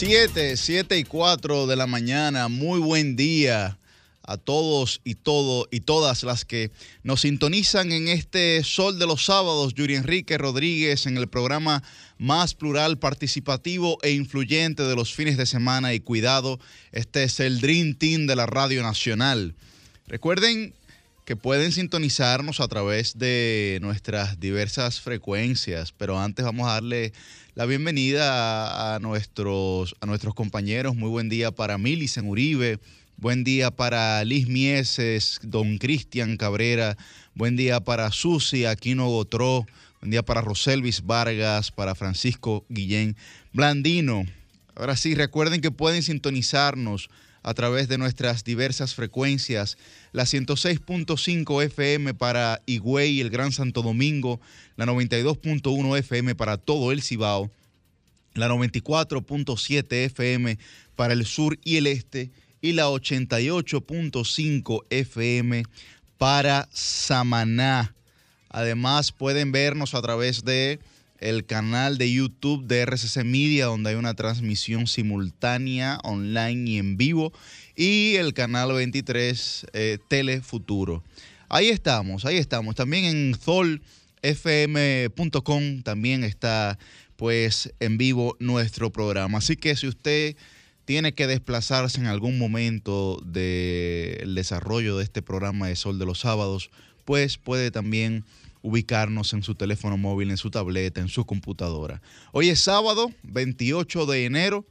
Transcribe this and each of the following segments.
7, 7 y 4 de la mañana. Muy buen día a todos y todo y todas las que nos sintonizan en este Sol de los Sábados. Yuri Enrique Rodríguez en el programa más plural, participativo e influyente de los fines de semana. Y cuidado, este es el Dream Team de la Radio Nacional. Recuerden que pueden sintonizarnos a través de nuestras diversas frecuencias, pero antes vamos a darle la bienvenida a, nuestros, a nuestros compañeros. Muy buen día para Milicen Uribe, buen día para Liz Mieses, don Cristian Cabrera, buen día para Susi Aquino Gotró, buen día para Roselvis Vargas, para Francisco Guillén Blandino. Ahora sí, recuerden que pueden sintonizarnos a través de nuestras diversas frecuencias, la 106.5 FM para Higüey el Gran Santo Domingo, la 92.1 FM para todo el Cibao, la 94.7 FM para el sur y el este y la 88.5 FM para Samaná. Además pueden vernos a través de el canal de YouTube de RCC Media, donde hay una transmisión simultánea, online y en vivo, y el canal 23 eh, Telefuturo. Ahí estamos, ahí estamos. También en zolfm.com también está pues en vivo nuestro programa. Así que si usted tiene que desplazarse en algún momento del desarrollo de este programa de Sol de los Sábados, pues puede también ubicarnos en su teléfono móvil, en su tableta, en su computadora. Hoy es sábado, 28 de enero.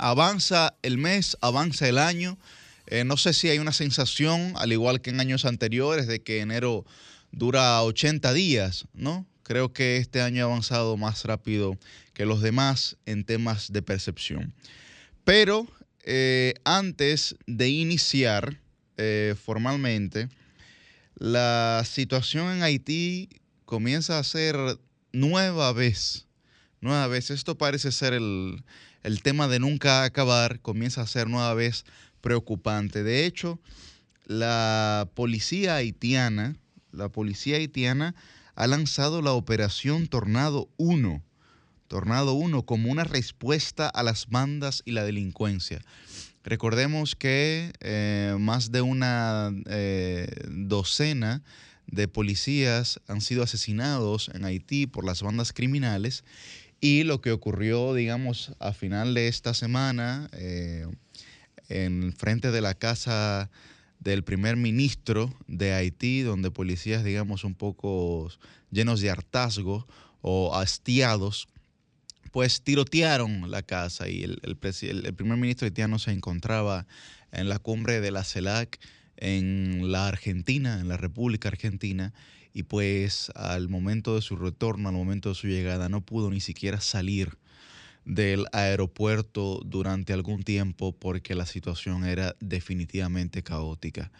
Avanza el mes, avanza el año. Eh, no sé si hay una sensación, al igual que en años anteriores, de que enero dura 80 días, ¿no? Creo que este año ha avanzado más rápido que los demás en temas de percepción. Pero eh, antes de iniciar eh, formalmente, la situación en Haití comienza a ser nueva vez, nueva vez. Esto parece ser el, tema de nunca acabar, comienza a ser nueva vez preocupante. De hecho, la policía haitiana, la policía haitiana ha lanzado la operación Tornado 1, Tornado 1 como una respuesta a las bandas y la delincuencia. Recordemos que eh, más de una eh, docena de policías han sido asesinados en Haití por las bandas criminales y lo que ocurrió, digamos, a final de esta semana eh, en frente de la casa del primer ministro de Haití, donde policías, digamos, un poco llenos de hartazgo o hastiados, pues tirotearon la casa y el, el, primer ministro haitiano se encontraba en la cumbre de la CELAC en la Argentina, en la República Argentina, y pues al momento de su retorno, al momento de su llegada, no pudo ni siquiera salir del aeropuerto durante algún tiempo porque la situación era definitivamente caótica.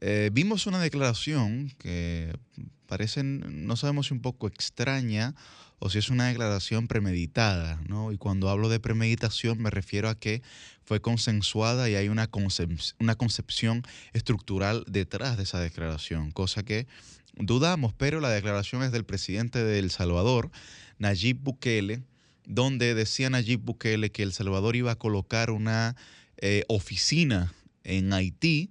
Eh, vimos una declaración que parece, no sabemos si un poco extraña o si es una declaración premeditada, ¿no? Y cuando hablo de premeditación me refiero a que fue consensuada y hay una, una concepción estructural detrás de esa declaración, cosa que dudamos, pero la declaración es del presidente de El Salvador, Nayib Bukele, donde decía Nayib Bukele que El Salvador iba a colocar una eh, oficina en Haití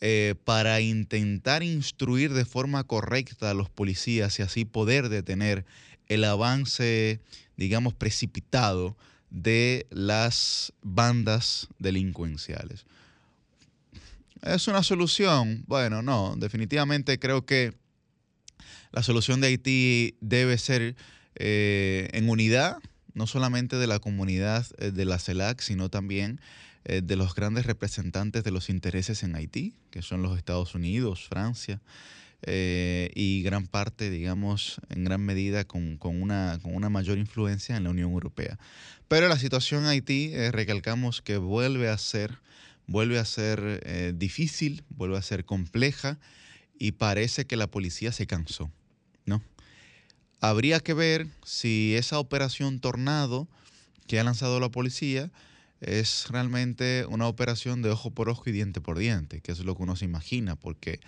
eh, para intentar instruir de forma correcta a los policías y así poder detener el avance, digamos, precipitado de las bandas delincuenciales. ¿Es una solución? Bueno, no, definitivamente creo que la solución de Haití debe ser eh, en unidad, no solamente de la comunidad eh, de la CELAC, sino también eh, de los grandes representantes de los intereses en Haití, que son los Estados Unidos, Francia, y gran parte, digamos, en gran medida con, una, mayor influencia en la Unión Europea. Pero la situación en Haití, eh, recalcamos que vuelve a ser, vuelve a ser difícil, vuelve a ser compleja y parece que la policía se cansó. Habría que ver si esa operación Tornado que ha lanzado la policía es realmente una operación de ojo por ojo y diente por diente, que es lo que uno se imagina, porque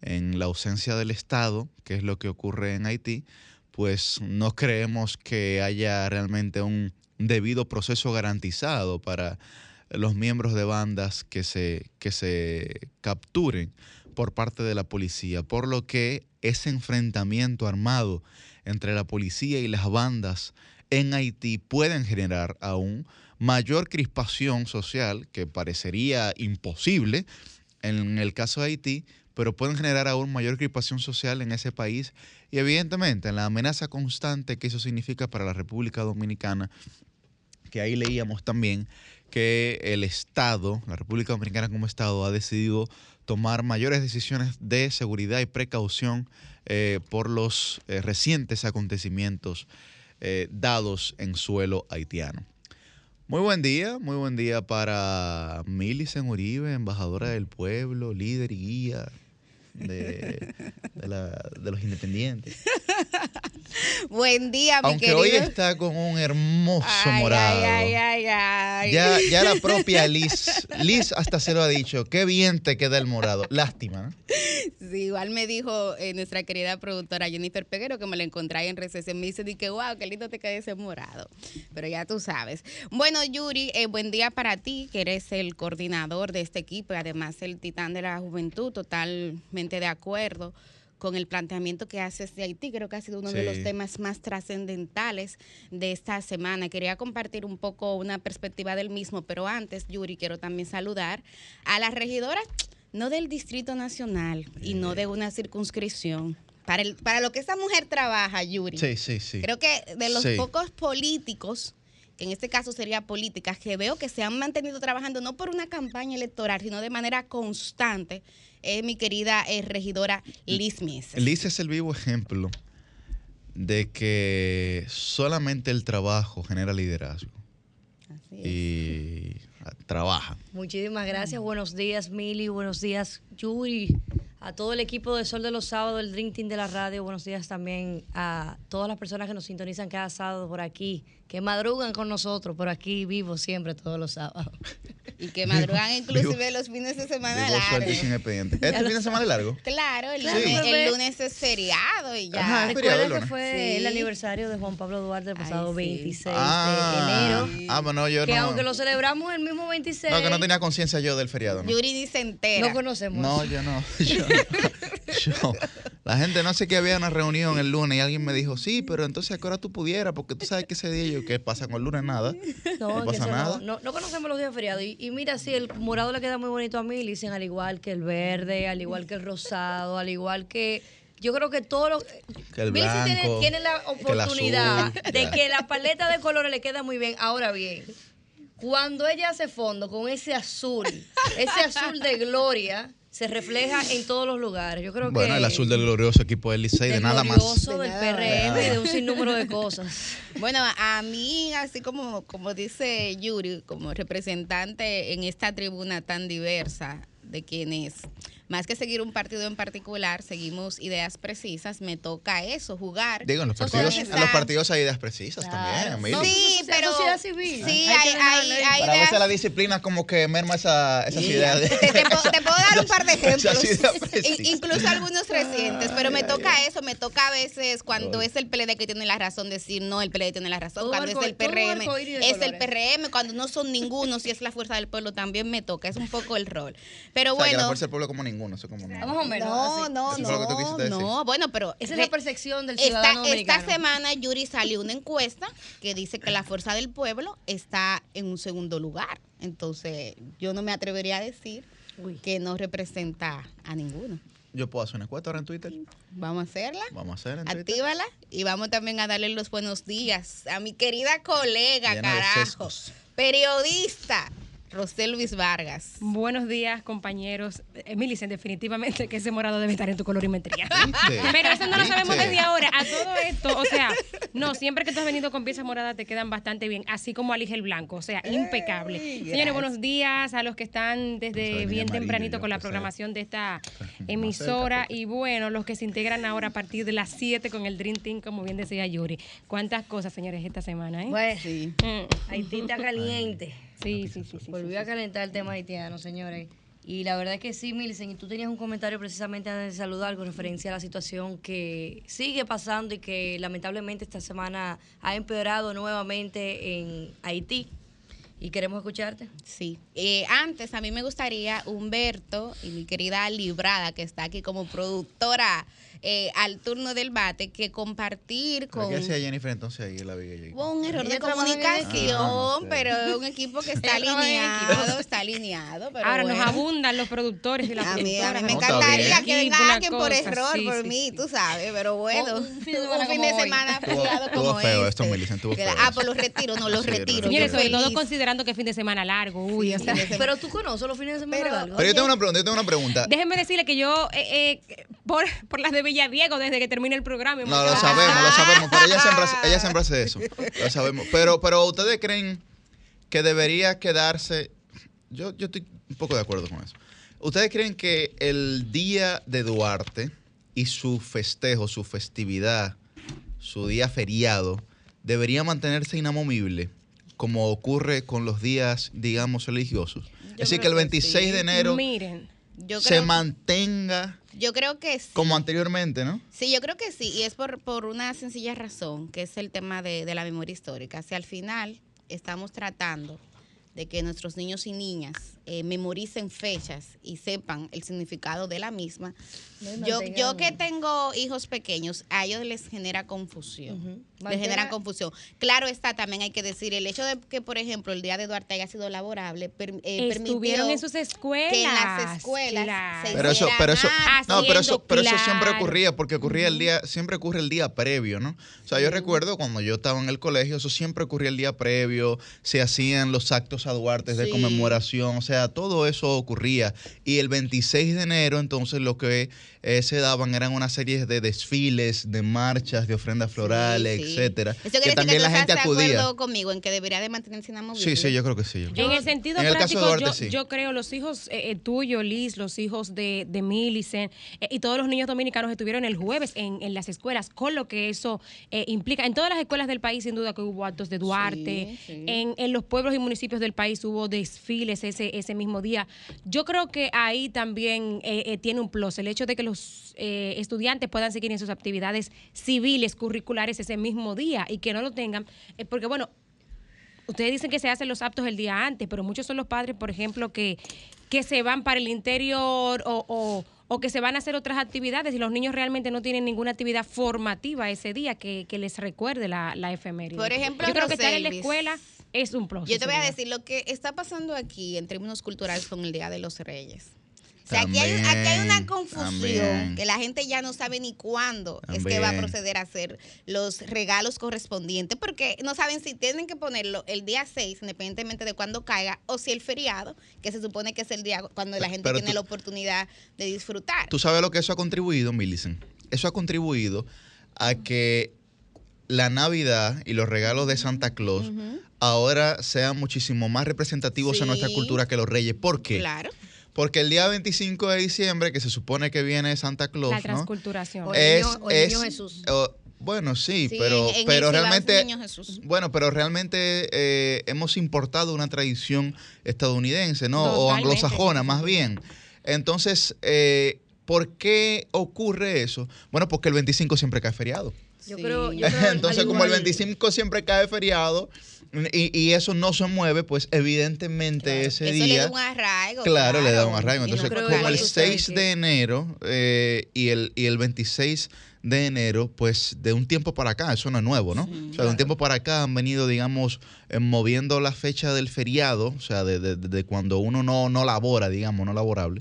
en la ausencia del Estado, que es lo que ocurre en Haití, pues no creemos que haya realmente un debido proceso garantizado para los miembros de bandas que se, que se capturen por parte de la policía, por lo que ese enfrentamiento armado entre la policía y las bandas en Haití pueden generar aún mayor crispación social, que parecería imposible en el caso de Haití, pero pueden generar aún mayor crispación social en ese país. Y evidentemente en la amenaza constante que eso significa para la República Dominicana, que ahí leíamos también que el Estado, la República Dominicana como Estado, ha decidido tomar mayores decisiones de seguridad y precaución eh, por los eh, recientes acontecimientos eh, dados en suelo haitiano. Muy buen día, muy buen día para Milicen Uribe, embajadora del pueblo, líder y guía de, los independientes. Buen día, mi Aunque hoy está con un hermoso morado. ya, ya la propia Liz, Liz hasta se lo ha dicho, qué bien te queda el morado. Lástima, ¿no? Sí, igual me dijo eh, nuestra querida productora Jennifer Peguero que me la encontré ahí en recesión. Me dice, que wow, qué lindo te queda ese morado. Pero ya tú sabes. Bueno, Yuri, eh, buen día para ti, que eres el coordinador de este equipo y además el titán de la juventud, totalmente de acuerdo con el planteamiento que haces de Haití. Creo que ha sido uno de los temas más trascendentales de esta semana. Quería compartir un poco una perspectiva del mismo, pero antes, Yuri, quiero también saludar a la regidora no del Distrito Nacional y no de una circunscripción. Para, el, para lo que esa mujer trabaja, Yuri. Sí, sí, sí. Creo que de los pocos políticos, en este caso sería políticas, que veo que se han mantenido trabajando no por una campaña electoral, sino de manera constante, es mi querida eh, regidora Liz Mies. Liz es el vivo ejemplo de que solamente el trabajo genera liderazgo. Así es. Y trabaja. Muchísimas gracias. Buenos días, Mili. Buenos días, Yuri. A todo el equipo de Sol de los Sábados, el Dream Team de la radio. Buenos días también a todas las personas que nos sintonizan cada sábado por aquí, que madrugan con nosotros por aquí vivo siempre todos los sábados. Y que madrugan inclusive los fines de semana largos. ¿Este fin de semana es largo? Claro, el, Lunes, es feriado y ya. Recuerda que fue el aniversario de Juan Pablo Duarte el pasado 26 de ah. enero. Ah, bueno, yo que aunque lo celebramos el mismo 26. No, que no tenía conciencia yo del feriado. ¿no? Yuri dice entera. No conocemos. No, yo no. Yo, la gente no sé que había una reunión el lunes y alguien me dijo, sí, pero entonces a qué hora tú pudieras, porque tú sabes que ese día yo, ¿qué pasa con el lunes? Nada. No, pasa nada. No, no, conocemos los días feriados. Y, mira, sí, el morado le queda muy bonito a mí, dicen al igual que el verde, al igual que el rosado, al igual que yo creo que todo lo que el blanco, tiene, la oportunidad de que la paleta de colores le queda muy bien. Ahora bien, cuando ella hace fondo con ese azul, ese azul de gloria, se refleja en todos los lugares. Yo creo bueno, el azul del glorioso equipo del Licey, de nada más. Glorioso del PRM y de un sinnúmero de cosas. Bueno, a mí, así como, como dice Yuri, como representante en esta tribuna tan diversa de quienes más que seguir un partido en particular, seguimos ideas precisas, me toca eso, jugar. Digo, en los partidos, en los partidos hay ideas precisas también, sí, pero sociedad civil. Sí, hay, hay, hay, Para veces la disciplina como que merma esa, esas ideas. Te, puedo, dar un par de ejemplos, incluso algunos recientes, pero me toca eso, me toca a veces cuando es el PLD que tiene la razón decir no, el PLD tiene la razón, cuando es el PRM, es el PRM, cuando no son ninguno, si es la fuerza del pueblo también me toca, es un poco el rol. Pero bueno. la fuerza del pueblo como ninguno no sé cómo no. o menos. No, no, no. No, bueno, pero. Esa es la percepción del ciudadano esta, Esta semana, Yuri, salió una encuesta que dice que la fuerza del pueblo está en un segundo lugar. Entonces, yo no me atrevería a decir que no representa a ninguno. Yo puedo hacer una encuesta ahora en Twitter. Vamos a hacerla. Vamos a hacerla. Actívala y vamos también a darle los buenos días a mi querida colega, carajo. Periodista, Rosel Luis Vargas. Buenos días, compañeros. Milicen, definitivamente que ese morado debe estar en tu colorimetría. Pero eso no lo sabemos desde ahora. A todo esto, o sea, no, siempre que tú has venido con piezas moradas te quedan bastante bien, así como al el blanco, o sea, impecable. Señores, buenos días a los que están desde bien tempranito con la programación de esta emisora y bueno, los que se integran ahora a partir de las 7 con el Dream Team, como bien decía Yuri. ¿Cuántas cosas, señores, esta semana? Eh? Pues sí. Mm. Haití está caliente. Sí, sí, sí, Volvió a calentar el tema haitiano, señores. Y la verdad es que sí, Milsen, y tú tenías un comentario precisamente antes de saludar con referencia a la situación que sigue pasando y que lamentablemente esta semana ha empeorado nuevamente en Haití. Y queremos escucharte. Sí. Eh, antes, a mí me gustaría, Humberto y mi querida Librada, que está aquí como productora eh, al turno del bate que compartir con... ¿Qué hacía Jennifer entonces ahí en la Villa? Hubo un error de comunicación. Ah, pero es un equipo que está alineado, está alineado. Pero Ahora nos bueno. abundan los productores y las A mí, a mí me encantaría que venga alguien por error, sí, por sí, mí, sí. tú sabes, pero bueno. O un fin de semana como feriado como feo este. esto, Que feo la- Ah, pues los retiro, no los Sí, retiro. Señores, sobre todo. Que fin de semana largo. Uy, o sea, Pero tú conoces los fines de semana Pero- largos. Pero yo tengo una pregunta, yo tengo una pregunta. Déjenme decirle que yo, eh, eh, por, por las de Villadiego, desde que termine el programa. No, lo sabemos, lo sabemos, pero ella siempre, hace- ella siempre hace eso. Lo sabemos. Pero, pero ustedes creen que debería quedarse. Yo, yo estoy un poco de acuerdo con eso. ¿Ustedes creen que el día de Duarte y su festejo, su festividad, su día feriado, debería mantenerse inamovible, como ocurre con los días, digamos, religiosos? es decir, que el creo que 26 sí. de enero Miren, Yo se creo, mantenga yo creo que sí. como anteriormente, ¿no? Sí, yo creo que sí, y es por, por una sencilla razón, que es el tema de, de la memoria histórica. Si al final estamos tratando de que nuestros niños y niñas eh, memoricen fechas y sepan el significado de la misma, No, yo, yo que tengo hijos pequeños, a ellos les genera confusión. Les genera confusión. Claro está, también hay que decir, el hecho de que, por ejemplo, el día de Duarte haya sido laborable, per- eh, estuvieron en sus escuelas. que en las escuelas claro. se Pero eso, pero eso, no, pero eso, pero eso siempre ocurría, porque ocurría el día, siempre ocurre el día previo, ¿no? O sea, yo recuerdo cuando yo estaba en el colegio, eso siempre ocurría el día previo, se hacían los actos a Duarte de Sí. conmemoración, o sea, todo eso ocurría. Y el 26 de enero, entonces, lo que eh, se daban eran una serie de desfiles, de marchas, de ofrendas florales, Sí, sí. etcétera, Eso que también tú la gente estás de acudía. acuerdo conmigo en que debería de mantenerse inamovible. Sí, sí, yo creo que sí. yo creo En que el sentido En el caso de práctico, Duarte, yo, sí. yo creo los hijos eh, eh, tuyos, Liz, los hijos de, de Millicent eh, y todos los niños dominicanos estuvieron el jueves en, en las escuelas, con lo que eso eh, implica. En todas las escuelas del país, sin duda que hubo actos de Duarte. Sí, sí. En, en los pueblos y municipios del país hubo desfiles ese, ese mismo día. Yo creo que ahí también eh, eh, tiene un plus el hecho de que los eh, estudiantes puedan seguir en sus actividades civiles, curriculares ese mismo día y que no lo tengan. eh, porque, bueno, Ustedes dicen que se hacen los aptos el día antes, pero muchos son los padres, por ejemplo, que, que se van para el interior o, o- o que se van a hacer otras actividades y los niños realmente no tienen ninguna actividad formativa ese día que, que les recuerde la, la efeméride. Por ejemplo, yo creo que estar en la escuela es un plus. Yo te voy a decir lo que está pasando aquí en términos culturales con el Día de los Reyes. Sea, aquí hay, aquí hay una confusión también. que la gente ya no sabe ni cuándo es que va a proceder a hacer los regalos correspondientes, porque no saben si tienen que ponerlo el día 6, independientemente de cuándo caiga, o si el feriado, que se supone que es el día cuando la gente Pero tiene tú- la oportunidad de disfrutar. ¿Tú sabes lo que eso ha contribuido, Millicent? Eso ha contribuido a que la Navidad y los regalos de Santa Claus ahora sean muchísimo más representativos en nuestra Sí. cultura que los reyes. ¿Por qué? Claro. Porque el día 25 de diciembre, que se supone que viene Santa Claus, La ¿no? transculturación. O el niño- o el niño Jesús. o- bueno, sí, Sí, pero, en- en pero realmente... el niño Jesús. Bueno, pero realmente eh, hemos importado una tradición estadounidense, ¿no? O anglosajona, más bien. Entonces, eh, ¿por qué ocurre eso? Bueno, porque el 25 siempre cae feriado. Yo Sí. creo, yo creo, Entonces, como el igual- 25 siempre cae feriado y, y eso no se mueve, pues evidentemente Claro. ese Eso le día... da un arraigo. Claro, le da un arraigo. No Entonces, como el que ustedes 6 que- de enero eh, y, el, y el 26 de enero, pues de un tiempo para acá, eso no es nuevo, ¿no? o sea, de un tiempo para acá han venido, digamos, eh, moviendo la fecha del feriado, o sea, de, de- de cuando uno no, no labora, digamos, no laborable,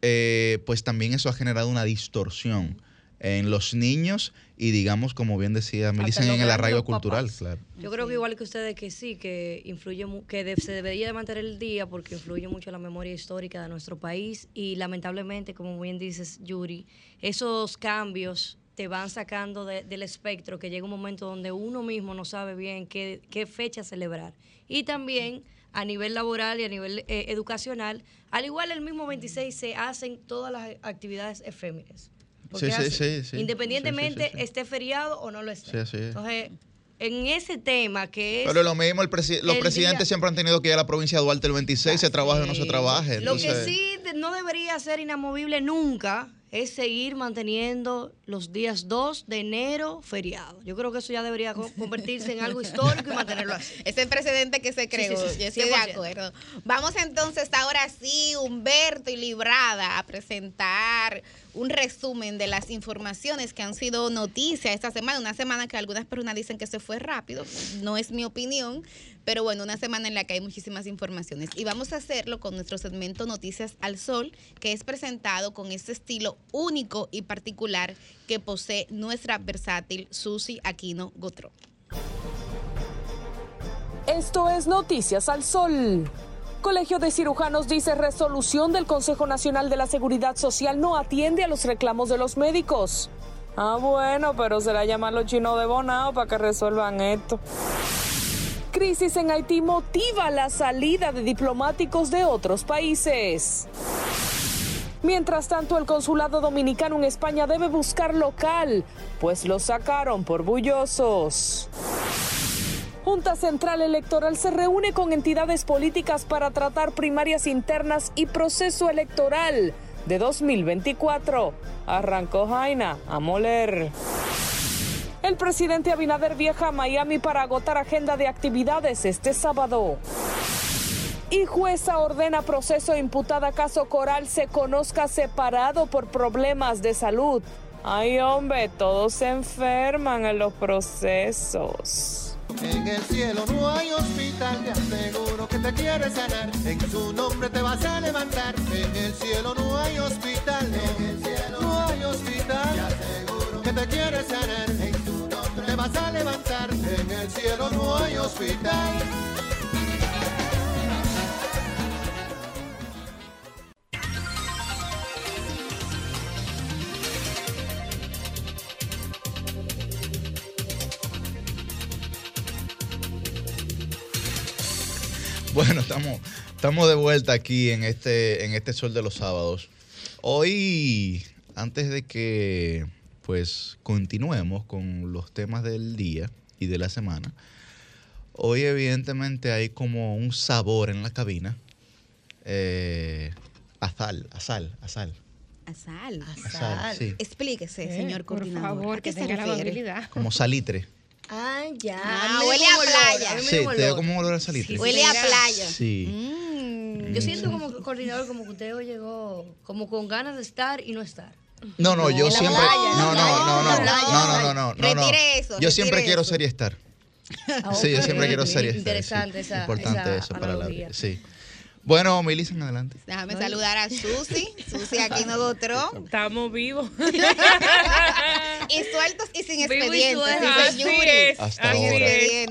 eh, pues también eso ha generado una distorsión en los niños y, digamos, como bien decía Melissa, en el arraigo cultural, claro. Yo creo que igual que ustedes que sí, que influye mu- que de- se debería de mantener el día porque influye mucho la memoria histórica de nuestro país y lamentablemente, como bien dices, Yuri, esos cambios te van sacando de- del espectro que llega un momento donde uno mismo no sabe bien qué, qué fecha celebrar. Y también a nivel laboral y a nivel eh, educacional, al igual el mismo 26 se hacen todas las actividades efémeras. Sí, sí, sí, sí. Independientemente Sí, sí, sí, sí. esté feriado o no lo esté. Sí. Entonces, en ese tema que es... Pero lo mismo, el los presidentes siempre han tenido que ir a la provincia de Duarte el 26, se trabaje o no se trabaje. Lo que sí no debería ser inamovible nunca es seguir manteniendo los días 2 de enero feriado. Yo creo que eso ya debería convertirse en algo histórico y mantenerlo así. Es el precedente que se creó. Yo estoy de acuerdo. Vamos entonces ahora sí, Humberto y Librada, a presentar un resumen de las informaciones que han sido noticia esta semana, una semana que algunas personas dicen que se fue rápido, no es mi opinión, pero bueno, una semana en la que hay muchísimas informaciones. Y vamos a hacerlo con nuestro segmento Noticias al Sol, que es presentado con este estilo único y particular que posee nuestra versátil Susi Aquino Gotro. Esto es Noticias al Sol. Colegio de Cirujanos dice resolución del Consejo Nacional de la Seguridad Social no atiende a los reclamos de los médicos. Ah, bueno, pero será llamar a los chinos de Bonao para que resuelvan esto. Crisis en Haití motiva la salida de diplomáticos de otros países. Mientras tanto, el consulado dominicano en España debe buscar local, pues lo sacaron por bullosos. Junta Central Electoral se reúne con entidades políticas para tratar primarias internas y proceso electoral de 2024. Arrancó Jaina a moler. El presidente Abinader viaja a Miami para agotar agenda de actividades este sábado. Y jueza ordena proceso imputada caso Coral se conozca separado por problemas de salud. Ay hombre, todos se enferman en los procesos. En el cielo no hay hospital, te aseguro que te quieres sanar. En su nombre te vas a levantar. En el cielo no hay hospital, en el cielo no hay hospital. Te aseguro que te quieres sanar. En su nombre te vas a levantar. En el cielo no hay hospital. Bueno, estamos, estamos de vuelta aquí en este, en este Sol de los Sábados. Hoy, antes de que pues continuemos con los temas del día y de la semana, hoy evidentemente hay como un sabor en la cabina. Eh, a sal, a sal, a sal. A sal. A sal, sí. Explíquese, eh, señor coordinador. Por favor, que tenga la habilidad. Como salitre. Ah, ya. Ah, huele a playa. Sí, te da como olor a salitre. huele a playa. Sí. Mm. Yo siento como coordinador, como que usted llegó como con ganas de estar y no estar. No, no, yo siempre. no, no, no, no, no, no, no, no, no, eso. Yo siempre quiero ser y estar. Sí, yo siempre quiero ser y estar. Interesante esa. Importante eso para la vida. Sí. Bueno, Melissa, adelante. Déjame saludar a Susi. Susi aquí no otro. Estamos vivos. y sueltos y sin expedientes. Así es. Hasta ahora.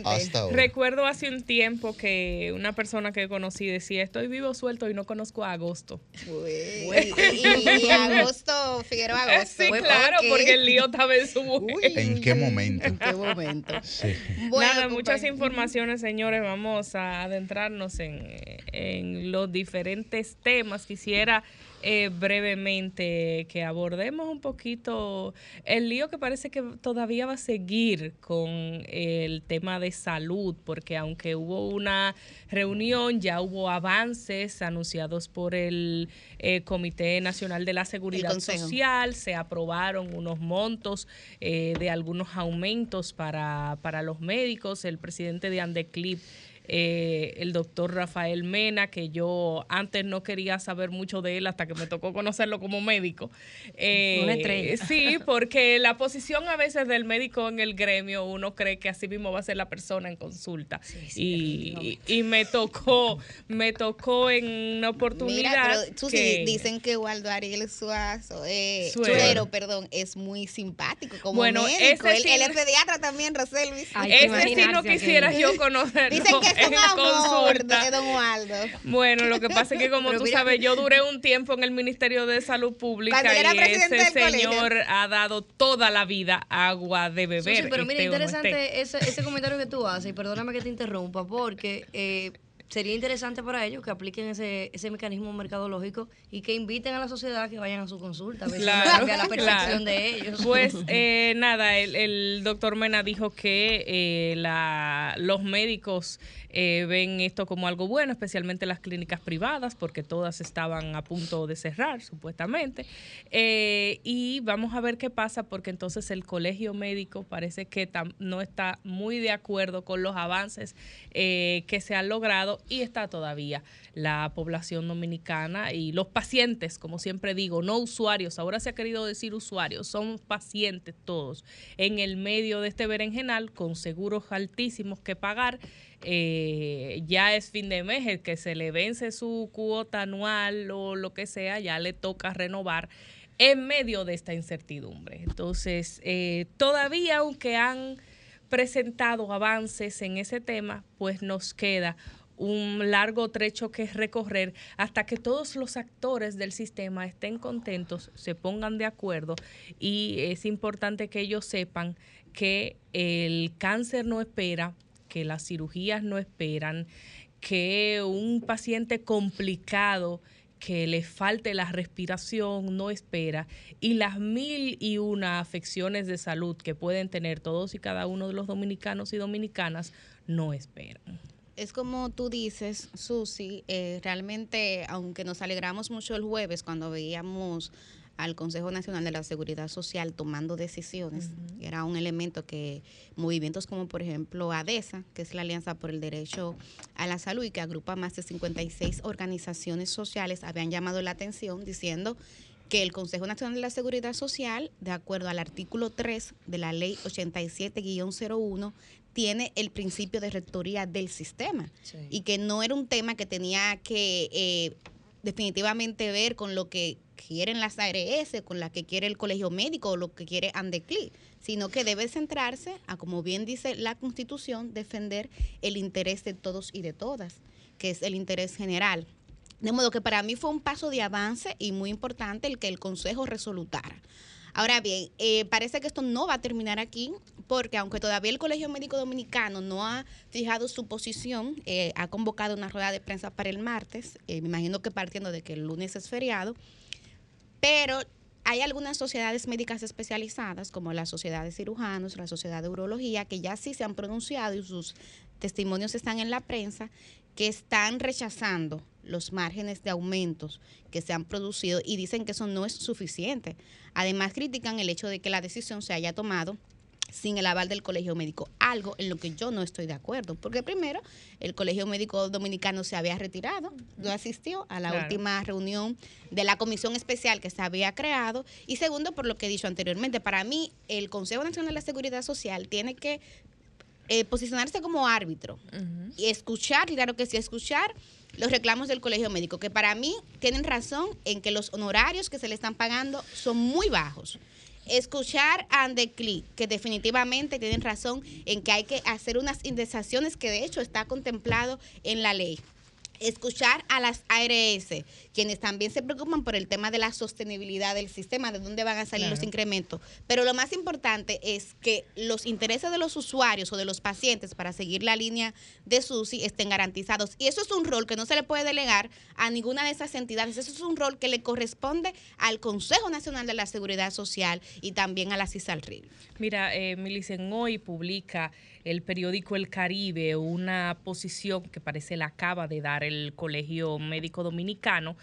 Hasta ahora. Recuerdo hace un tiempo que una persona que conocí decía, estoy vivo suelto y no conozco a Agosto. y, Agosto, Figueroa Agosto. Sí, claro, porque el lío estaba en su mujer. ¿En qué momento? ¿En qué momento? Sí. Nada, muchas informaciones, señores. Vamos a adentrarnos en, en los diferentes temas. Quisiera eh, brevemente que abordemos un poquito el lío que parece que todavía va a seguir con el tema de salud, porque aunque hubo una reunión, ya hubo avances anunciados por el eh, Comité Nacional de la Seguridad Social, se aprobaron unos montos eh, de algunos aumentos para, para los médicos, el presidente de Andeclip eh, el doctor Rafael Mena, que yo antes no quería saber mucho de él hasta que me tocó conocerlo como médico. Eh, sí, porque la posición a veces del médico en el gremio, uno cree que así mismo va a ser la persona en consulta. y, y, me tocó, me tocó en una oportunidad. que, dicen que Waldo Ariel Suazo, eh, perdón, es muy simpático como bueno, médico. Ese él, es pediatra también, Roselvis. ese sí no quisiera yo conocerlo. Dicen que es un amor de Don Waldo. Bueno, lo que pasa es que como tú sabes, yo duré un tiempo en el Ministerio de Salud Pública y ese señor ha dado toda la vida agua de beber. Sí, pero mira, interesante ese, ese, comentario que tú haces, y perdóname que te interrumpa, porque... Eh, sería interesante para ellos que apliquen ese, ese mecanismo mercadológico y que inviten a la sociedad que vayan a su consulta, a ver si Claro, cambia la percepción claro. de ellos. Pues eh, nada, el, el doctor Mena dijo que eh, la, los médicos eh, ven esto como algo bueno, especialmente las clínicas privadas, porque todas estaban a punto de cerrar, supuestamente. Eh, y vamos a ver qué pasa, porque entonces el colegio médico parece que no está muy de acuerdo con los avances eh, que se han logrado y está todavía la población dominicana y los pacientes, como siempre digo, no usuarios, ahora se ha querido decir usuarios, son pacientes todos, en el medio de este berenjenal con seguros altísimos que pagar. Eh, ya es fin de mes, el que se le vence su cuota anual o lo que sea, ya le toca renovar en medio de esta incertidumbre. Entonces, eh, todavía aunque han presentado avances en ese tema, pues nos queda un largo trecho que recorrer hasta que todos los actores del sistema estén contentos, se pongan de acuerdo y es importante que ellos sepan que el cáncer no espera, que las cirugías no esperan, que un paciente complicado que le falte la respiración no espera y las mil y una afecciones de salud que pueden tener todos y cada uno de los dominicanos y dominicanas no esperan. Es como tú dices, Susi, eh, realmente, aunque nos alegramos mucho el jueves cuando veíamos al Consejo Nacional de la Seguridad Social tomando decisiones, era un elemento que movimientos como por ejemplo ADESA, que es la Alianza por el Derecho a la Salud y que agrupa más de 56 organizaciones sociales, habían llamado la atención diciendo que el Consejo Nacional de la Seguridad Social, de acuerdo al artículo 3 de la ley 87-01, tiene el principio de rectoría del sistema y que no era un tema que tenía que eh, definitivamente ver con lo que quieren las ARS, con la que quiere el colegio médico o lo que quiere Andecli, sino que debe centrarse a, como bien dice la Constitución, defender el interés de todos y de todas, que es el interés general. De modo que para mí fue un paso de avance y muy importante el que el Consejo resolutara. Ahora bien, eh, parece que esto no va a terminar aquí, porque aunque todavía el Colegio Médico Dominicano no ha fijado su posición, eh, ha convocado una rueda de prensa para el martes, eh, me imagino que partiendo de que el lunes es feriado, pero hay algunas sociedades médicas especializadas, como la Sociedad de Cirujanos, la Sociedad de Urología, que ya sí se han pronunciado y sus testimonios están en la prensa, que están rechazando los márgenes de aumentos que se han producido y dicen que eso no es suficiente. Además, critican el hecho de que la decisión se haya tomado sin el aval del Colegio Médico, algo en lo que yo no estoy de acuerdo, porque primero, el Colegio Médico Dominicano se había retirado, no asistió a la Claro. última reunión de la comisión especial que se había creado, y segundo, por lo que he dicho anteriormente, para mí el Consejo Nacional de la Seguridad Social tiene que eh, posicionarse como árbitro. Y escuchar, claro que sí, escuchar los reclamos del colegio médico, que para mí tienen razón en que los honorarios que se le están pagando son muy bajos. Escuchar a Andecli, que definitivamente tienen razón en que hay que hacer unas indexaciones que de hecho está contemplado en la ley. Escuchar a las ARS, quienes también se preocupan por el tema de la sostenibilidad del sistema, de dónde van a salir los incrementos. Pero lo más importante es que los intereses de los usuarios o de los pacientes, para seguir la línea de SUSI, estén garantizados. Y eso es un rol que no se le puede delegar a ninguna de esas entidades. Eso es un rol que le corresponde al Consejo Nacional de la Seguridad Social y también a la CISALRIL. Mira, eh, Milicen, hoy publica el periódico El Caribe una posición que parece la acaba de dar el Colegio Médico Dominicano.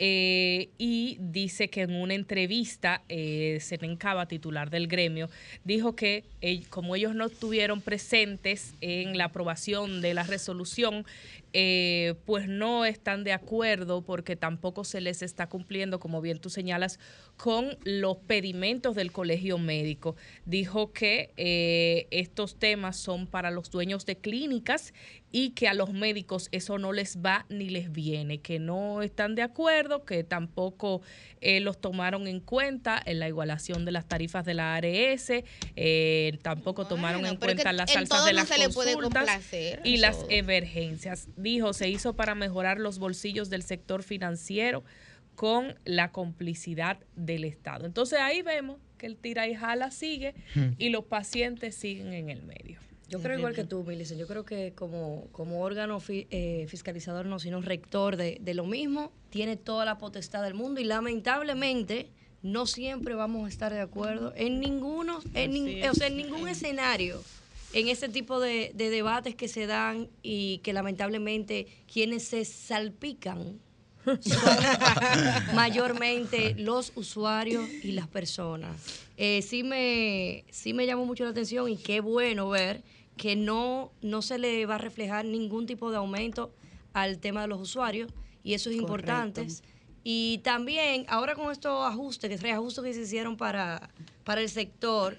Eh, y dice que en una entrevista, eh, Senencaba, titular del gremio, dijo que eh, como ellos no estuvieron presentes en la aprobación de la resolución, eh, pues no están de acuerdo porque tampoco se les está cumpliendo, como bien tú señalas, con los pedimentos del colegio médico. Dijo que eh, estos temas son para los dueños de clínicas y que a los médicos eso no les va ni les viene, que no están de acuerdo, que tampoco eh, los tomaron en cuenta en la igualación de las tarifas de la ARS, eh, tampoco tomaron en cuenta las en alzas de las consultas y las emergencias. Dijo, se hizo para mejorar los bolsillos del sector financiero con la complicidad del Estado. Entonces ahí vemos que el tira y jala sigue Hmm. y los pacientes siguen en el medio. Yo creo igual que tú, Millicent. Yo creo que como, como órgano eh, fiscalizador, no, sino rector de, de, lo mismo, tiene toda la potestad del mundo y lamentablemente no siempre vamos a estar de acuerdo en ninguno, en, o sea, en ningún escenario, en ese tipo de, de debates que se dan y que lamentablemente quienes se salpican son mayormente los usuarios y las personas. Eh, sí, me, sí me llamó mucho la atención y qué bueno ver que no, no se le va a reflejar ningún tipo de aumento al tema de los usuarios y eso es importante. Y también, ahora con estos ajustes, que ajustes que se hicieron para, para el sector,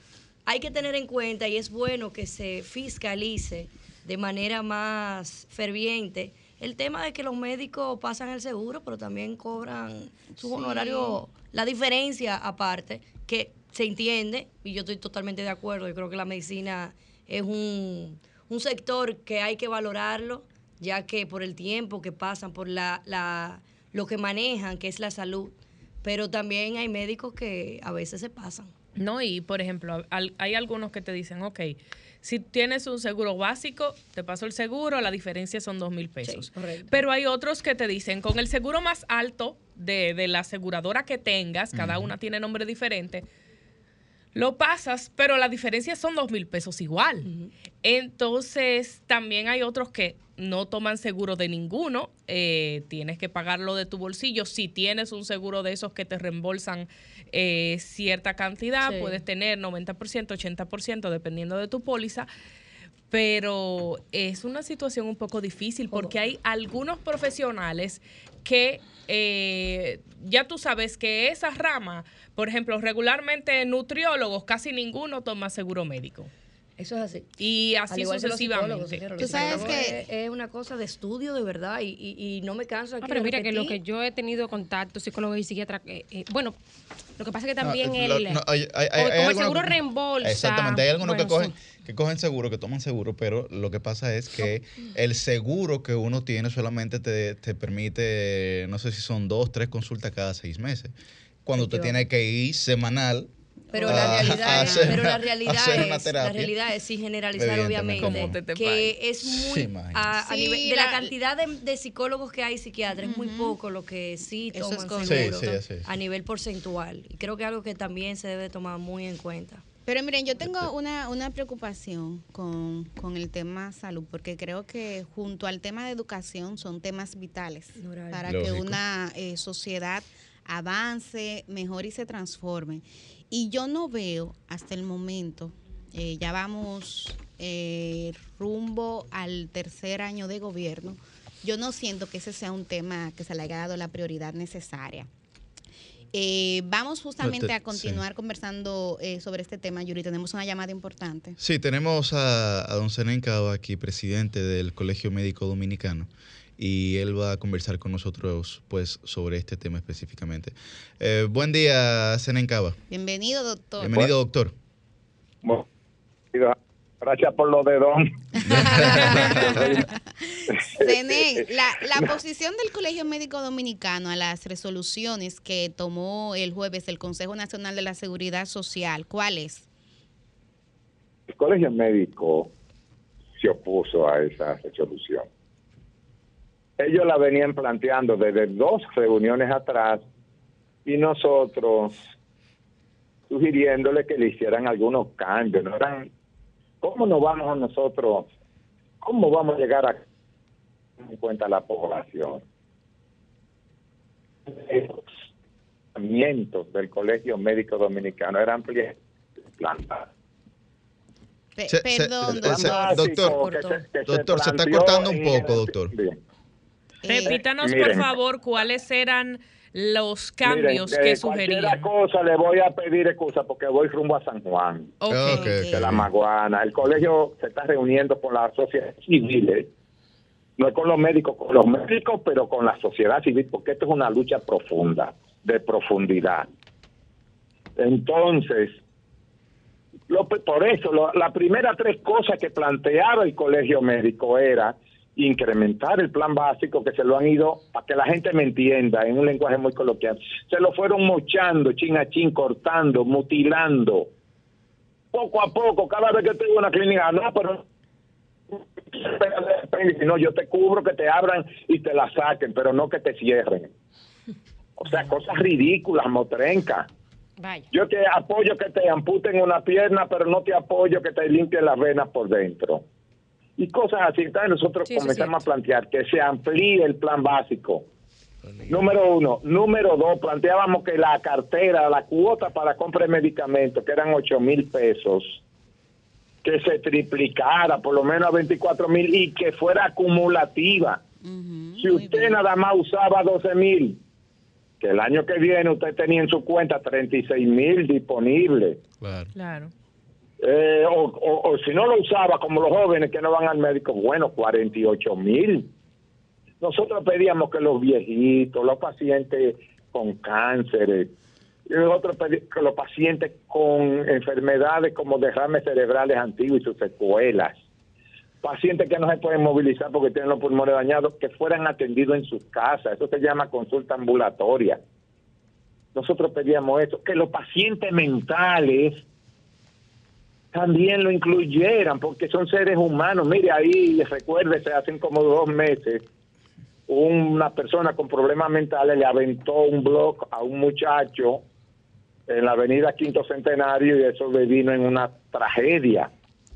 hay que tener en cuenta y es bueno que se fiscalice de manera más ferviente el tema de que los médicos pasan el seguro, pero también cobran su honorario, la diferencia aparte, que se entiende, y yo estoy totalmente de acuerdo, yo creo que la medicina es un, un sector que hay que valorarlo, ya que por el tiempo que pasan, por la, la, lo que manejan, que es la salud, pero también hay médicos que a veces se pasan. No, y por ejemplo, hay algunos que te dicen, ok, si tienes un seguro básico, te paso el seguro, la diferencia son dos mil pesos. Pero hay otros que te dicen, con el seguro más alto de, la aseguradora que tengas, cada una tiene nombre diferente, lo pasas, pero la diferencia son dos mil pesos igual. Entonces, también hay otros que no toman seguro de ninguno, eh, tienes que pagarlo de tu bolsillo. Si tienes un seguro de esos que te reembolsan eh, cierta cantidad, puedes tener 90%, 80%, dependiendo de tu póliza. Pero es una situación un poco difícil porque hay algunos profesionales que eh, ya tú sabes que esa rama, por ejemplo, regularmente nutriólogos, casi ninguno toma seguro médico. Eso es así. Y así sucesivamente. Tú sabes que es una cosa de estudio de verdad y, y, no me canso aquí. Ah, pero mira que lo que yo he tenido contacto, psicólogo y psiquiatra, eh, eh, bueno, lo que pasa es que también el, como el seguro reembolsa. Exactamente, hay algunos que cogen que cogen seguro, que toman seguro, pero lo que pasa es que el seguro que uno tiene solamente te, te permite, no sé si son dos, tres consultas cada seis meses. Cuando usted tiene que ir semanal pero la realidad, es, pero la realidad es, la realidad es sin generalizar obviamente que es muy a, nivel de la, cantidad de, psicólogos que hay psiquiatras es muy poco lo que sí toman seguro a nivel porcentual. Y creo que es algo que también se debe tomar muy en cuenta. Pero miren, yo tengo una, una preocupación con, con, el tema salud, porque creo que junto al tema de educación son temas vitales para que una eh, sociedad avance, mejor y se transforme. Y yo no veo hasta el momento, eh, ya vamos eh, rumbo al tercer año de gobierno, yo no siento que ese sea un tema que se le haya dado la prioridad necesaria. Eh, vamos justamente a continuar conversando sobre este tema, Yuri. Tenemos una llamada importante. Sí, tenemos a, don Senen aquí, presidente del Colegio Médico Dominicano y él va a conversar con nosotros pues sobre este tema específicamente. Eh, buen día, Senencaba. Bienvenido, doctor. Bienvenido, doctor. Gracias por lo de don. Senen, la, la posición del Colegio Médico Dominicano a las resoluciones que tomó el jueves el Consejo Nacional de la Seguridad Social, ¿cuál es? El Colegio Médico se opuso a esa resolución ellos la venían planteando desde dos reuniones atrás y nosotros sugiriéndole que le hicieran algunos cambios. ¿no? Eran, ¿Cómo nos vamos a nosotros? ¿Cómo vamos a llegar a en cuenta la población? Los del Colegio Médico Dominicano eran plantados. Perdón, doctor. doctor, se, está cortando un poco, doctor. Eh, Repítanos, por favor, cuáles eran los cambios que sugerían. cosa le voy a pedir excusa porque voy rumbo a San Juan. de la Maguana. El colegio se está reuniendo con las sociedades civiles. No es con los médicos, con los médicos, pero con la sociedad civil, porque esto es una lucha profunda, de profundidad. Entonces, por eso, las la primera tres cosas que planteaba el colegio médico era incrementar el plan básico que se lo han ido, para que la gente me entienda, en un lenguaje muy coloquial, se lo fueron mochando, chin a chin, cortando, mutilando. Poco a poco, cada vez que tengo una clínica, no, pero si no, yo te cubro que te abran y te la saquen, pero no que te cierren. O sea, cosas ridículas, motrenca. Yo te apoyo que te amputen una pierna, pero no te apoyo que te limpien las venas por dentro. Y cosas así. Entonces nosotros comenzamos a plantear que se amplíe el plan básico. Número uno. Número dos, planteábamos que la cartera, la cuota para compra de medicamentos, que eran 8 mil pesos, que se triplicara por lo menos a 24 mil y que fuera acumulativa. si usted nada más usaba 12 mil, que el año que viene usted tenía en su cuenta 36 mil disponibles. Claro. Eh, o, si no lo usaba como los jóvenes que no van al médico, bueno, 48 mil. Nosotros pedíamos que los viejitos, los pacientes con cánceres, nosotros que los pacientes con enfermedades como derrames cerebrales antiguos y sus secuelas, pacientes que no se pueden movilizar porque tienen los pulmones dañados, que fueran atendidos en sus casas. Eso se llama consulta ambulatoria. Nosotros pedíamos eso, que los pacientes mentales también lo incluyeran, porque son seres humanos. Mire, ahí, recuérdese, hace como dos meses, una persona con problemas mentales le aventó un blog a un muchacho en la avenida Quinto Centenario y eso le vino en una tragedia.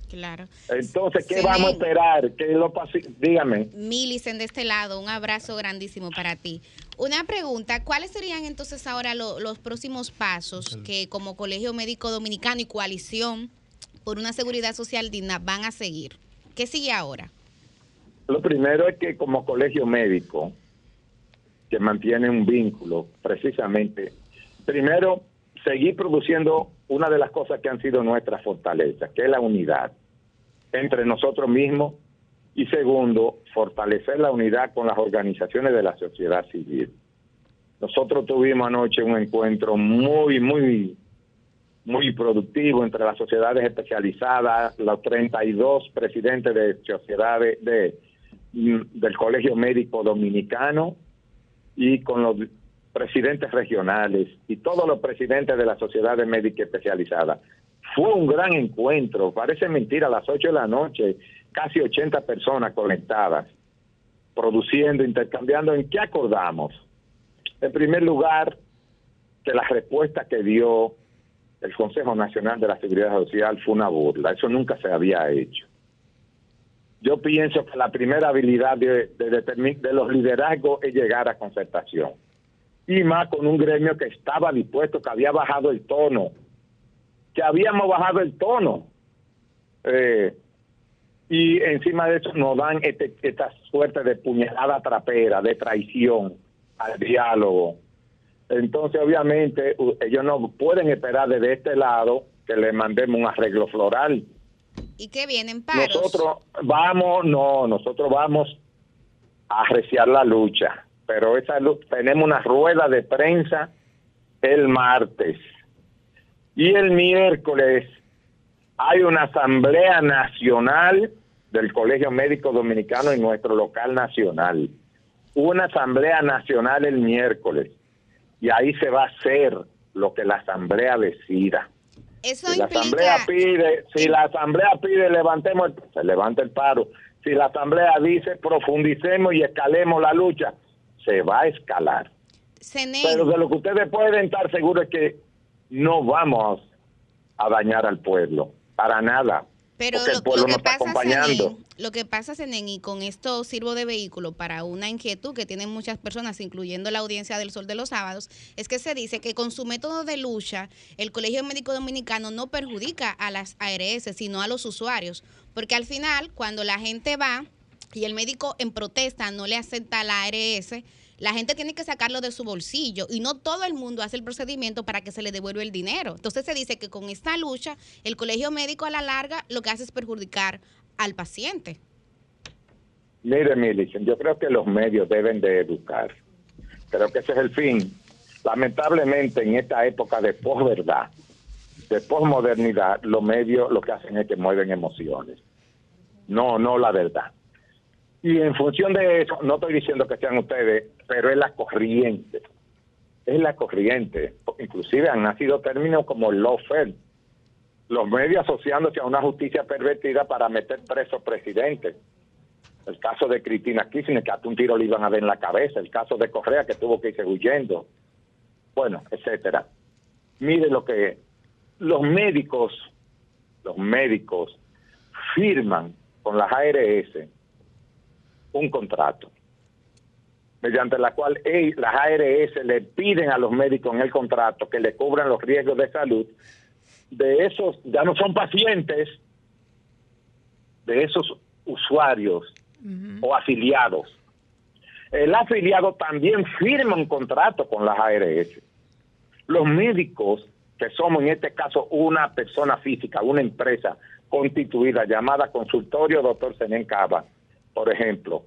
Claro. Entonces, ¿qué vamos a esperar? ¿Qué lo Dígame. Milicen, de este lado, un abrazo grandísimo para ti. Una pregunta, ¿cuáles serían entonces ahora los próximos pasos que como Colegio Médico Dominicano y Coalición por una Seguridad Social Digna van a seguir? ¿Qué sigue ahora? Lo primero es que como colegio médico, que mantiene un vínculo, precisamente, primero, seguir produciendo una de las cosas que han sido nuestras fortalezas, que es la unidad entre nosotros mismos y segundo, fortalecer la unidad con las organizaciones de la sociedad civil. Nosotros tuvimos anoche un encuentro muy, muy, muy productivo entre las sociedades especializadas, los 32 presidentes de sociedades de, del Colegio Médico Dominicano y con los presidentes regionales y todos los presidentes de las sociedades médicas especializadas. Fue un gran encuentro, parece mentira, a las 8 de la noche, casi 80 personas conectadas, produciendo, intercambiando. ¿En qué acordamos? En primer lugar, que la respuesta que dio el Consejo Nacional de la Seguridad Social fue una burla. Eso nunca se había hecho. Yo pienso que la primera habilidad de, los liderazgos es llegar a concertación. Y más con un gremio que estaba dispuesto, que había bajado el tono que habíamos bajado el tono. Eh, y encima de eso nos dan este, esta suerte de puñalada trapera, de traición al diálogo. Entonces, obviamente, ellos no pueden esperar desde este lado que le mandemos un arreglo floral. ¿Y qué vienen paros? Nosotros vamos, no, nosotros vamos a arreciar la lucha, pero esa tenemos una rueda de prensa el martes y el miércoles hay una asamblea nacional del Colegio Médico Dominicano en nuestro local nacional. Una asamblea nacional el miércoles. Y ahí se va a hacer lo que la asamblea decida. Eso si la asamblea pide, si la asamblea pide levantemos, se levanta el paro. Si la asamblea dice profundicemos y escalemos la lucha, se va a escalar. Pero de lo que ustedes pueden estar seguros es que no vamos a dañar al pueblo, para nada. Pero lo, que pasa, Senen, lo que pasa, y con esto sirvo de vehículo para una inquietud que tienen muchas personas, incluyendo la audiencia del Sol de los Sábados, es que se dice que con su método de lucha, el Colegio Médico Dominicano no perjudica a las ARS, sino a los usuarios. Porque al final, cuando la gente va y el médico en protesta no le acepta a la ARS, la gente tiene que sacarlo de su bolsillo y no todo el mundo hace el procedimiento para que se le devuelva el dinero. Entonces se dice que con esta lucha el colegio médico a la larga lo que hace es perjudicar al paciente. Mire, Milicen, yo creo que los medios deben de educar. Creo que ese es el fin. Lamentablemente en esta época de posverdad, de posmodernidad, los medios lo que hacen es que mueven emociones. No, no la verdad. Y en función de eso, no estoy diciendo que sean ustedes, pero es la corriente. Es la corriente. Inclusive han nacido términos como lawfare. Los medios asociándose a una justicia pervertida para meter presos presidentes. El caso de Cristina Kirchner, que hasta un tiro le iban a dar en la cabeza. El caso de Correa, que tuvo que irse huyendo. Bueno, etcétera. Mire lo que los médicos, los médicos firman con las ARS un contrato mediante la cual las ARS le piden a los médicos en el contrato que le cubran los riesgos de salud de esos, ya no son pacientes, de esos usuarios o afiliados. El afiliado también firma un contrato con las ARS. Los médicos, que somos en este caso una persona física, una empresa constituida llamada Consultorio Doctor Senen Cava, por ejemplo,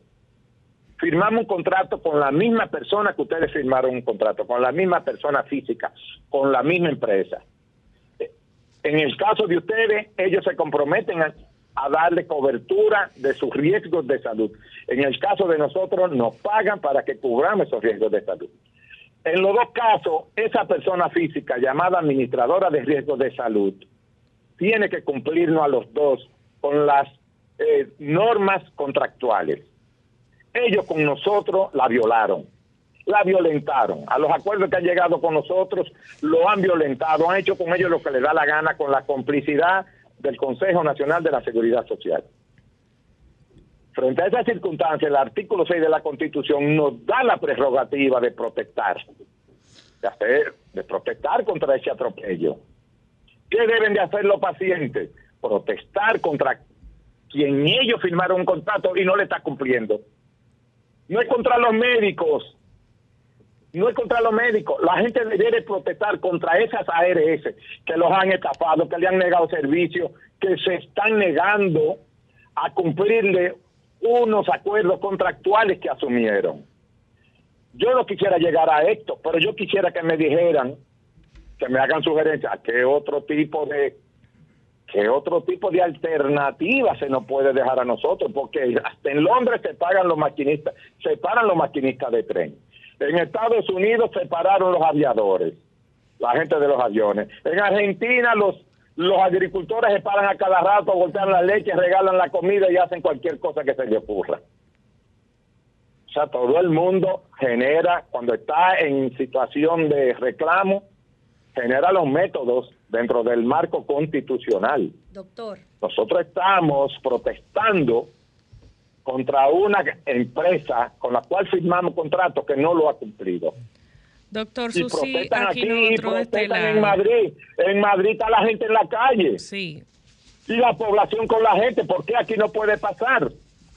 firmamos un contrato con la misma persona que ustedes firmaron un contrato, con la misma persona física, con la misma empresa. En el caso de ustedes, ellos se comprometen a, darle cobertura de sus riesgos de salud. En el caso de nosotros, nos pagan para que cubramos esos riesgos de salud. En los dos casos, esa persona física llamada administradora de riesgos de salud tiene que cumplirnos a los dos con las eh, normas contractuales ellos con nosotros la violaron, la violentaron. A los acuerdos que han llegado con nosotros lo han violentado, han hecho con ellos lo que les da la gana con la complicidad del Consejo Nacional de la Seguridad Social. Frente a esa circunstancia, el artículo 6 de la Constitución nos da la prerrogativa de protestar, de hacer, de protestar contra ese atropello. ¿Qué deben de hacer los pacientes? Protestar contra quien ellos firmaron un contrato y no le está cumpliendo. No es contra los médicos. No es contra los médicos. La gente debe protestar contra esas ARS que los han estafado, que le han negado servicios, que se están negando a cumplirle unos acuerdos contractuales que asumieron. Yo no quisiera llegar a esto, pero yo quisiera que me dijeran, que me hagan sugerencias, qué otro tipo de ¿Qué otro tipo de alternativa se nos puede dejar a nosotros? Porque hasta en Londres se pagan los maquinistas, se paran los maquinistas de tren. En Estados Unidos se pararon los aviadores, la gente de los aviones. En Argentina los los agricultores se paran a cada rato, voltean la leche, regalan la comida y hacen cualquier cosa que se les ocurra. O sea, todo el mundo genera, cuando está en situación de reclamo, genera los métodos dentro del marco constitucional. Doctor. Nosotros estamos protestando contra una empresa con la cual firmamos contrato que no lo ha cumplido. Doctor Susi, aquí, En Madrid, en Madrid está la gente en la calle. Sí. Y la población con la gente, ¿por qué aquí no puede pasar?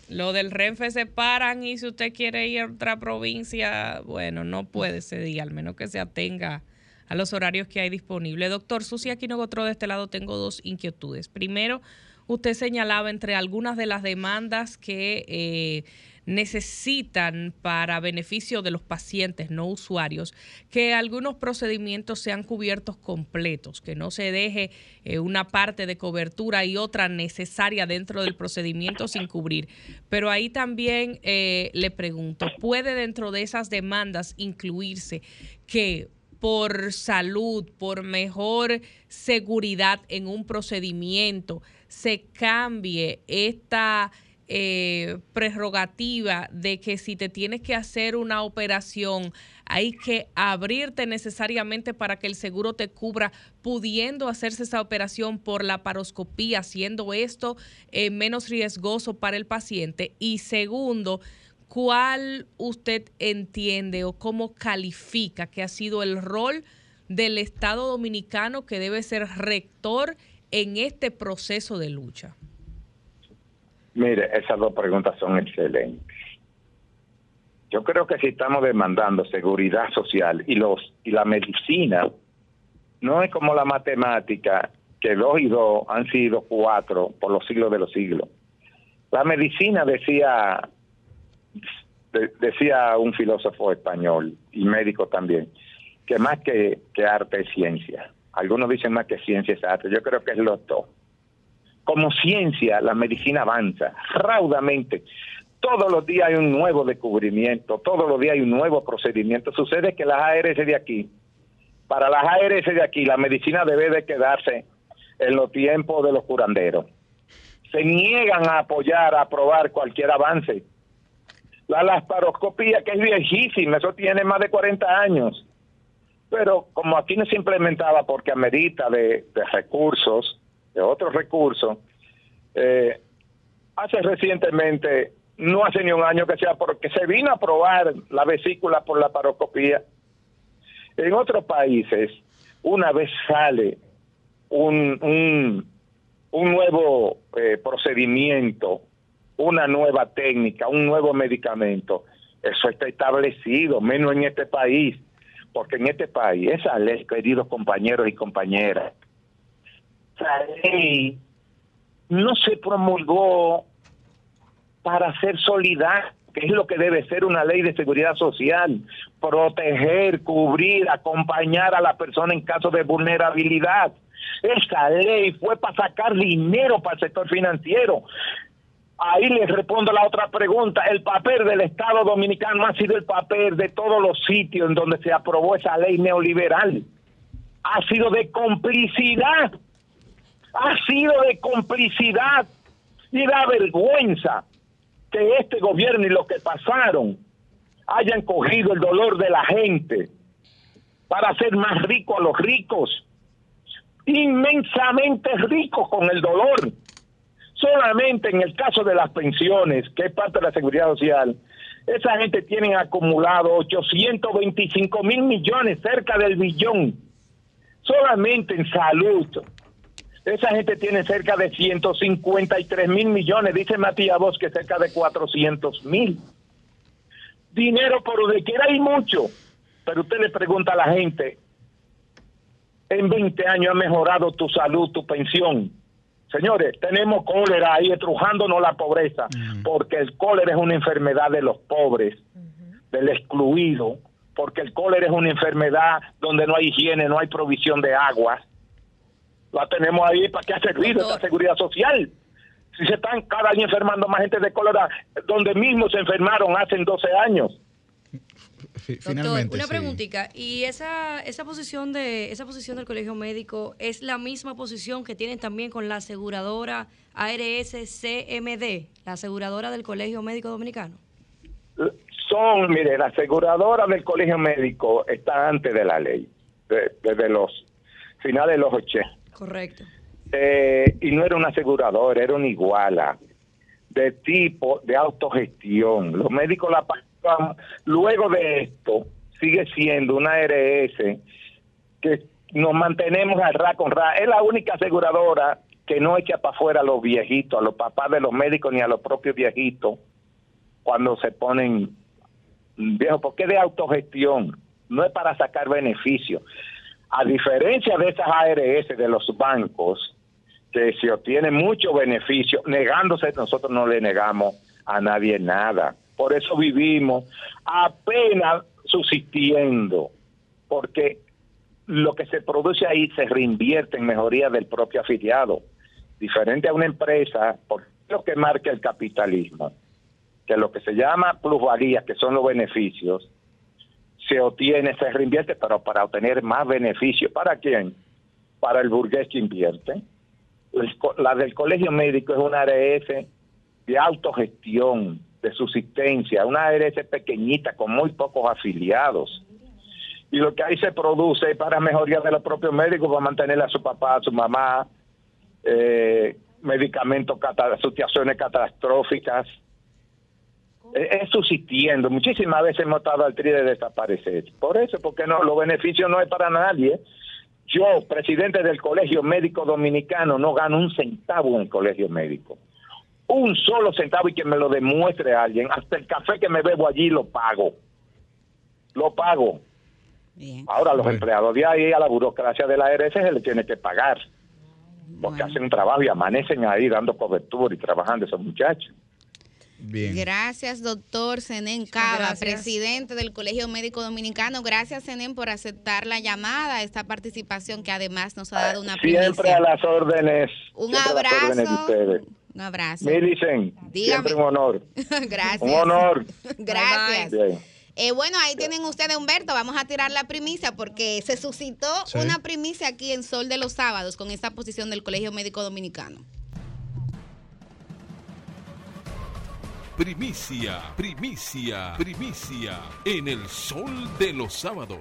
Lo del Renfe se paran y si usted quiere ir a otra provincia, bueno, no puede ese día, al menos que se atenga a los horarios que hay disponibles. Doctor Susi Aquino de este lado tengo dos inquietudes. Primero, usted señalaba entre algunas de las demandas que eh, necesitan para beneficio de los pacientes, no usuarios, que algunos procedimientos sean cubiertos completos, que no se deje eh, una parte de cobertura y otra necesaria dentro del procedimiento sin cubrir. Pero ahí también eh, le pregunto, ¿puede dentro de esas demandas incluirse que por salud, por mejor seguridad en un procedimiento, se cambie esta eh, prerrogativa de que si te tienes que hacer una operación, hay que abrirte necesariamente para que el seguro te cubra, pudiendo hacerse esa operación por la paroscopía, siendo esto eh, menos riesgoso para el paciente. Y segundo, ¿cuál usted entiende o cómo califica que ha sido el rol del Estado dominicano que debe ser rector en este proceso de lucha? Mire, esas dos preguntas son excelentes. Yo creo que si estamos demandando seguridad social y los y la medicina, no es como la matemática, que dos y dos han sido cuatro por los siglos de los siglos. La medicina decía decía un filósofo español y médico también, que más que, que arte es ciencia. Algunos dicen más que ciencia es arte. Yo creo que es lo dos. Como ciencia, la medicina avanza raudamente. Todos los días hay un nuevo descubrimiento, todos los días hay un nuevo procedimiento. Sucede que las ARS de aquí, para las ARS de aquí, la medicina debe de quedarse en los tiempos de los curanderos se niegan a apoyar, a aprobar cualquier avance. La laparoscopía, que es viejísima, eso tiene más de 40 años. Pero como aquí no se implementaba porque amerita de, de recursos, de otros recursos, eh, hace recientemente, no hace ni un año que sea, porque se vino a probar la vesícula por la paroscopía. En otros países, una vez sale un, un, un nuevo eh, procedimiento, una nueva técnica, un nuevo medicamento, eso está establecido, menos en este país, porque en este país, esa ley, queridos compañeros y compañeras, esa ley no se promulgó para ser solidaria, que es lo que debe ser una ley de seguridad social, proteger, cubrir, acompañar a la persona en caso de vulnerabilidad. Esa ley fue para sacar dinero para el sector financiero. Ahí les respondo la otra pregunta. El papel del Estado Dominicano ha sido el papel de todos los sitios en donde se aprobó esa ley neoliberal. Ha sido de complicidad. Ha sido de complicidad. Y da vergüenza que este gobierno y los que pasaron hayan cogido el dolor de la gente para hacer más rico a los ricos. Inmensamente ricos con el dolor Solamente en el caso de las pensiones, que es parte de la seguridad social, esa gente tiene acumulado 825 mil millones, cerca del billón. Solamente en salud. Esa gente tiene cerca de 153 mil millones, dice Matías Bosque, cerca de 400 mil. Dinero por donde quiera hay mucho, pero usted le pregunta a la gente, en 20 años ha mejorado tu salud, tu pensión. Señores, tenemos cólera ahí estrujándonos la pobreza, porque el cólera es una enfermedad de los pobres, del excluido, porque el cólera es una enfermedad donde no hay higiene, no hay provisión de agua. La tenemos ahí para qué ha servido esta seguridad social. Si se están cada año enfermando más gente de cólera, donde mismo se enfermaron hace 12 años. Finalmente, una preguntita. ¿Y esa, esa, posición de, esa posición del colegio médico es la misma posición que tienen también con la aseguradora ARS CMD, la aseguradora del Colegio Médico Dominicano? Son, mire, la aseguradora del Colegio Médico está antes de la ley, desde los finales de los 80. Correcto. Eh, y no era una aseguradora, era una iguala de tipo de autogestión. Los médicos la luego de esto, sigue siendo una ARS que nos mantenemos al ra con ra. Es la única aseguradora que no echa para afuera a los viejitos, a los papás de los médicos ni a los propios viejitos cuando se ponen viejos, porque es de autogestión, no es para sacar beneficio. A diferencia de esas ARS de los bancos, que se obtiene mucho beneficio, negándose, nosotros no le negamos a nadie nada. Por eso vivimos apenas subsistiendo, porque lo que se produce ahí se reinvierte en mejoría del propio afiliado, diferente a una empresa, por lo que marca el capitalismo, que lo que se llama plusvalía, que son los beneficios, se obtiene, se reinvierte, pero para obtener más beneficios. ¿Para quién? Para el burgués que invierte. La del colegio médico es una ARS de autogestión, de subsistencia, una ARS pequeñita con muy pocos afiliados. Y lo que ahí se produce es para mejoría de los propios médicos, para mantener a su papá, a su mamá, eh, medicamentos, situaciones catastróficas. Es, subsistiendo. Muchísimas veces hemos estado al tri de desaparecer. Por eso, porque no, los beneficios no es para nadie. Yo, presidente del Colegio Médico Dominicano, no gano un centavo en el Colegio Médico un solo centavo y que me lo demuestre alguien. Hasta el café que me bebo allí lo pago. Lo pago. Ahora los empleados de ahí a la burocracia de la ARS se le tiene que pagar. Porque hacen un trabajo y amanecen ahí dando cobertura y trabajando esos muchachos. Bien. Gracias, doctor Zenén Cava, presidente del Colegio Médico Dominicano. Gracias, Zenén, por aceptar la llamada, esta participación que además nos ha dado una Siempre a las órdenes. Un abrazo. Un abrazo. dicen siempre un honor. Gracias. Un honor. Gracias. Eh, bueno, ahí tienen ustedes, Humberto. Vamos a tirar la primicia porque se suscitó una primicia aquí en Sol de los Sábados con esta posición del Colegio Médico Dominicano. Primicia, primicia, primicia en el sol de los sábados.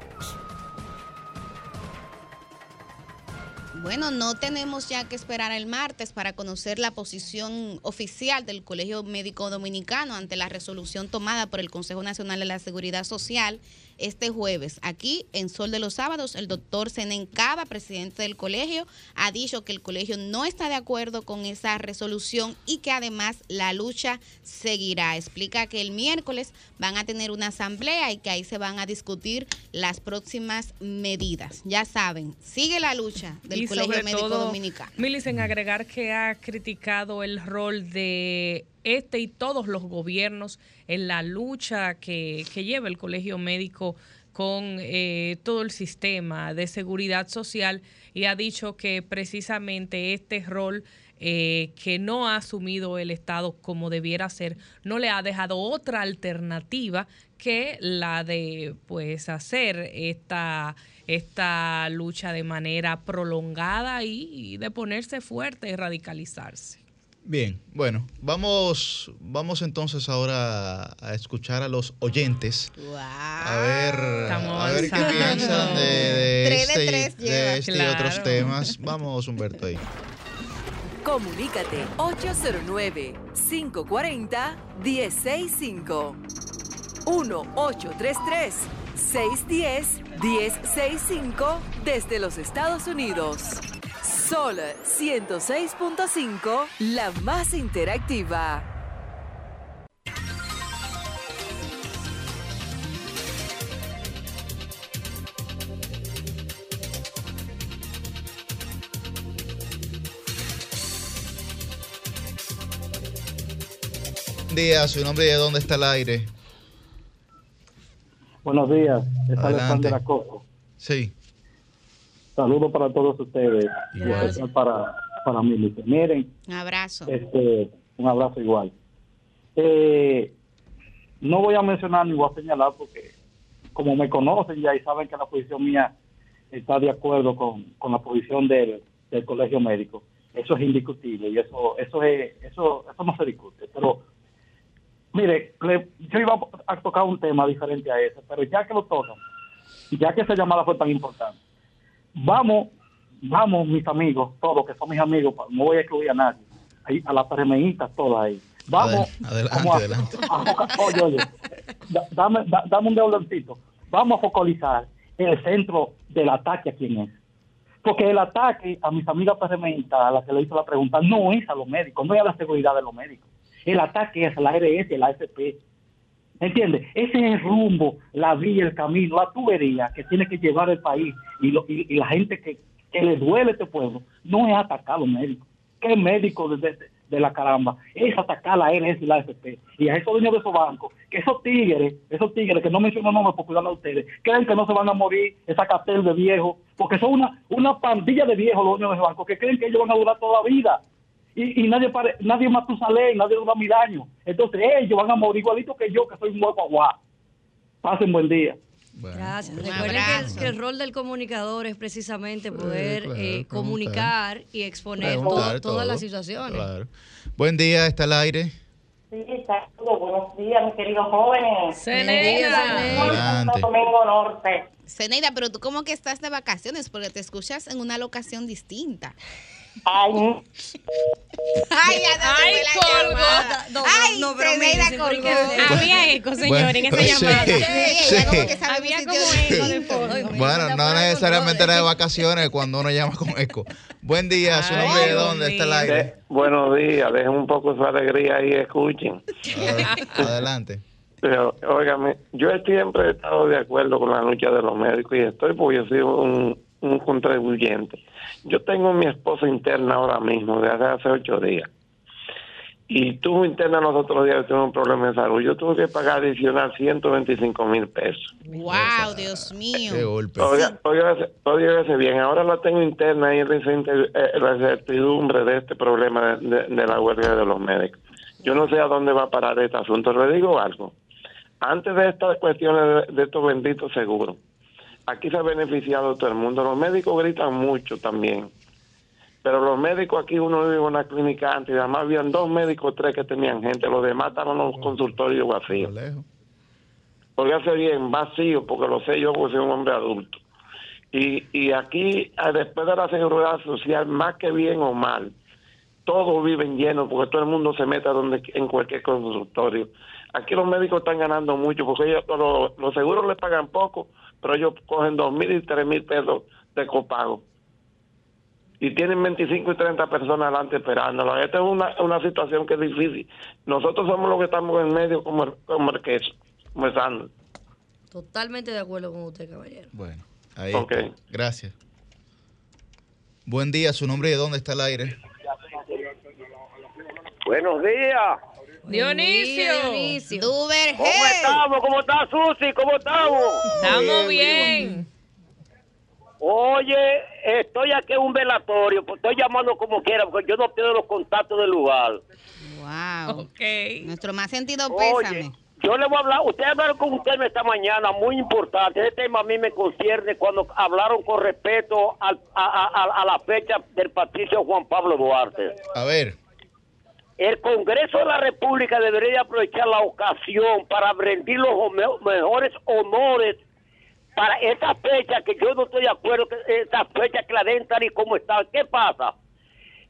Bueno, no tenemos ya que esperar el martes para conocer la posición oficial del Colegio Médico Dominicano ante la resolución tomada por el Consejo Nacional de la Seguridad Social este jueves. Aquí, en Sol de los Sábados, el doctor Senen Cava, presidente del colegio, ha dicho que el colegio no está de acuerdo con esa resolución y que además la lucha seguirá. Explica que el miércoles van a tener una asamblea y que ahí se van a discutir las próximas medidas. Ya saben, sigue la lucha del Colegio Médico Dominicano. Milicen, agregar que ha criticado el rol de este y todos los gobiernos en la lucha que, lleva el Colegio Médico con eh, todo el sistema de seguridad social y ha dicho que precisamente este rol eh, que no ha asumido el Estado como debiera ser, no le ha dejado otra alternativa que la de pues hacer esta, esta lucha de manera prolongada y de ponerse fuerte y radicalizarse. Bien, bueno, vamos, vamos entonces ahora a escuchar a los oyentes. A ver, a ver qué piensan de, este, de este y otros temas. Vamos, Humberto, ahí. Comunícate 809-540-1065. 1-833-610-1065 desde los Estados Unidos. Sol 106.5, la más interactiva. Día, su nombre y de dónde está el aire. Buenos días, está Alejandro Acoco. Sí. Saludos para todos ustedes. Y para, para mí. Miren. Un abrazo. Este, un abrazo igual. Eh, no voy a mencionar ni voy a señalar porque como me conocen ya y saben que la posición mía está de acuerdo con, la posición del, del colegio médico. Eso es indiscutible y eso eso es eso eso no se discute. Pero mire, yo iba a tocar un tema diferente a ese, pero ya que lo tocan, ya que esa llamada fue tan importante, vamos, vamos mis amigos, todos que son mis amigos, no voy a excluir a nadie, ahí, a las PRMistas todas ahí. Vamos, adelante, adelante. oye, oye, dame, dame un dedo Vamos a focalizar el centro del ataque a quién es. Porque el ataque a mis amigas PRMistas, a las que le hizo la pregunta, no es a los médicos, no es a la seguridad de los médicos. El ataque es a la ARS, la AFP, ¿Entiendes? Ese es el rumbo, la vía, el camino, la tubería que tiene que llevar el país y, y, la gente que, le duele a este pueblo no es atacar a los médicos. ¿Qué médico de, de, la caramba? Es atacar a la NS y la FP. Y a esos dueños de esos bancos, que esos tigres, esos tigres que no menciono nombres por cuidar a ustedes, creen que no se van a morir esa cartel de viejos, porque son una, una pandilla de viejos los dueños de esos bancos que creen que ellos van a durar toda la vida y, y nadie pare, nadie Matusalén, nadie va a mi daño. Entonces ellos van a morir igualito que yo, que soy un hueco aguá. Pasen buen día. Gracias. Recuerden que, el rol del comunicador es precisamente poder eh, comunicar y exponer todas las situaciones. Buen día, está al aire. Sí, saludos, buenos días, mis queridos jóvenes. Ceneida. Domingo Norte. Ceneida, pero tú como que estás de vacaciones porque te escuchas en una locación distinta. Ay, Ay, ya no Ay, colgó. Ay, no, mira, colgó. Había eco, señor, en esa llamada. Sí, Había como eco de fondo. Bueno, no necesariamente era de vacaciones cuando uno llama con eco. Buen día, su nombre de dónde está el aire. buenos días, dejen un poco su alegría ahí y escuchen. Adelante. Pero, óigame, yo siempre he estado de acuerdo con la lucha de los médicos y estoy porque yo soy un, un contribuyente. Yo tengo mi esposa interna ahora mismo, desde hace ocho días. Y tuvo interna los otros días, tuvo un problema de salud. Yo tuve que pagar adicional 125 mil pesos. ¡Wow, Dios mío! ¡Qué golpe! Oiga, bien, ahora la tengo interna y eh, la incertidumbre de este problema de, la huelga de los médicos. Yo no sé a dónde va a parar este asunto. Le digo algo. Antes de estas cuestiones de estos benditos seguros, aquí se ha beneficiado todo el mundo. Los médicos gritan mucho también, Pero los médicos aquí, uno vive en una clínica antes, y además habían dos médicos, tres que tenían gente, los demás estaban los consultorios vacíos. Porque hace bien, vacío, porque lo sé yo, porque soy un hombre adulto. Y, y aquí, eh, después de la seguridad social, más que bien o mal, todos viven llenos, porque todo el mundo se mete donde, en cualquier consultorio. Aquí los médicos están ganando mucho, porque ellos, los, los seguros les pagan poco, pero ellos cogen dos mil y tres mil pesos de copago y tienen 25 y 30 personas adelante esperándolo. Esta es una, una situación que es difícil. Nosotros somos los que estamos en medio como el, como el queso, comenzando. Totalmente de acuerdo con usted, caballero. Bueno, ahí Ok. está. Gracias. Buen día, su nombre y de dónde está el aire. Buenos días. Dionisio. ¿Cómo estamos? ¿Cómo está Susi? ¿Cómo estamos? Estamos bien. Oye, estoy aquí en un velatorio, pues estoy llamando como quiera, porque yo no pierdo los contactos del lugar. Wow. Nuestro más sentido Oye, pésame. yo le voy a hablar, ustedes hablaron con un tema esta mañana muy importante, ese tema a mí me concierne cuando hablaron con respeto al- a, a- a- a la fecha del patricio Juan Pablo Duarte. A ver. El Congreso de la República debería aprovechar la ocasión para rendir los mejores honores para esa fecha que yo no estoy de acuerdo que esa fecha que la den tal y como está. ¿Qué pasa?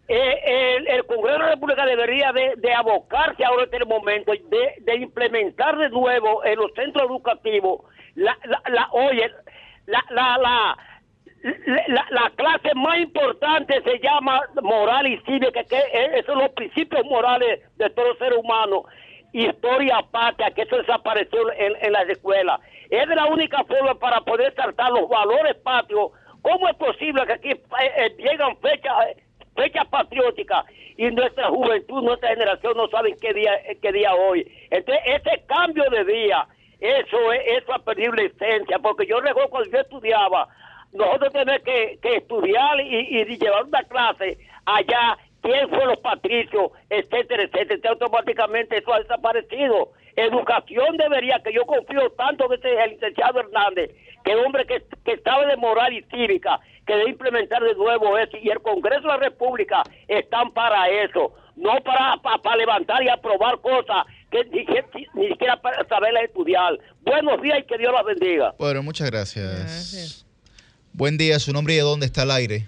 Eh, el, el Congreso de la República debería de, de abocarse ahora en este momento de, de implementar de nuevo en los centros educativos la, la, la- oye la, la, la, la, la clase más importante se llama moral y cívica, que es- esos son los principios morales de todo ser humano. Historia patria, que eso desapareció en, en las escuelas. Es la única forma para poder saltar los valores patrios. ¿Cómo es posible que aquí eh, eh, llegan fechas fechas patrióticas y nuestra juventud, nuestra generación no saben qué día qué día hoy? Entonces, ese cambio de día, eso es, eso ha perdido esencia, porque yo recuerdo cuando yo estudiaba, nosotros tenemos que, que estudiar y, y llevar una clase allá, quién fue los patricios, etcétera, etcétera, automáticamente eso ha desaparecido. Educación debería, que yo confío tanto en ese el licenciado Hernández, que hombre que, que sabe de moral y cívica, que debe implementar de nuevo eso, y el Congreso de la República están para eso, no para, para, para levantar y aprobar cosas que ni, ni- ni siquiera para saberlas estudiar. Buenos días y que Dios las bendiga. Bueno, muchas gracias. Buen día, su nombre y de dónde está el aire.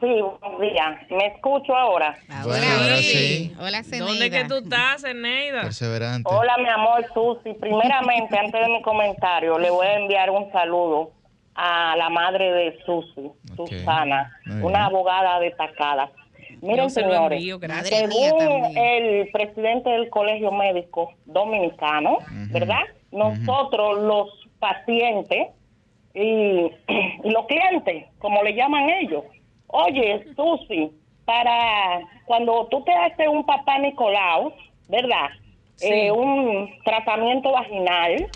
Sí, buenos días. ¿Me escucho ahora? Bueno, ahora sí. Hola, ¿Dónde que tú estás, Eneida? Perseverante. Hola, mi amor Susi. Primeramente, antes de mi comentario, le voy a enviar un saludo a la madre de Susi, Susana, Muy una abogada destacada. Miren, se lo señores, envío, según el presidente del Colegio Médico Dominicano, ¿verdad? Nosotros, los pacientes y, y los clientes, como le llaman ellos, oye, Susi, para cuando tú te haces un papá Nicolau, ¿verdad? Sí. Eh, un tratamiento vaginal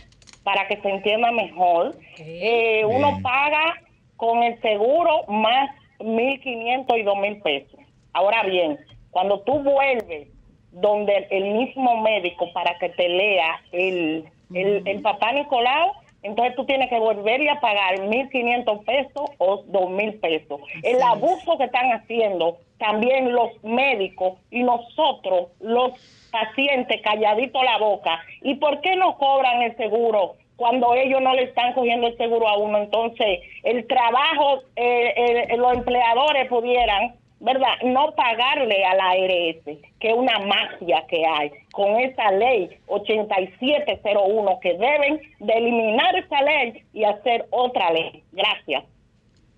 para que se entienda mejor, eh, uno paga con el seguro más 1.500 y 2.000 pesos. Ahora bien, cuando tú vuelves donde el mismo médico para que te lea el, el, el papá Nicolau, entonces tú tienes que volverle a pagar 1.500 pesos o 2.000 pesos. El abuso que están haciendo también los médicos y nosotros, los pacientes, calladitos la boca. ¿Y por qué no cobran el seguro? cuando ellos no le están cogiendo el seguro a uno. Entonces, el trabajo, eh, eh, los empleadores pudieran, ¿verdad?, no pagarle a la ARS, que es una magia que hay, con esa ley 8701, que deben de eliminar esa ley y hacer otra ley. Gracias.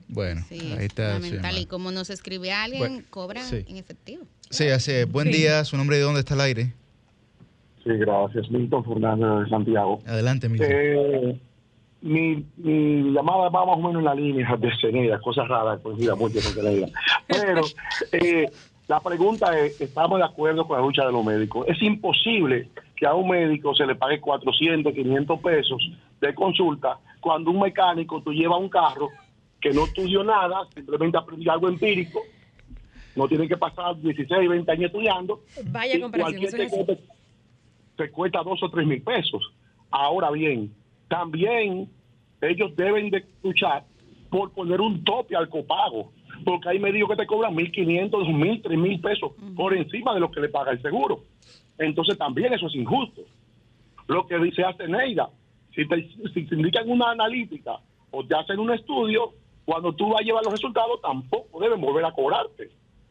Bueno, ahí está. Fundamental. Y como nos escribe alguien, Bueno, cobran sí. en efectivo. Sí, así es. Buen Sí. día, su nombre y de dónde está el aire. Sí, gracias. Milton Fernández de Santiago. Adelante, Milton. Eh, mi, mi llamada va más o menos en la línea de Ceneda, cosas raras, pues mira, mucho con que le diga. Pero eh, la pregunta es, ¿estamos de acuerdo con la lucha de los médicos? Es imposible que a un médico se le pague 400, 500 pesos de consulta cuando un mecánico tú llevas un carro que no estudió nada, simplemente aprendió algo empírico, no tiene que pasar 16, 20 años estudiando. Vaya comparación, cualquier eso es así. te- te cuesta dos o tres mil pesos. Ahora bien, también ellos deben de luchar por poner un tope al copago. porque hay médicos que te cobran 1.500, 2.000, 3.000 pesos por encima de lo que le paga el seguro. Entonces también eso es injusto. Lo que dice Neida, si te, si te indican una analítica o te hacen un estudio, cuando tú vas a llevar los resultados tampoco deben volver a cobrarte,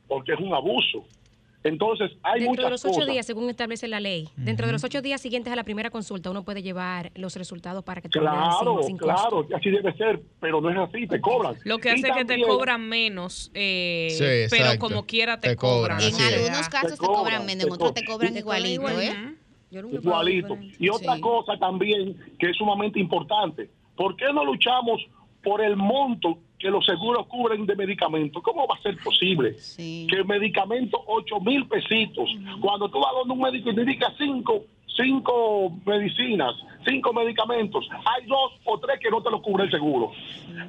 porque es un abuso. Entonces, hay Dentro de los ocho cosas. días, según establece la ley, dentro de los ocho días siguientes a la primera consulta, uno puede llevar los resultados para que te Claro, sin, claro, que así debe ser, pero no es así, te cobran. Lo que hace es que te también- cobran menos, eh, Sí, pero exacto. como quiera te, Te cobran, cobran. así En es. algunos casos te cobran menos, en otros te cobran igualito, ¿eh? Igualito. Y otra cosa también que es sumamente importante, ¿por qué no luchamos por el monto que los seguros cubren de medicamentos? ¿Cómo va a ser posible que el medicamento 8 mil pesitos, cuando tú vas donde un médico y te indica cinco, cinco medicinas, cinco medicamentos, hay dos o tres que no te lo cubre el seguro.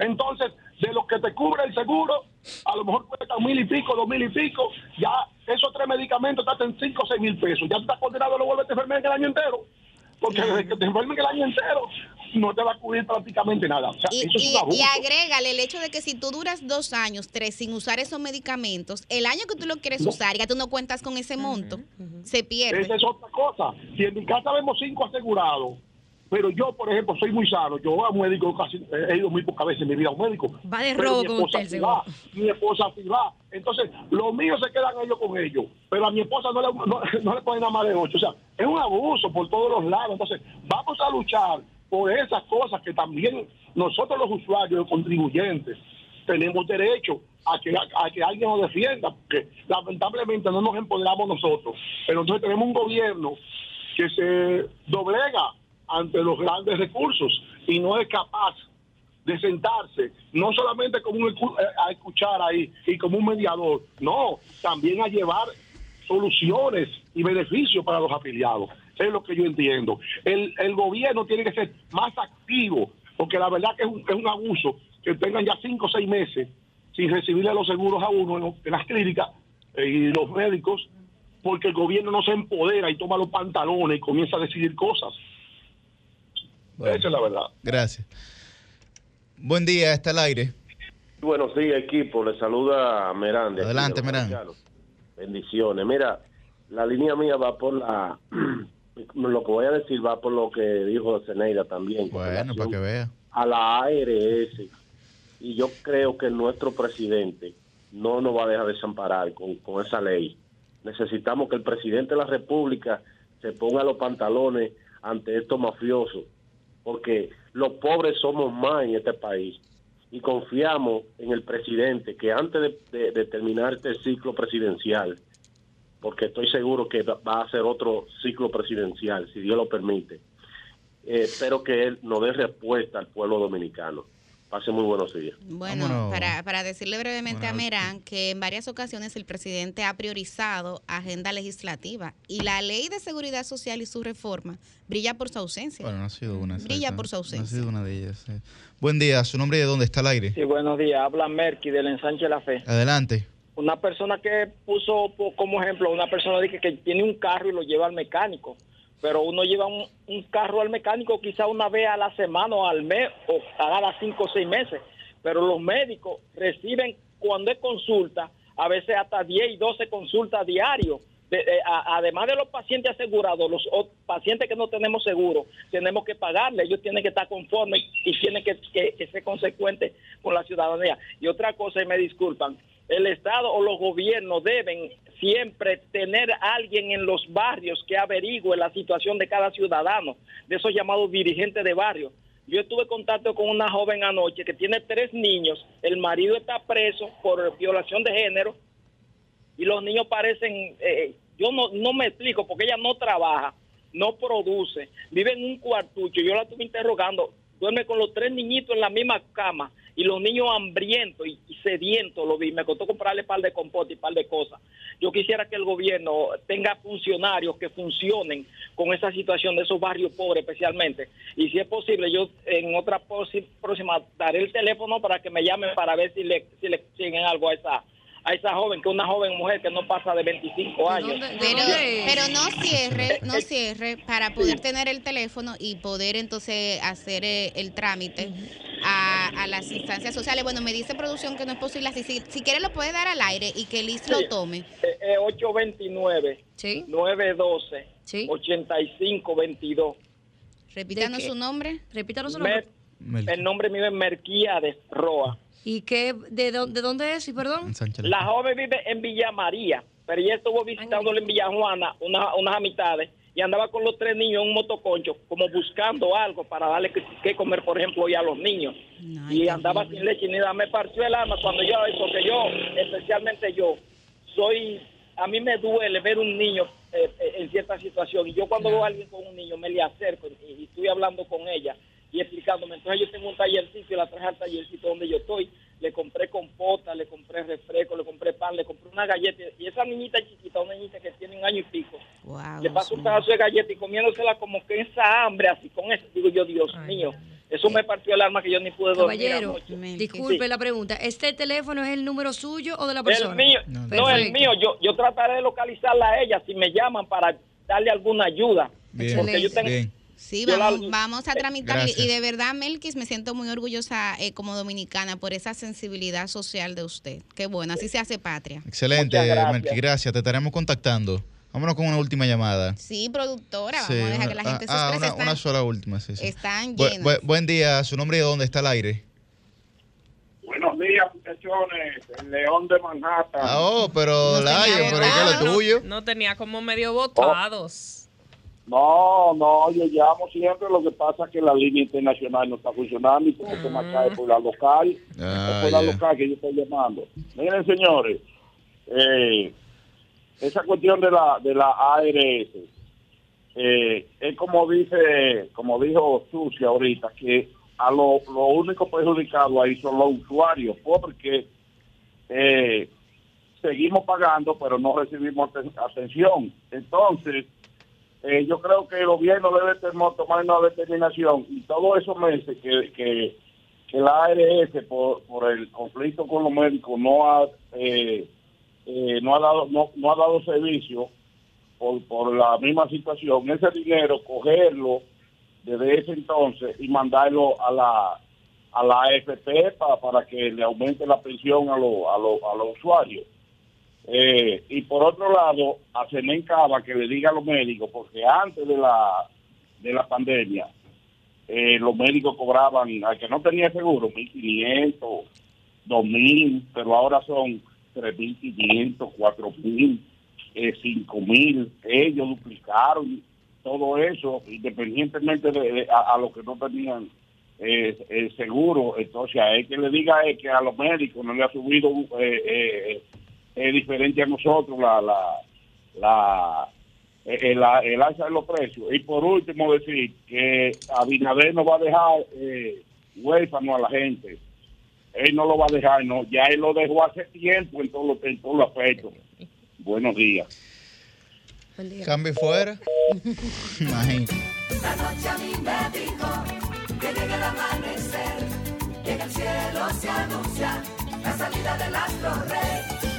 Entonces, de los que te cubre el seguro, a lo mejor cuestan mil y pico, dos mil y pico, ya esos tres medicamentos te hacen cinco o seis mil pesos. Ya tú estás condenado a no volverte a enfermar en el año entero. Porque desde que te enfermen el año entero, no te va a cubrir prácticamente nada. O sea, Y, eso es y- un abuso. y agrégale el hecho de que si tú duras dos años, tres, sin usar esos medicamentos, el año que tú lo quieres usar, ya tú no cuentas con ese monto, se pierde. Esa es otra cosa. Si en mi casa vemos cinco asegurados, pero yo, por ejemplo, soy muy sano, yo a un médico casi he ido muy pocas veces en mi vida a un médico. Va de robo mi esposa usted, sí va. Mi esposa sí va. Entonces, los míos se quedan ellos con ellos, pero a mi esposa no le, no, no le ponen nada más de ocho. O sea, es un abuso por todos los lados. Entonces, vamos a luchar por esas cosas que también nosotros los usuarios, los contribuyentes, tenemos derecho a que, a, que alguien nos defienda, porque lamentablemente no nos empoderamos nosotros. Pero entonces tenemos un gobierno que se doblega ante los grandes recursos y no es capaz de sentarse, no solamente como un, eh, a escuchar ahí y como un mediador, no, también a llevar soluciones y beneficios para los afiliados. Es lo que yo entiendo. El, el gobierno tiene que ser más activo, porque la verdad que es un, es un abuso que tengan ya cinco o seis meses sin recibirle los seguros a uno en, lo- en las clínicas eh, y los médicos, porque el gobierno no se empodera y toma los pantalones y comienza a decidir cosas. Esa es la verdad. Gracias. Buen día, está al aire. Buenos días, equipo. Le saluda Merán. Adelante, Merán. Bendiciones. Mira, la línea mía va por la. Lo que voy a decir va por lo que dijo Zeneida también. Bueno, para que vea. A la ARS. Y yo creo que nuestro presidente no nos va a dejar desamparar con, con esa ley. Necesitamos que el presidente de la República se ponga los pantalones ante estos mafiosos, porque los pobres somos más en este país y confiamos en el presidente que antes de, de- de terminar este ciclo presidencial, porque estoy seguro que va a ser otro ciclo presidencial, si Dios lo permite, eh, espero que él nos dé respuesta al pueblo dominicano. Pase muy buenos días. Bueno, Vámonos. para, para decirle brevemente a Merán que en varias ocasiones el presidente ha priorizado agenda legislativa y la ley de seguridad social y su reforma brilla por su ausencia. Bueno, no ha sido una. Brilla por su No ha ausencia. sido una de ellas. Buen día, su nombre y de dónde está al aire. Sí, buenos días. Habla Merky del ensanche La Fe. Adelante. Una persona que puso como ejemplo, una persona dice que tiene un carro y lo lleva al mecánico. Pero uno lleva un, carro al mecánico quizá una vez a la semana o al mes o cada cinco o seis meses. Pero los médicos reciben cuando es consulta, a veces hasta 10 y 12 consultas diarios. De- de- a- además de los pacientes asegurados, los pacientes que no tenemos seguro, tenemos que pagarle, ellos tienen que estar conformes y tienen que, que- que ser consecuentes con la ciudadanía. Y otra cosa, y me disculpan, el Estado o los gobiernos deben siempre tener alguien en los barrios que averigüe la situación de cada ciudadano, de esos llamados dirigentes de barrio. Yo estuve en contacto con una joven anoche que tiene tres niños, el marido está preso por violación de género y los niños parecen, eh, yo no, no me explico porque ella no trabaja, no produce, vive en un cuartucho, yo la estuve interrogando, duerme con los tres niñitos en la misma cama y los niños hambrientos y, sedientos, lo vi, me costó comprarle par de compote y par de cosas. Yo quisiera que el gobierno tenga funcionarios que funcionen con esa situación de esos barrios pobres especialmente. Y si es posible, yo en otra próxima daré el teléfono para que me llamen para ver si le, si le siguen algo a esa a esa joven, que es una joven mujer que no pasa de 25 años. Pero, pero no cierre, no cierre para poder tener el teléfono y poder entonces hacer eh, el trámite a, a las instancias sociales. Bueno, me dice producción que no es posible así. Si, si quiere lo puede dar al aire y que Liz lo tome. Eh, eh, 829 ¿Sí? 912 Sí. 8522. Repítanos su nombre. Repítanos su Mer- el nombre mío es Merquiades Roa. ¿Y qué, de, dó- de dónde es? Y perdón. La joven vive en Villa María, pero ella estuvo visitándole en Villa Juana una- unas amistades y andaba con los tres niños en un motoconcho, como buscando algo para darle que, que comer, por ejemplo, hoy a los niños. y andaba sin leche ni nada. Me partió el alma cuando yo, porque yo, especialmente yo, soy, a mí me duele ver un niño eh, eh, en cierta situación. Y yo cuando veo a alguien con un niño me le acerco y, y estoy hablando con ella y explicándome. Entonces yo tengo un tallercito y la traje al tallercito donde yo estoy. Le compré compota, le compré refresco, le compré pan, le compré una galleta. Y esa niñita chiquita, una niñita que tiene un año y pico, le paso un pedazo de galleta y comiéndosela como que esa hambre, así con eso. Digo yo, Dios mío, eso me partió el alma que yo ni pude dormir Caballero, anoche. disculpe Sí. la pregunta. ¿Este teléfono es el número suyo o de la persona? El mío, no, el mío. Yo, yo trataré de localizarla a ella si me llaman para darle alguna ayuda. Bien, Porque yo tengo, bien. Sí, la- vamos, vamos a tramitar. Y- de verdad, Melquis, me siento muy orgullosa eh, como dominicana por esa sensibilidad social de usted. Qué bueno, así se hace patria. Excelente, gracias. Melqui, gracias. Te estaremos contactando. Vámonos con una última llamada. Sí, productora, Sí, vamos a dejar que la gente se ah, exprese. una, Están- una sola última, sí, sí. Están Bu- llenos. bu- buen día, su nombre y de dónde está el aire. Buenos días, muchachones. El León de Manhattan. Ah, oh, pero Layo, pero ¿qué es lo tuyo? No tenía como medio votados. No, no, yo llamo siempre. Lo que pasa es que la línea internacional no está funcionando y tengo que marcar por la local. Ah, es por la local que yo estoy llamando. Miren, señores, eh, esa cuestión de la de la ARS eh, es como dice, como dijo Sucia ahorita, que a lo, lo único perjudicado ahí son los usuarios, porque eh, seguimos pagando, pero no recibimos aten- atención. Entonces, eh, yo creo que el gobierno debe tomar una determinación y todos esos meses que, que, que la ARS por, por el conflicto con los médicos no ha eh, eh, no ha dado no, no ha dado servicio por, por la misma situación. Ese dinero cogerlo desde ese entonces y mandarlo a la a la AFP pa- para que le aumente la pensión a, los a, los a los usuarios eh, y por otro lado, a Senen Cava que le diga a los médicos, porque antes de la de la pandemia, eh, los médicos cobraban, al que no tenía seguro, 1.500, 2.000, pero ahora son 3.500, 4.000, eh, 5.000. Ellos duplicaron todo eso, independientemente de, a, los que no tenían eh, eh, seguro. Entonces, a él que le diga que a los médicos no le ha subido eh, eh, es diferente a nosotros la la la el, el alza de los precios y por último decir que Abinader no va a dejar eh, huérfano a la gente él no lo va a dejar no ya él lo dejó hace tiempo en todos los en todos los aspectos buenos días Cambio fuera. Imagínate. La noche a mí me dijo que llega el amanecer y en el cielo se anuncia la salida del astro rey.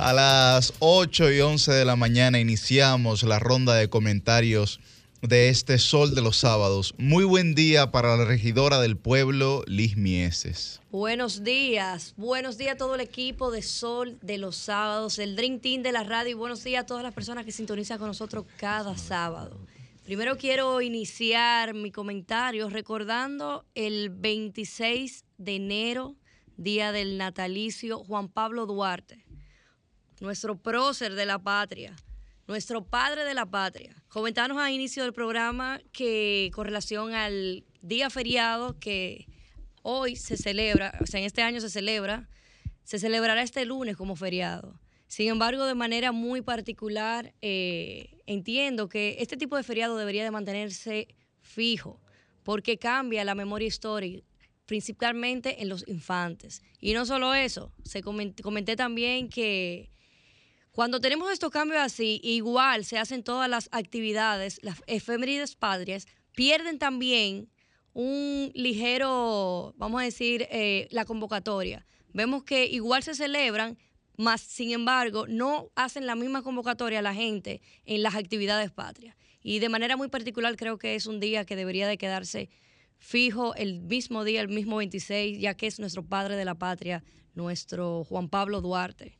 A las 8 y 11 de la mañana iniciamos la ronda de comentarios de este Sol de los Sábados. Muy buen día para la regidora del pueblo, Liz Mieses. Buenos días, buenos días a todo el equipo de Sol de los sábados, el Dream Team de la radio y buenos días a todas las personas que sintonizan con nosotros cada sábado. Primero quiero iniciar mi comentario recordando el 26 de enero, día del natalicio Juan Pablo Duarte, nuestro prócer de la patria, nuestro padre de la patria. Comentanos a inicio del programa que con relación al día feriado que hoy se celebra, o sea, en este año se celebra, se celebrará este lunes como feriado. Sin embargo, de manera muy particular, eh, entiendo que este tipo de feriado debería de mantenerse fijo, porque cambia la memoria histórica, principalmente en los infantes. Y no solo eso, se coment- comenté también que cuando tenemos estos cambios así, igual se hacen todas las actividades, las efemérides patrias, pierden también un ligero, vamos a decir, eh, la convocatoria. Vemos que igual se celebran, más sin embargo no hacen la misma convocatoria a la gente en las actividades patrias. Y de manera muy particular creo que es un día que debería de quedarse fijo el mismo día, el mismo 26, ya que es nuestro padre de la patria, nuestro Juan Pablo Duarte.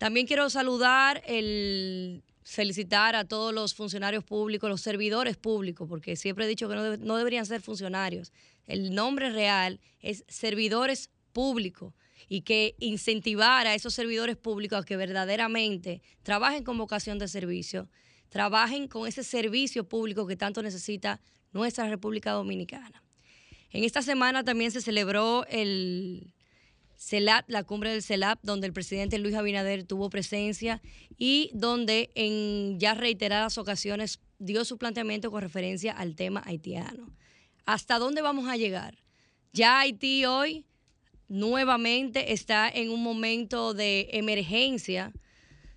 También quiero saludar el felicitar a todos los funcionarios públicos, los servidores públicos, porque siempre he dicho que no, no deberían ser funcionarios. El nombre real es servidores públicos y que incentivar a esos servidores públicos a que verdaderamente trabajen con vocación de servicio, trabajen con ese servicio público que tanto necesita nuestra República Dominicana. En esta semana también se celebró el CELAP, la cumbre del CELAP, donde el presidente Luis Abinader tuvo presencia y donde en ya reiteradas ocasiones dio su planteamiento con referencia al tema haitiano. ¿Hasta dónde vamos a llegar? Ya Haití hoy nuevamente está en un momento de emergencia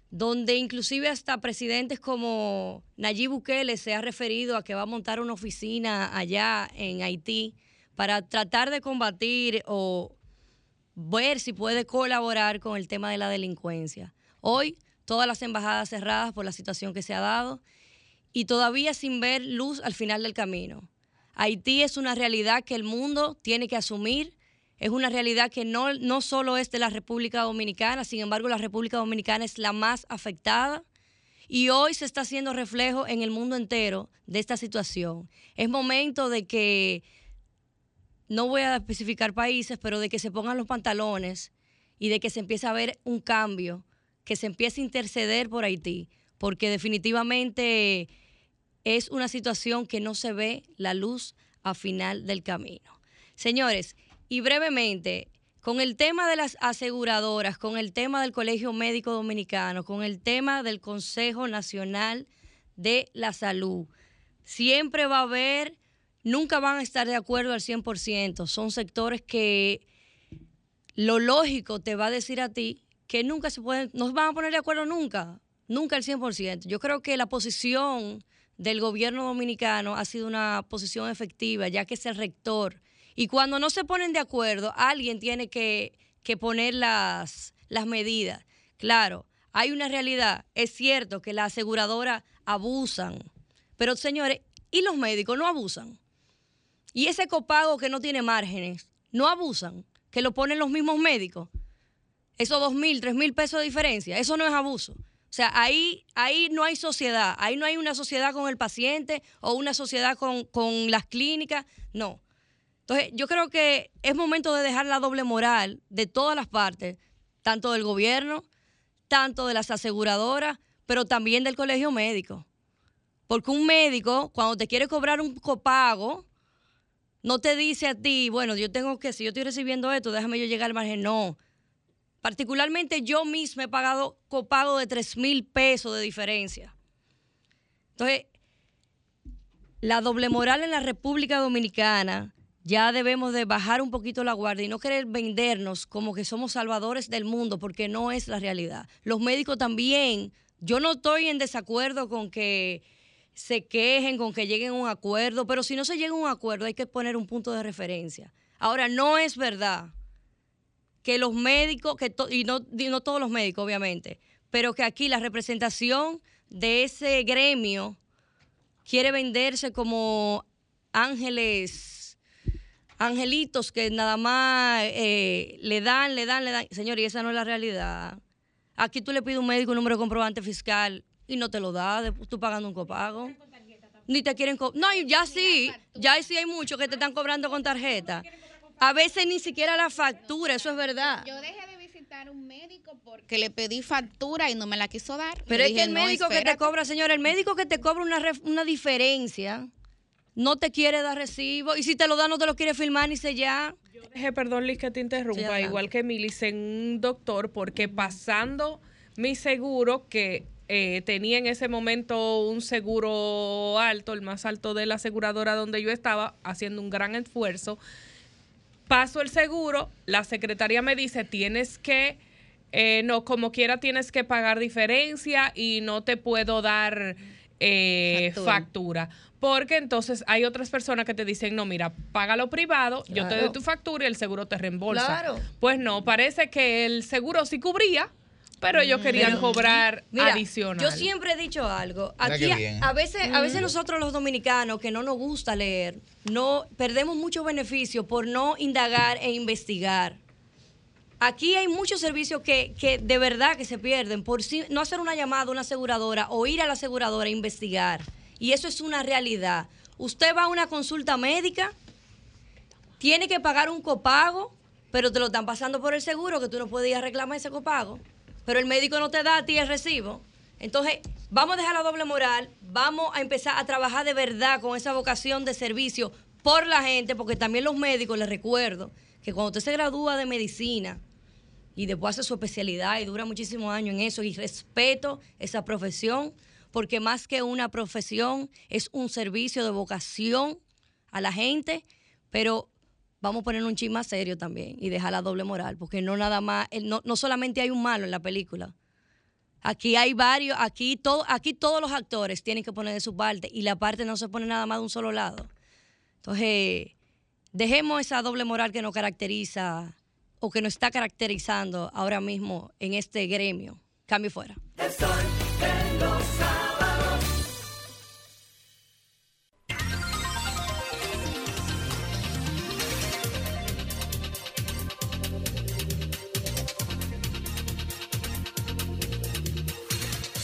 donde inclusive hasta presidentes como Nayib Bukele se ha referido a que va a montar una oficina allá en Haití para tratar de combatir o ver si puede colaborar con el tema de la delincuencia. Hoy todas las embajadas cerradas por la situación que se ha dado y todavía sin ver luz al final del camino. Haití es una realidad que el mundo tiene que asumir, es una realidad que no, no solo es de la República Dominicana, sin embargo la República Dominicana es la más afectada y hoy se está haciendo reflejo en el mundo entero de esta situación. Es momento de que, no voy a especificar países, pero de que se pongan los pantalones y de que se empiece a ver un cambio, que se empiece a interceder por Haití, porque definitivamente es una situación que no se ve la luz a final del camino. Señores, y brevemente, con el tema de las aseguradoras, con el tema del Colegio Médico Dominicano, con el tema del Consejo Nacional de la Salud, siempre va a haber, nunca van a estar de acuerdo al 100%. Son sectores que lo lógico te va a decir a ti que nunca se pueden, no se van a poner de acuerdo nunca, nunca al 100%. Yo creo que la posición del gobierno dominicano ha sido una posición efectiva, ya que es el rector. Y cuando no se ponen de acuerdo, alguien tiene que, que poner las, las medidas. Claro, hay una realidad. Es cierto que las aseguradoras abusan, pero señores, ¿y los médicos no abusan? Y ese copago que no tiene márgenes, no abusan, que lo ponen los mismos médicos. Esos dos mil, tres mil pesos de diferencia, eso no es abuso. O sea, ahí, ahí no hay sociedad, ahí no hay una sociedad con el paciente o una sociedad con, con las clínicas, no. Entonces, yo creo que es momento de dejar la doble moral de todas las partes, tanto del gobierno, tanto de las aseguradoras, pero también del colegio médico. Porque un médico, cuando te quiere cobrar un copago, no te dice a ti, bueno, yo tengo que, si yo estoy recibiendo esto, déjame yo llegar al margen. No. Particularmente yo misma he pagado copago de 3 mil pesos de diferencia. Entonces, la doble moral en la República Dominicana, ya debemos de bajar un poquito la guardia y no querer vendernos como que somos salvadores del mundo, porque no es la realidad. Los médicos también, yo no estoy en desacuerdo con que se quejen, con que lleguen a un acuerdo, pero si no se llega a un acuerdo hay que poner un punto de referencia. Ahora, no es verdad que los médicos, que y no, no todos los médicos obviamente, pero que aquí la representación de ese gremio quiere venderse como ángeles, angelitos que nada más eh, le dan, le dan, le dan. Señor, y esa no es la realidad. Aquí tú le pides a un médico un número de comprobante fiscal y no te lo da, tú pagando un copago. Ni te quieren co- No, ya sí, ya sí hay muchos que te están cobrando con tarjeta. A veces ni siquiera la factura, eso es verdad. Yo dejé de visitar un médico porque le pedí factura y no me la quiso dar. Pero es que el "No, médico que te espérate". cobra, señor, el médico que te cobra una, una diferencia, no te quiere dar recibo. Y si te lo da, no te lo quiere firmar ni sellar. Deje, perdón, Liz, que te interrumpa, igual que Milice, en un doctor, porque pasando mi seguro, que eh, tenía en ese momento un seguro alto, el más alto de la aseguradora donde yo estaba, haciendo un gran esfuerzo, paso el seguro, la secretaria me dice, tienes que, eh, no, como quiera tienes que pagar diferencia y no te puedo dar eh, Factura. factura. Porque entonces hay otras personas que te dicen, no, mira, págalo privado, yo te doy tu factura y el seguro te reembolsa. Claro. Pues no, parece que el seguro sí cubría, pero ellos querían Pero- cobrar Mira, adicional. Yo siempre he dicho algo. Aquí a, veces, a veces Mm. nosotros los dominicanos que no nos gusta leer, no perdemos mucho beneficio por no indagar e investigar. Aquí hay muchos servicios que, que de verdad que se pierden por si- no hacer una llamada a una aseguradora o ir a la aseguradora a investigar. Y eso es una realidad. Usted va a una consulta médica, tiene que pagar un copago, pero te lo están pasando por el seguro que tú no puedes ir a reclamar ese copago. Pero el médico no te da a ti el recibo. Entonces, vamos a dejar la doble moral, vamos a empezar a trabajar de verdad con esa vocación de servicio por la gente, porque también los médicos, les recuerdo, que cuando usted se gradúa de medicina y después hace su especialidad y dura muchísimos años en eso, y respeto esa profesión, porque más que una profesión, es un servicio de vocación a la gente, pero vamos a poner un chisme más serio también y dejar la doble moral, porque no nada más, no, no solamente hay un malo en la película. Aquí hay varios, aquí, todo, aquí todos los actores tienen que poner de su parte y la parte no se pone nada más de un solo lado. Entonces, dejemos esa doble moral que nos caracteriza o que nos está caracterizando ahora mismo en este gremio. Cambio fuera. El sol de los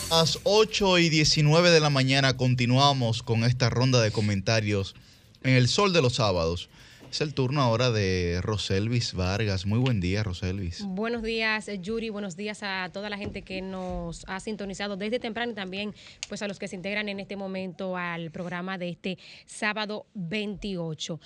las 8 y 19 de la mañana continuamos con esta ronda de comentarios en el sol de los sábados. Es el turno ahora de Roselvis Vargas. Muy buen día, Roselvis. Buenos días, eh, Yuri. Buenos días a toda la gente que nos ha sintonizado desde temprano y también pues a los que se integran en este momento al programa de este sábado 28.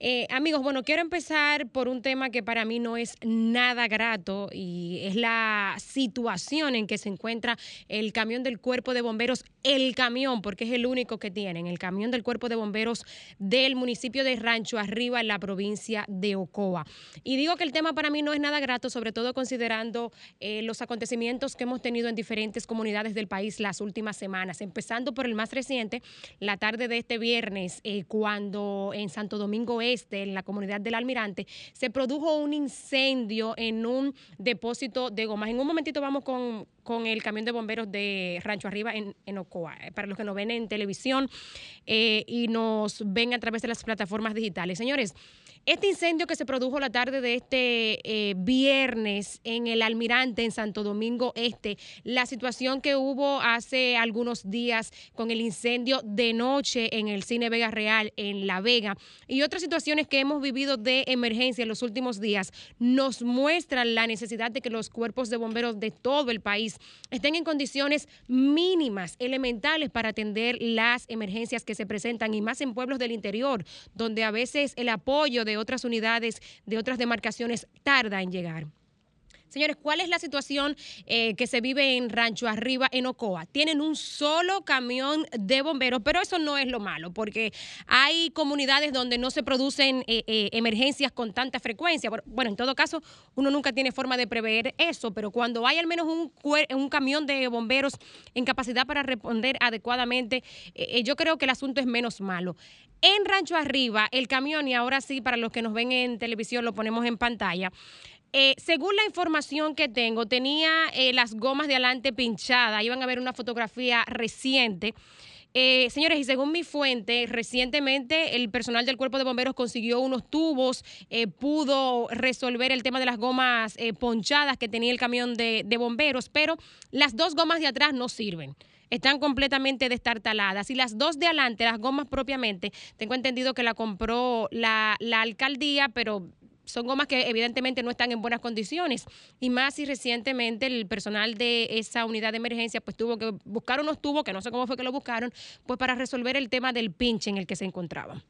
Eh, amigos, bueno, quiero empezar por un tema que para mí no es nada grato y es la situación en que se encuentra el camión del cuerpo de bomberos, el camión, porque es el único que tienen, el camión del cuerpo de bomberos del municipio de Rancho Arriba en la provincia de Ocoa. Y digo que el tema para mí no es nada grato, sobre todo considerando eh, los acontecimientos que hemos tenido en diferentes comunidades del país las últimas semanas, empezando por el más reciente, la tarde de este viernes, eh, cuando en Santo Domingo Este, en la comunidad del Almirante, se produjo un incendio en un depósito de gomas. En un momentito vamos con, con el camión de bomberos de Rancho Arriba en, en Ocoa. Eh, Para los que nos ven en televisión eh, y nos ven a través de las plataformas digitales. Señores, este incendio que se produjo la tarde de este eh, viernes en el Almirante en Santo Domingo Este, la situación que hubo hace algunos días con el incendio de noche en el Cine Vega Real en La Vega y otras situaciones que hemos vivido de emergencia en los últimos días nos muestran la necesidad de que los cuerpos de bomberos de todo el país estén en condiciones mínimas, elementales para atender las emergencias que se presentan y más en pueblos del interior, donde a veces el apoyo de otras unidades, de otras demarcaciones, tarda en llegar. Señores, ¿cuál es la situación eh, que se vive en Rancho Arriba, en Ocoa? Tienen un solo camión de bomberos, pero eso no es lo malo, porque hay comunidades donde no se producen eh, eh, emergencias con tanta frecuencia. Bueno, en todo caso, uno nunca tiene forma de prever eso, pero cuando hay al menos un, un camión de bomberos en capacidad para responder adecuadamente, yo creo que el asunto es menos malo. En Rancho Arriba, el camión, y ahora sí, para los que nos ven en televisión, lo ponemos en pantalla. Eh, según la información que tengo, tenía eh, las gomas de adelante pinchadas. Iban a ver una fotografía reciente. Eh, señores, y según mi fuente, recientemente el personal del cuerpo de bomberos consiguió unos tubos, eh, pudo resolver el tema de las gomas eh, ponchadas que tenía el camión de, bomberos, pero las dos gomas de atrás no sirven. Están completamente destartaladas. Y las dos de adelante, las gomas propiamente, tengo entendido que la compró la alcaldía, pero son gomas que evidentemente no están en buenas condiciones y más si recientemente el personal de esa unidad de emergencia pues tuvo que buscar unos tubos que no sé cómo fue que lo buscaron pues para resolver el tema del pinche en el que se encontraban.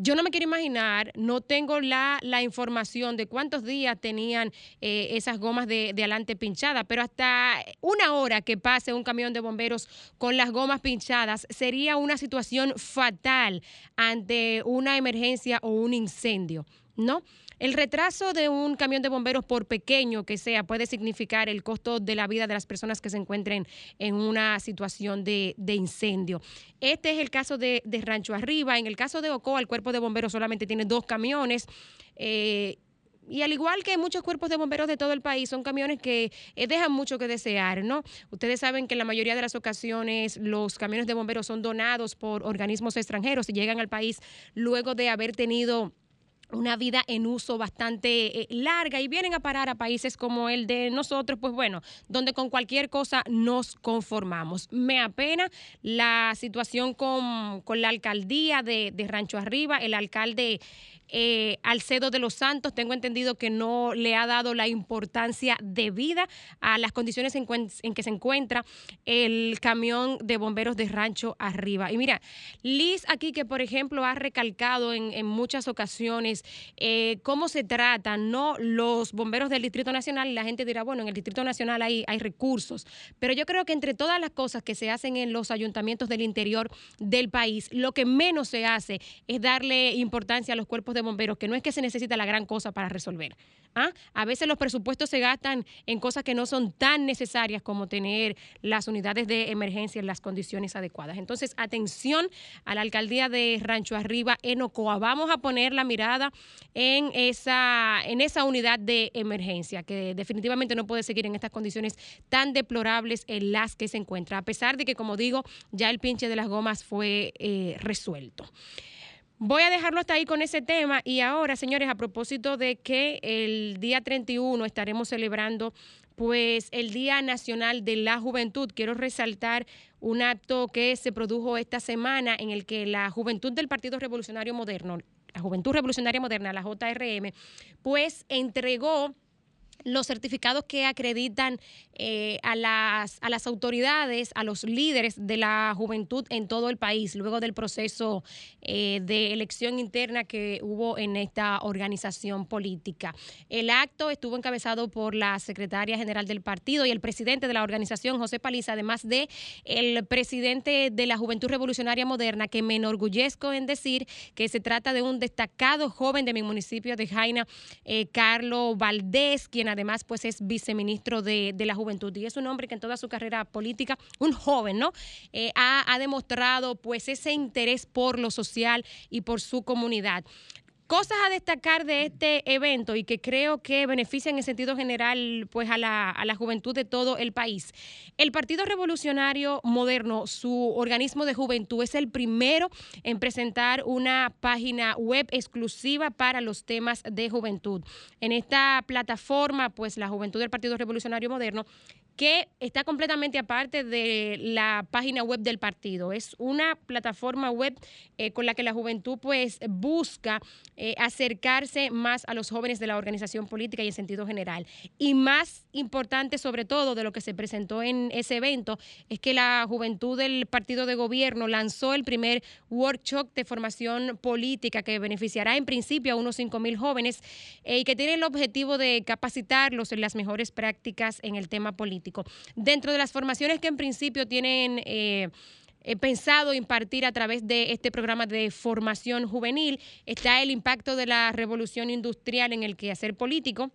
Yo no me quiero imaginar, no tengo la, la información de cuántos días tenían eh, esas gomas de, de adelante pinchadas, pero hasta una hora que pase un camión de bomberos con las gomas pinchadas sería una situación fatal ante una emergencia o un incendio. ¿No? El retraso de un camión de bomberos, por pequeño que sea, puede significar el costo de la vida de las personas que se encuentren en una situación de, incendio. Este es el caso de, de Rancho Arriba. En el caso de Ocoa, el cuerpo de bomberos solamente tiene dos camiones. Eh, y al igual que muchos cuerpos de bomberos de todo el país, son camiones que eh, dejan mucho que desear, ¿no? Ustedes saben que en la mayoría de las ocasiones los camiones de bomberos son donados por organismos extranjeros y llegan al país luego de haber tenido una vida en uso bastante eh, larga y vienen a parar a países como el de nosotros, pues bueno, donde con cualquier cosa nos conformamos. Me apena la situación con, con la alcaldía de, de Rancho Arriba, el alcalde eh, Alcedo de los Santos, tengo entendido que no le ha dado la importancia debida a las condiciones en, que se encuentra el camión de bomberos de Rancho Arriba. Y mira, Liz aquí que por ejemplo ha recalcado en, muchas ocasiones eh, cómo se tratan ¿no? los bomberos del Distrito Nacional y la gente dirá, bueno, en el Distrito Nacional hay, hay recursos, pero yo creo que entre todas las cosas que se hacen en los ayuntamientos del interior del país, lo que menos se hace es darle importancia a los cuerpos de de bomberos, que no es que se necesita la gran cosa para resolver. ¿ah? A veces los presupuestos se gastan en cosas que no son tan necesarias como tener las unidades de emergencia en las condiciones adecuadas. Entonces, atención a la alcaldía de Rancho Arriba, en Ocoa. Vamos a poner la mirada en esa, en esa unidad de emergencia, que definitivamente no puede seguir en estas condiciones tan deplorables en las que se encuentra, a pesar de que, como digo, ya el pinche de las gomas fue eh, resuelto. Voy a dejarlo hasta ahí con ese tema y ahora, señores, a propósito de que el día 31 estaremos celebrando pues el Día Nacional de la Juventud. Quiero resaltar un acto que se produjo esta semana en el que la juventud del Partido Revolucionario Moderno, la Juventud Revolucionaria Moderna, la JRM, pues entregó los certificados que acreditan eh, a, las, a las autoridades, a los líderes de la juventud en todo el país, luego del proceso eh, de elección interna que hubo en esta organización política. El acto estuvo encabezado por la secretaria general del partido y el presidente de la organización, José Paliza, además de el presidente de la Juventud Revolucionaria Moderna, que me enorgullezco en decir que se trata de un destacado joven de mi municipio de Jaina, eh, Carlos Valdés, quien además pues es viceministro de, la Juventud y es un hombre que en toda su carrera política, un joven, ¿no? Eh, ha, ha demostrado pues ese interés por lo social y por su comunidad. Cosas a destacar de este evento y que creo que benefician en sentido general pues a la, a la, juventud de todo el país. El Partido Revolucionario Moderno, su organismo de juventud, es el primero en presentar una página web exclusiva para los temas de juventud. En esta plataforma, pues la juventud del Partido Revolucionario Moderno que está completamente aparte de la página web del partido. Es una plataforma web eh, con la que la juventud pues busca eh, acercarse más a los jóvenes de la organización política y en sentido general. Y más importante sobre todo de lo que se presentó en ese evento es que la juventud del partido de gobierno lanzó el primer workshop de formación política que beneficiará en principio a unos 5 mil jóvenes eh, y que tiene el objetivo de capacitarlos en las mejores prácticas en el tema político. Dentro de las formaciones que en principio tienen... Eh, eh, pensado impartir a través de este programa de formación juvenil está el impacto de la revolución industrial en el quehacer político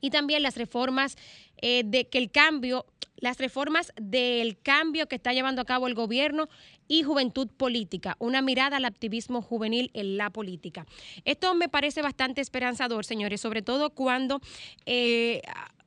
y también las reformas eh, de que el cambio, las reformas del cambio que está llevando a cabo el gobierno y juventud política, una mirada al activismo juvenil en la política. Esto me parece bastante esperanzador, señores, sobre todo cuando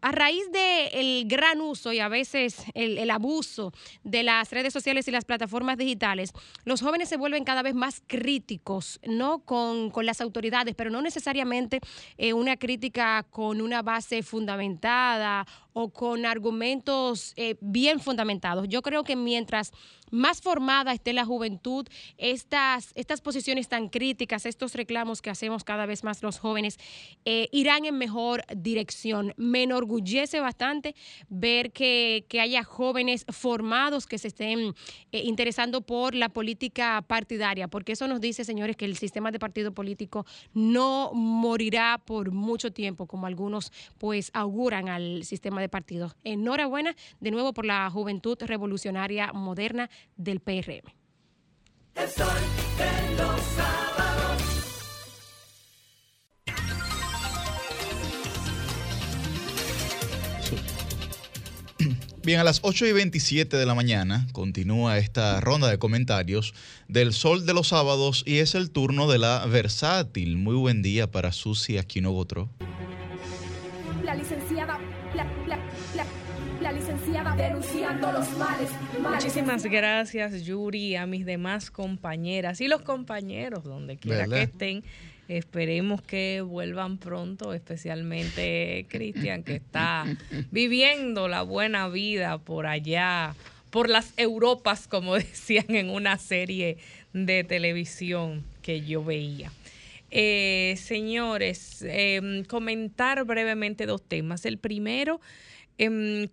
a raíz del gran uso y a veces el, abuso de las redes sociales y las plataformas digitales, los jóvenes se vuelven cada vez más críticos, ¿no? Con, las autoridades, pero no necesariamente eh, una crítica con una base fundamentada o con argumentos eh, bien fundamentados. Yo creo que mientras más formada esté la juventud, estas, estas posiciones tan críticas, estos reclamos que hacemos cada vez más los jóvenes, eh, irán en mejor dirección. Me enorgullece bastante ver que, haya jóvenes formados que se estén eh, interesando por la política partidaria, porque eso nos dice, señores, que el sistema de partido político no morirá por mucho tiempo, como algunos pues auguran al sistema de partidos. Enhorabuena de nuevo por la juventud revolucionaria moderna del PRM. Bien, a las 8 y 27 de la mañana continúa esta ronda de comentarios del Sol de los Sábados y es el turno de la Versátil. Muy buen día para Susi Aquino Gotro. La licenciada denunciando los males. males. Muchísimas gracias, Yuri, a mis demás compañeras y los compañeros, donde quiera que estén. Esperemos que vuelvan pronto, especialmente Cristian, que está viviendo la buena vida por allá, por las Europas, como decían en una serie de televisión que yo veía. Eh, señores, em, comentar brevemente dos temas. El primero,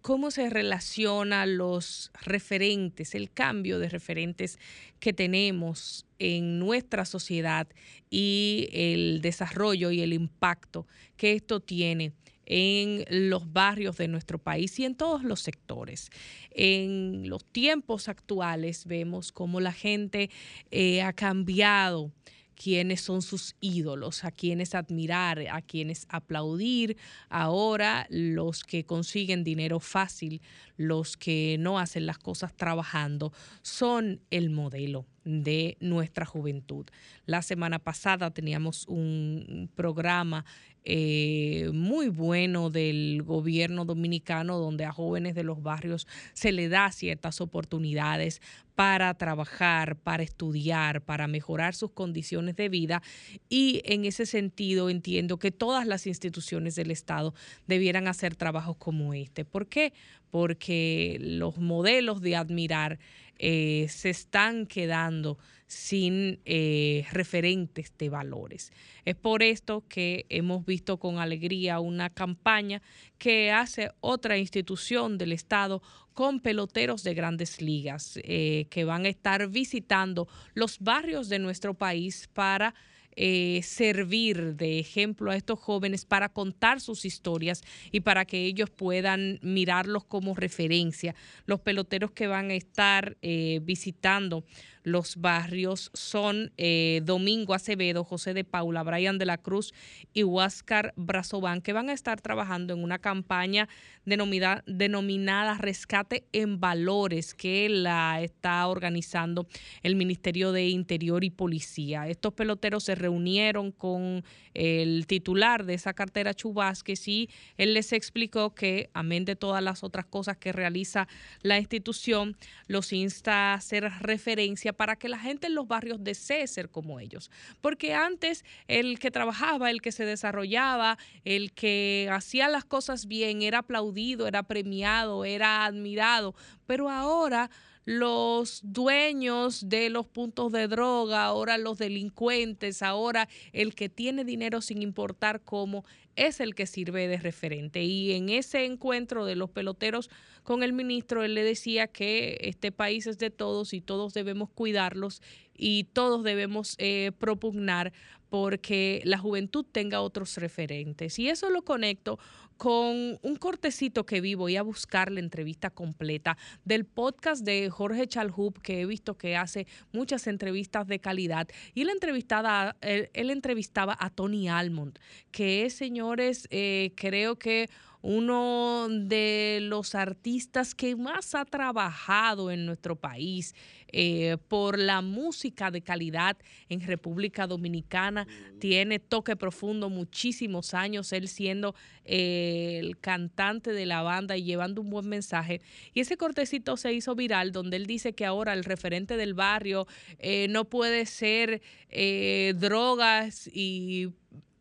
cómo se relaciona los referentes, el cambio de referentes que tenemos en nuestra sociedad y el desarrollo y el impacto que esto tiene en los barrios de nuestro país y en todos los sectores. En los tiempos actuales vemos cómo la gente eh, ha cambiado quiénes son sus ídolos, a quienes admirar, a quienes aplaudir. Ahora los que consiguen dinero fácil, los que no hacen las cosas trabajando, son el modelo de nuestra juventud. La semana pasada teníamos un programa eh, muy bueno del gobierno dominicano donde a jóvenes de los barrios se le da ciertas oportunidades para trabajar, para estudiar, para mejorar sus condiciones de vida y en ese sentido entiendo que todas las instituciones del Estado debieran hacer trabajos como este. ¿Por qué? Porque los modelos de admirar eh, se están quedando sin eh, referentes de valores. Es por esto que hemos visto con alegría una campaña que hace otra institución del Estado con peloteros de grandes ligas eh, que van a estar visitando los barrios de nuestro país para eh, servir de ejemplo a estos jóvenes para contar sus historias y para que ellos puedan mirarlos como referencia. Los peloteros que van a estar eh, visitando los barrios son eh, Domingo Acevedo, José de Paula, Brian de la Cruz y Huáscar Brazován, que van a estar trabajando en una campaña denomina- denominada Rescate en Valores, que la está organizando el Ministerio de Interior y Policía. Estos peloteros se reunieron con el titular de esa cartera Chubásquez y él les explicó que, amén de todas las otras cosas que realiza la institución, los insta a hacer referencia para que la gente en los barrios desee ser como ellos. Porque antes el que trabajaba, el que se desarrollaba, el que hacía las cosas bien, era aplaudido, era premiado, era admirado, pero ahora los dueños de los puntos de droga, ahora los delincuentes, ahora el que tiene dinero sin importar cómo, es el que sirve de referente. Y en ese encuentro de los peloteros con el ministro, él le decía que este país es de todos y todos debemos cuidarlos y todos debemos eh, propugnar porque la juventud tenga otros referentes. Y eso lo conecto con un cortecito que vi, voy a buscar la entrevista completa del podcast de Jorge Chalhub, que he visto que hace muchas entrevistas de calidad. Y él, entrevistada, él, él entrevistaba a Tony Almond, que es, señores, eh, creo que uno de los artistas que más ha trabajado en nuestro país eh, por la música de calidad en República Dominicana. Tiene toque profundo muchísimos años, él siendo eh, el cantante de la banda y llevando un buen mensaje. Y ese cortecito se hizo viral donde él dice que ahora el referente del barrio eh, no puede ser eh, drogas y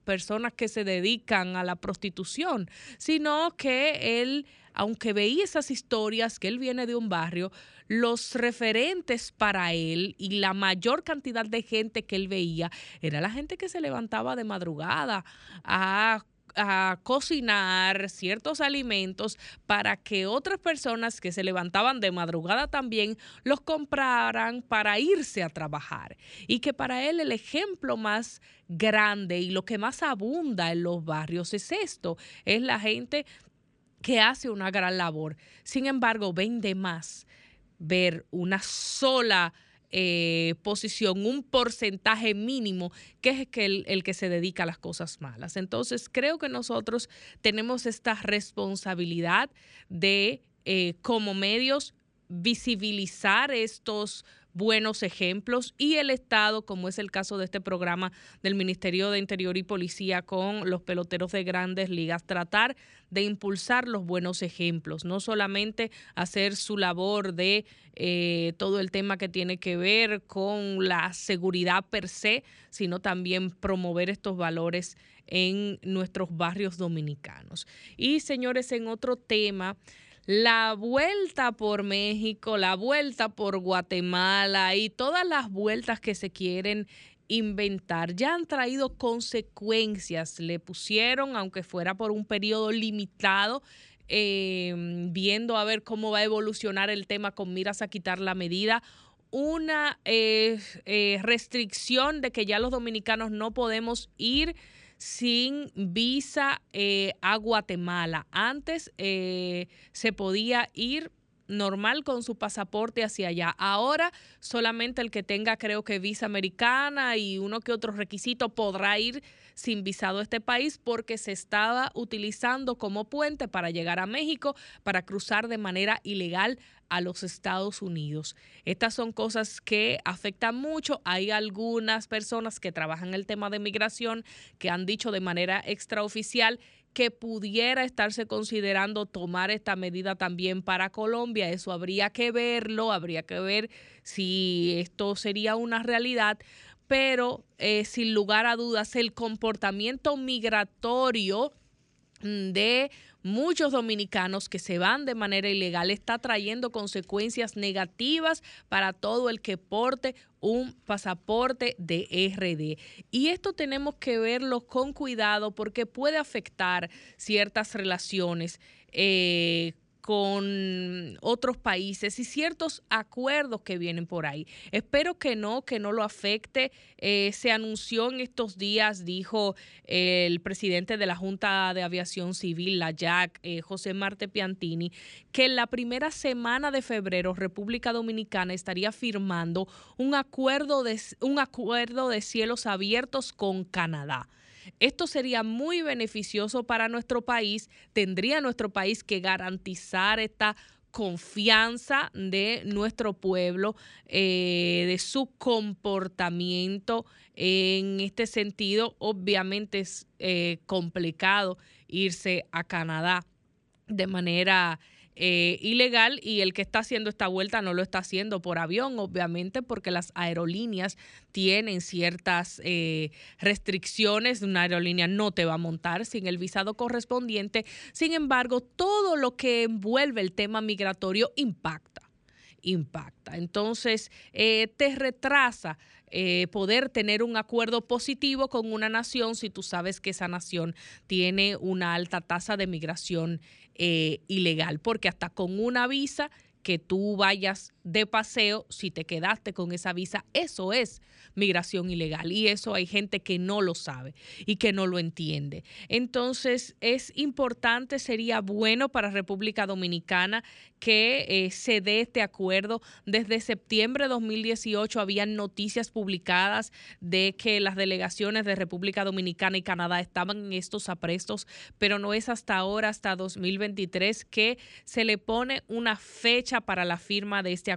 personas que se dedican a la prostitución, sino que él, aunque veía esas historias, que él viene de un barrio, los referentes para él y la mayor cantidad de gente que él veía era la gente que se levantaba de madrugada a a cocinar ciertos alimentos para que otras personas que se levantaban de madrugada también los compraran para irse a trabajar. Y que para él el ejemplo más grande y lo que más abunda en los barrios es esto, es la gente que hace una gran labor. Sin embargo, vende más ver una sola eh, posición, un porcentaje mínimo, que es el, el que se dedica a las cosas malas. Entonces, creo que nosotros tenemos esta responsabilidad de eh, como medios visibilizar estos buenos ejemplos y el Estado, como es el caso de este programa del Ministerio de Interior y Policía con los peloteros de grandes ligas, tratar de impulsar los buenos ejemplos, no solamente hacer su labor de eh, todo el tema que tiene que ver con la seguridad per se, sino también promover estos valores en nuestros barrios dominicanos. Y señores, en otro tema, la vuelta por México, la vuelta por Guatemala y todas las vueltas que se quieren inventar ya han traído consecuencias. Le pusieron, aunque fuera por un periodo limitado, em, viendo a ver cómo va a evolucionar el tema con miras a quitar la medida, una eh, eh, restricción de que ya los dominicanos no podemos ir sin visa eh, a Guatemala. Antes eh, se podía ir normal con su pasaporte hacia allá. Ahora solamente el que tenga creo que visa americana y uno que otro requisito podrá ir sin visado a este país porque se estaba utilizando como puente para llegar a México, para cruzar de manera ilegal a los Estados Unidos. Estas son cosas que afectan mucho. Hay algunas personas que trabajan el tema de migración que han dicho de manera extraoficial que pudiera estarse considerando tomar esta medida también para Colombia. Eso habría que verlo, habría que ver si esto sería una realidad, pero eh, sin lugar a dudas el comportamiento migratorio mm, de muchos dominicanos que se van de manera ilegal está trayendo consecuencias negativas para todo el que porte un pasaporte de RD. Y esto tenemos que verlo con cuidado porque puede afectar ciertas relaciones. Eh, con otros países y ciertos acuerdos que vienen por ahí. Espero que no, que no lo afecte. Eh, se anunció en estos días, dijo el presidente de la Junta de Aviación Civil, la JAC, eh, José Marte Piantini, que en la primera semana de febrero República Dominicana estaría firmando un acuerdo de, un acuerdo de cielos abiertos con Canadá. Esto sería muy beneficioso para nuestro país. Tendría nuestro país que garantizar esta confianza de nuestro pueblo, eh, de su comportamiento en este sentido. Obviamente es eh, complicado irse a Canadá de manera eh, ilegal y el que está haciendo esta vuelta no lo está haciendo por avión, obviamente, porque las aerolíneas tienen ciertas eh, restricciones. Una aerolínea no te va a montar sin el visado correspondiente. Sin embargo, todo lo que envuelve el tema migratorio impacta impacta. Entonces, eh, te retrasa poder tener un acuerdo positivo con una nación si tú sabes que esa nación tiene una alta tasa de migración eh, ilegal, porque hasta con una visa que tú vayas de paseo, si te quedaste con esa visa, eso es migración ilegal. Y eso hay gente que no lo sabe y que no lo entiende. Entonces es importante, sería bueno para República Dominicana que eh, se dé este acuerdo. Desde septiembre de 2018 habían noticias publicadas de que las delegaciones de República Dominicana y Canadá estaban en estos aprestos, pero no es hasta ahora, hasta 2023, que se le pone una fecha para la firma de este acuerdo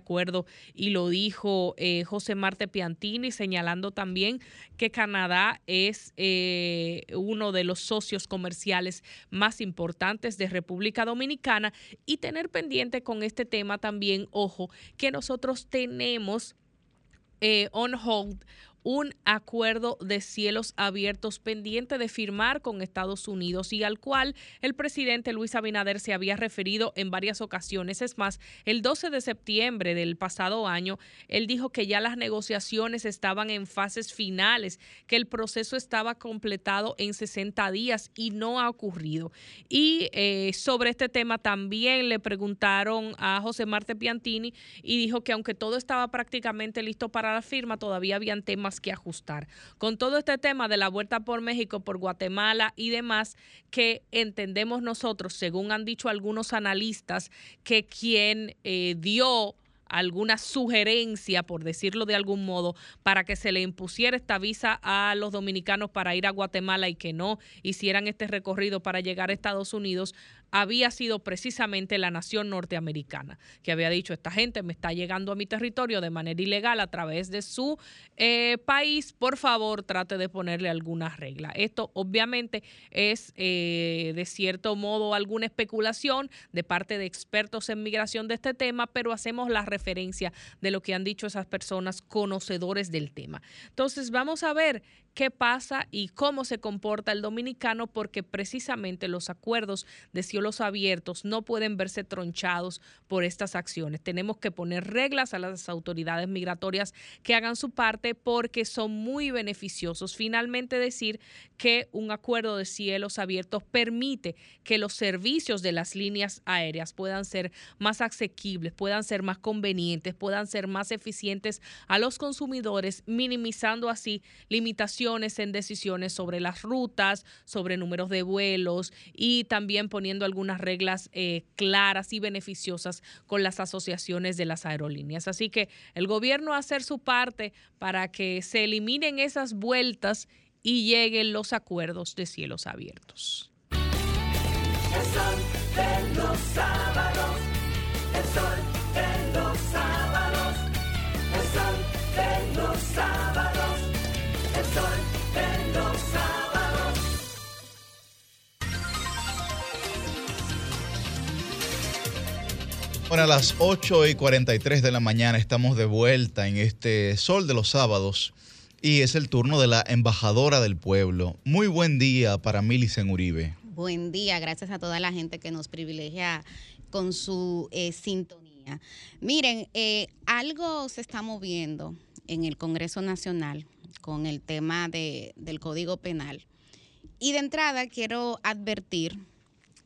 y lo dijo eh, José Marte Piantini, señalando también que Canadá es eh, uno de los socios comerciales más importantes de República Dominicana y tener pendiente con este tema también, ojo, que nosotros tenemos eh, on hold un acuerdo de cielos abiertos pendiente de firmar con Estados Unidos y al cual el presidente Luis Abinader se había referido en varias ocasiones. Es más, el 12 de septiembre del pasado año, él dijo que ya las negociaciones estaban en fases finales, que el proceso estaba completado en 60 días y no ha ocurrido. Y eh, sobre este tema también le preguntaron a José Marte Piantini y dijo que aunque todo estaba prácticamente listo para la firma, todavía habían temas que ajustar. Con todo este tema de la vuelta por México, por Guatemala y demás, que entendemos nosotros, según han dicho algunos analistas, que quien eh, dio alguna sugerencia, por decirlo de algún modo, para que se le impusiera esta visa a los dominicanos para ir a Guatemala y que no hicieran este recorrido para llegar a Estados Unidos, había sido precisamente la nación norteamericana, que había dicho, esta gente me está llegando a mi territorio de manera ilegal a través de su eh, país, por favor trate de ponerle alguna regla. Esto obviamente es eh, de cierto modo alguna especulación de parte de expertos en migración de este tema, pero hacemos la referencia de lo que han dicho esas personas conocedores del tema. Entonces vamos a ver qué pasa y cómo se comporta el dominicano, porque precisamente los acuerdos de abiertos no pueden verse tronchados por estas acciones. Tenemos que poner reglas a las autoridades migratorias que hagan su parte porque son muy beneficiosos. Finalmente decir que un acuerdo de cielos abiertos permite que los servicios de las líneas aéreas puedan ser más asequibles, puedan ser más convenientes, puedan ser más eficientes a los consumidores, minimizando así limitaciones en decisiones sobre las rutas, sobre números de vuelos y también poniendo algunas reglas eh, claras y beneficiosas con las asociaciones de las aerolíneas. Así que el gobierno a hacer su parte para que se eliminen esas vueltas y lleguen los acuerdos de cielos abiertos. Bueno, a las 8 y 43 de la mañana estamos de vuelta en este Sol de los Sábados y es el turno de la embajadora del pueblo. Muy buen día para Milicen Uribe. Buen día, gracias a toda la gente que nos privilegia con su eh, sintonía. Miren, eh, algo se está moviendo en el Congreso Nacional con el tema de, del Código Penal. Y de entrada quiero advertir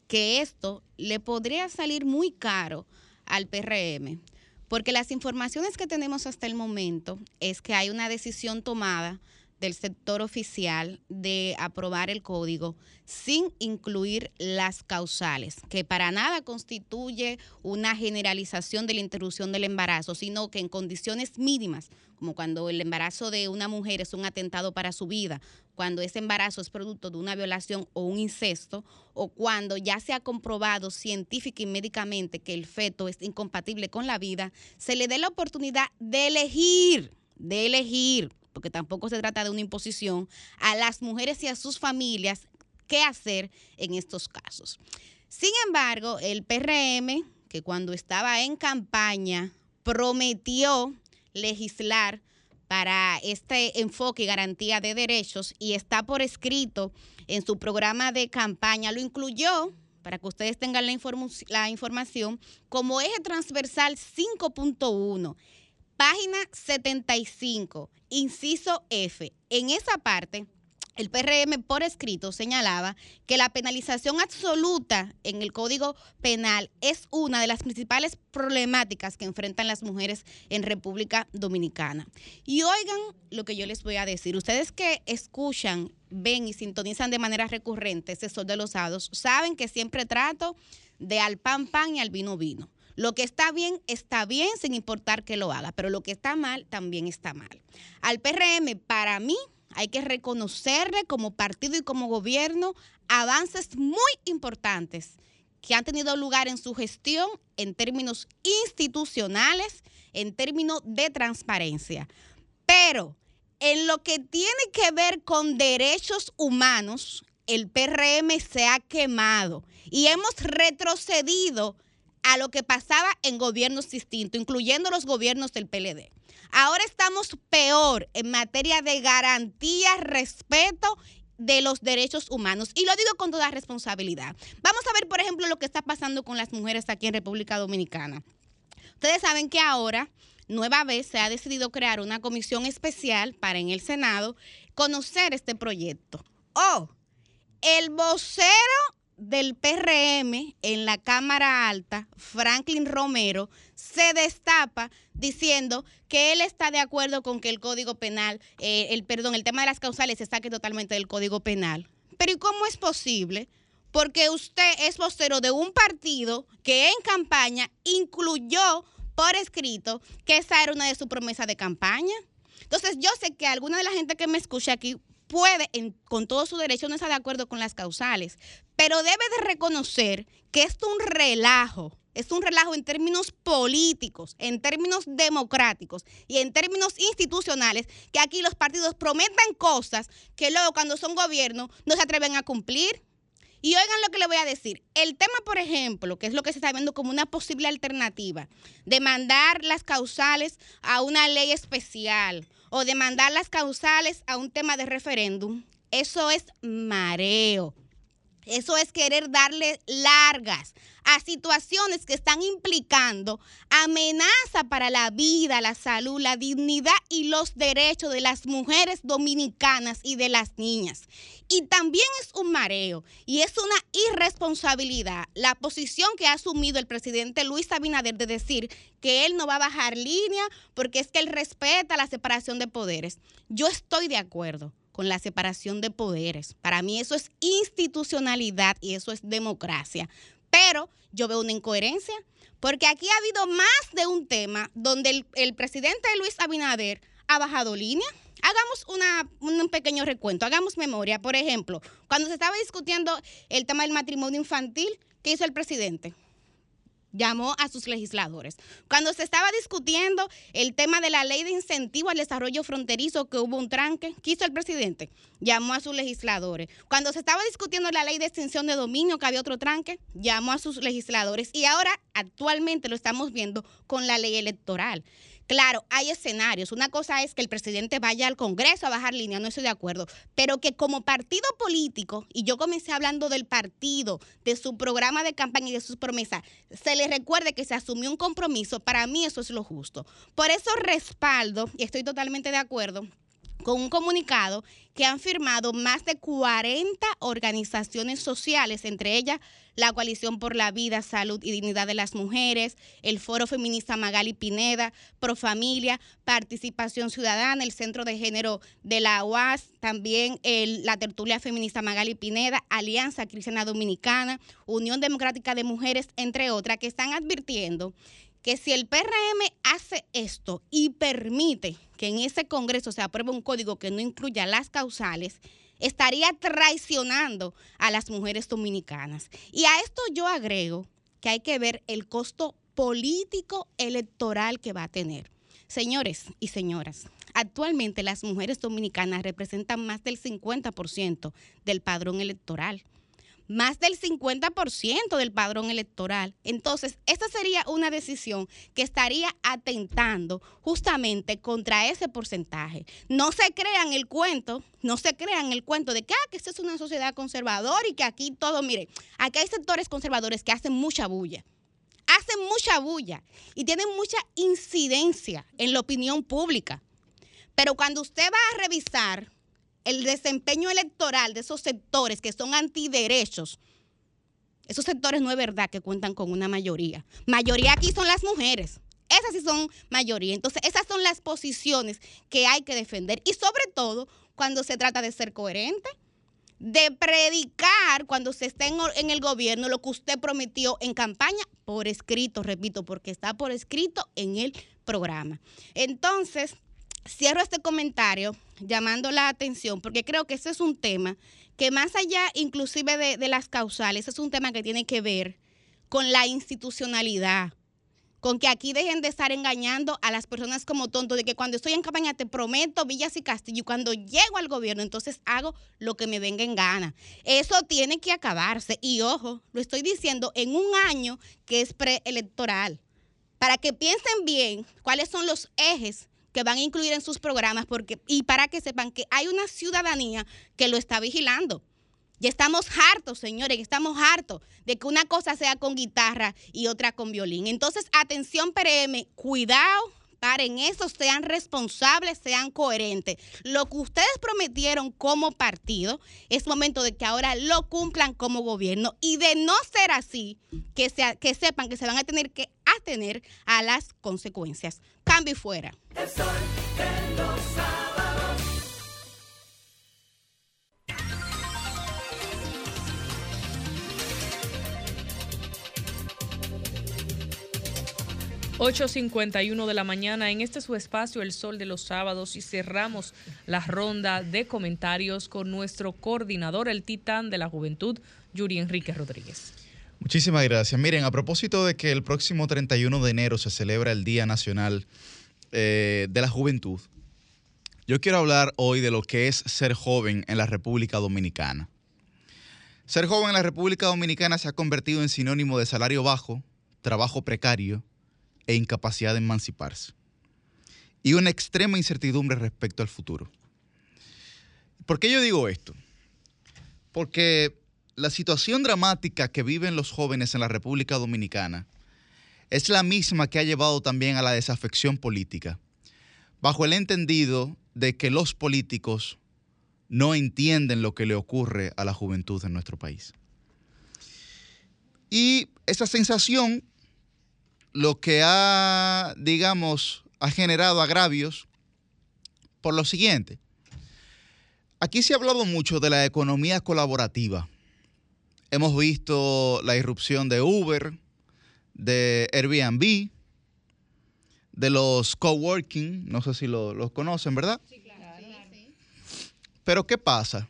que esto le podría salir muy caro al PRM, porque las informaciones que tenemos hasta el momento es que hay una decisión tomada del sector oficial de aprobar el código sin incluir las causales, que para nada constituye una generalización de la interrupción del embarazo, sino que en condiciones mínimas, como cuando el embarazo de una mujer es un atentado para su vida, cuando ese embarazo es producto de una violación o un incesto, o cuando ya se ha comprobado científica y médicamente que el feto es incompatible con la vida, se le dé la oportunidad de elegir, de elegir porque tampoco se trata de una imposición, a las mujeres y a sus familias qué hacer en estos casos. Sin embargo, el PRM, que cuando estaba en campaña prometió legislar para este enfoque y garantía de derechos y está por escrito en su programa de campaña, lo incluyó para que ustedes tengan la, la información como eje transversal 5.1 Página 75, inciso F. En esa parte, el PRM por escrito señalaba que la penalización absoluta en el Código Penal es una de las principales problemáticas que enfrentan las mujeres en República Dominicana. Y oigan lo que yo les voy a decir. Ustedes que escuchan, ven y sintonizan de manera recurrente ese sol de los hados, saben que siempre trato de al pan pan y al vino vino. Lo que está bien, está bien sin importar que lo haga, pero lo que está mal, también está mal. Al PRM, para mí, hay que reconocerle como partido y como gobierno avances muy importantes que han tenido lugar en su gestión en términos institucionales, en términos de transparencia. Pero en lo que tiene que ver con derechos humanos, el PRM se ha quemado y hemos retrocedido a lo que pasaba en gobiernos distintos, incluyendo los gobiernos del PLD. Ahora estamos peor en materia de garantía, respeto de los derechos humanos. Y lo digo con toda responsabilidad. Vamos a ver, por ejemplo, lo que está pasando con las mujeres aquí en República Dominicana. Ustedes saben que ahora, nueva vez, se ha decidido crear una comisión especial para en el Senado conocer este proyecto. Oh, el vocero del PRM en la Cámara Alta, Franklin Romero, se destapa diciendo que él está de acuerdo con que el Código Penal, eh, el perdón, el tema de las causales se saque totalmente del Código Penal. Pero ¿y cómo es posible? Porque usted es vocero de un partido que en campaña incluyó por escrito que esa era una de sus promesas de campaña. Entonces yo sé que alguna de la gente que me escucha aquí puede, con todo su derecho, no estar de acuerdo con las causales, pero debe de reconocer que es un relajo. Es un relajo en términos políticos, en términos democráticos y en términos institucionales, que aquí los partidos prometan cosas que luego cuando son gobierno no se atreven a cumplir. Y oigan lo que le voy a decir. El tema, por ejemplo, que es lo que se está viendo como una posible alternativa, de mandar las causales a una ley especial o de mandar las causales a un tema de referéndum, eso es mareo. Eso es querer darle largas a situaciones que están implicando amenaza para la vida, la salud, la dignidad y los derechos de las mujeres dominicanas y de las niñas. Y también es un mareo y es una irresponsabilidad la posición que ha asumido el presidente Luis Abinader de decir que él no va a bajar línea porque es que él respeta la separación de poderes. Yo estoy de acuerdo con la separación de poderes. Para mí eso es institucionalidad y eso es democracia. Pero yo veo una incoherencia, porque aquí ha habido más de un tema donde el, presidente Luis Abinader ha bajado línea. Hagamos una, un pequeño recuento, hagamos memoria. Por ejemplo, cuando se estaba discutiendo el tema del matrimonio infantil, ¿qué hizo el presidente? Llamó a sus legisladores. Cuando se estaba discutiendo el tema de la ley de incentivo al desarrollo fronterizo, que hubo un tranque, ¿qué hizo el presidente? Llamó a sus legisladores. Cuando se estaba discutiendo la ley de extinción de dominio, que había otro tranque, llamó a sus legisladores. Y ahora, actualmente, lo estamos viendo con la ley electoral. Claro, hay escenarios. Una cosa es que el presidente vaya al Congreso a bajar línea, no estoy de acuerdo, pero que como partido político, y yo comencé hablando del partido, de su programa de campaña y de sus promesas, se le recuerde que se asumió un compromiso, para mí eso es lo justo. Por eso respaldo, y estoy totalmente de acuerdo, con un comunicado que han firmado más de 40 organizaciones sociales, entre ellas la Coalición por la Vida, Salud y Dignidad de las Mujeres, el Foro Feminista Magali Pineda, Profamilia, Participación Ciudadana, el Centro de Género de la UAS, también la Tertulia Feminista Magali Pineda, Alianza Cristiana Dominicana, Unión Democrática de Mujeres, entre otras, que están advirtiendo que si el PRM hace esto y permite que en ese Congreso se apruebe un código que no incluya las causales, estaría traicionando a las mujeres dominicanas. Y a esto yo agrego que hay que ver el costo político electoral que va a tener. Señores y señoras, actualmente las mujeres dominicanas representan más del 50% del padrón electoral más del 50% del padrón electoral. Entonces, esta sería una decisión que estaría atentando justamente contra ese porcentaje. No se crean el cuento, no se crean el cuento de que, ah, esta es una sociedad conservadora y que aquí todo, mire, aquí hay sectores conservadores que hacen mucha bulla. Hacen mucha bulla y tienen mucha incidencia en la opinión pública. Pero cuando usted va a revisar el desempeño electoral de esos sectores que son antiderechos, esos sectores no es verdad que cuentan con una mayoría. Mayoría aquí son las mujeres. Esas sí son mayoría. Entonces, esas son las posiciones que hay que defender. Y sobre todo, cuando se trata de ser coherente, de predicar cuando se esté en, el gobierno lo que usted prometió en campaña por escrito, repito, porque está por escrito en el programa. Entonces, cierro este comentario llamando la atención porque creo que ese es un tema que más allá inclusive de, las causales, es un tema que tiene que ver con la institucionalidad, con que aquí dejen de estar engañando a las personas como tonto, de que cuando estoy en campaña te prometo villas y castillo y cuando llego al gobierno entonces hago lo que me venga en gana. Eso tiene que acabarse y ojo, lo estoy diciendo en un año que es preelectoral, para que piensen bien cuáles son los ejes que van a incluir en sus programas porque, y para que sepan que hay una ciudadanía que lo está vigilando. Ya estamos hartos, señores, estamos hartos de que una cosa sea con guitarra y otra con violín. Entonces, atención PRM, cuidado, paren eso, sean responsables, sean coherentes. Lo que ustedes prometieron como partido es momento de que ahora lo cumplan como gobierno y de no ser así, que, sea, que sepan que se van a tener que atener a las consecuencias. Cambio y fuera. 8.51 de la mañana en este su espacio El Sol de los Sábados y cerramos la ronda de comentarios con nuestro coordinador, el titán de la juventud, Yuri Enrique Rodríguez. Muchísimas gracias. Miren, a propósito de que el próximo 31 de enero se celebra el Día Nacional eh, de la Juventud, yo quiero hablar hoy de lo que es ser joven en la República Dominicana. Ser joven en la República Dominicana se ha convertido en sinónimo de salario bajo, trabajo precario e incapacidad de emanciparse. Y una extrema incertidumbre respecto al futuro. ¿Por qué yo digo esto? Porque la situación dramática que viven los jóvenes en la República Dominicana es la misma que ha llevado también a la desafección política, bajo el entendido de que los políticos no entienden lo que le ocurre a la juventud en nuestro país. Y esa sensación lo que ha, digamos, ha generado agravios por lo siguiente. Aquí se ha hablado mucho de la economía colaborativa. Hemos visto la irrupción de Uber, de Airbnb, de los coworking, no sé si los conocen, ¿verdad? Pero ¿qué pasa?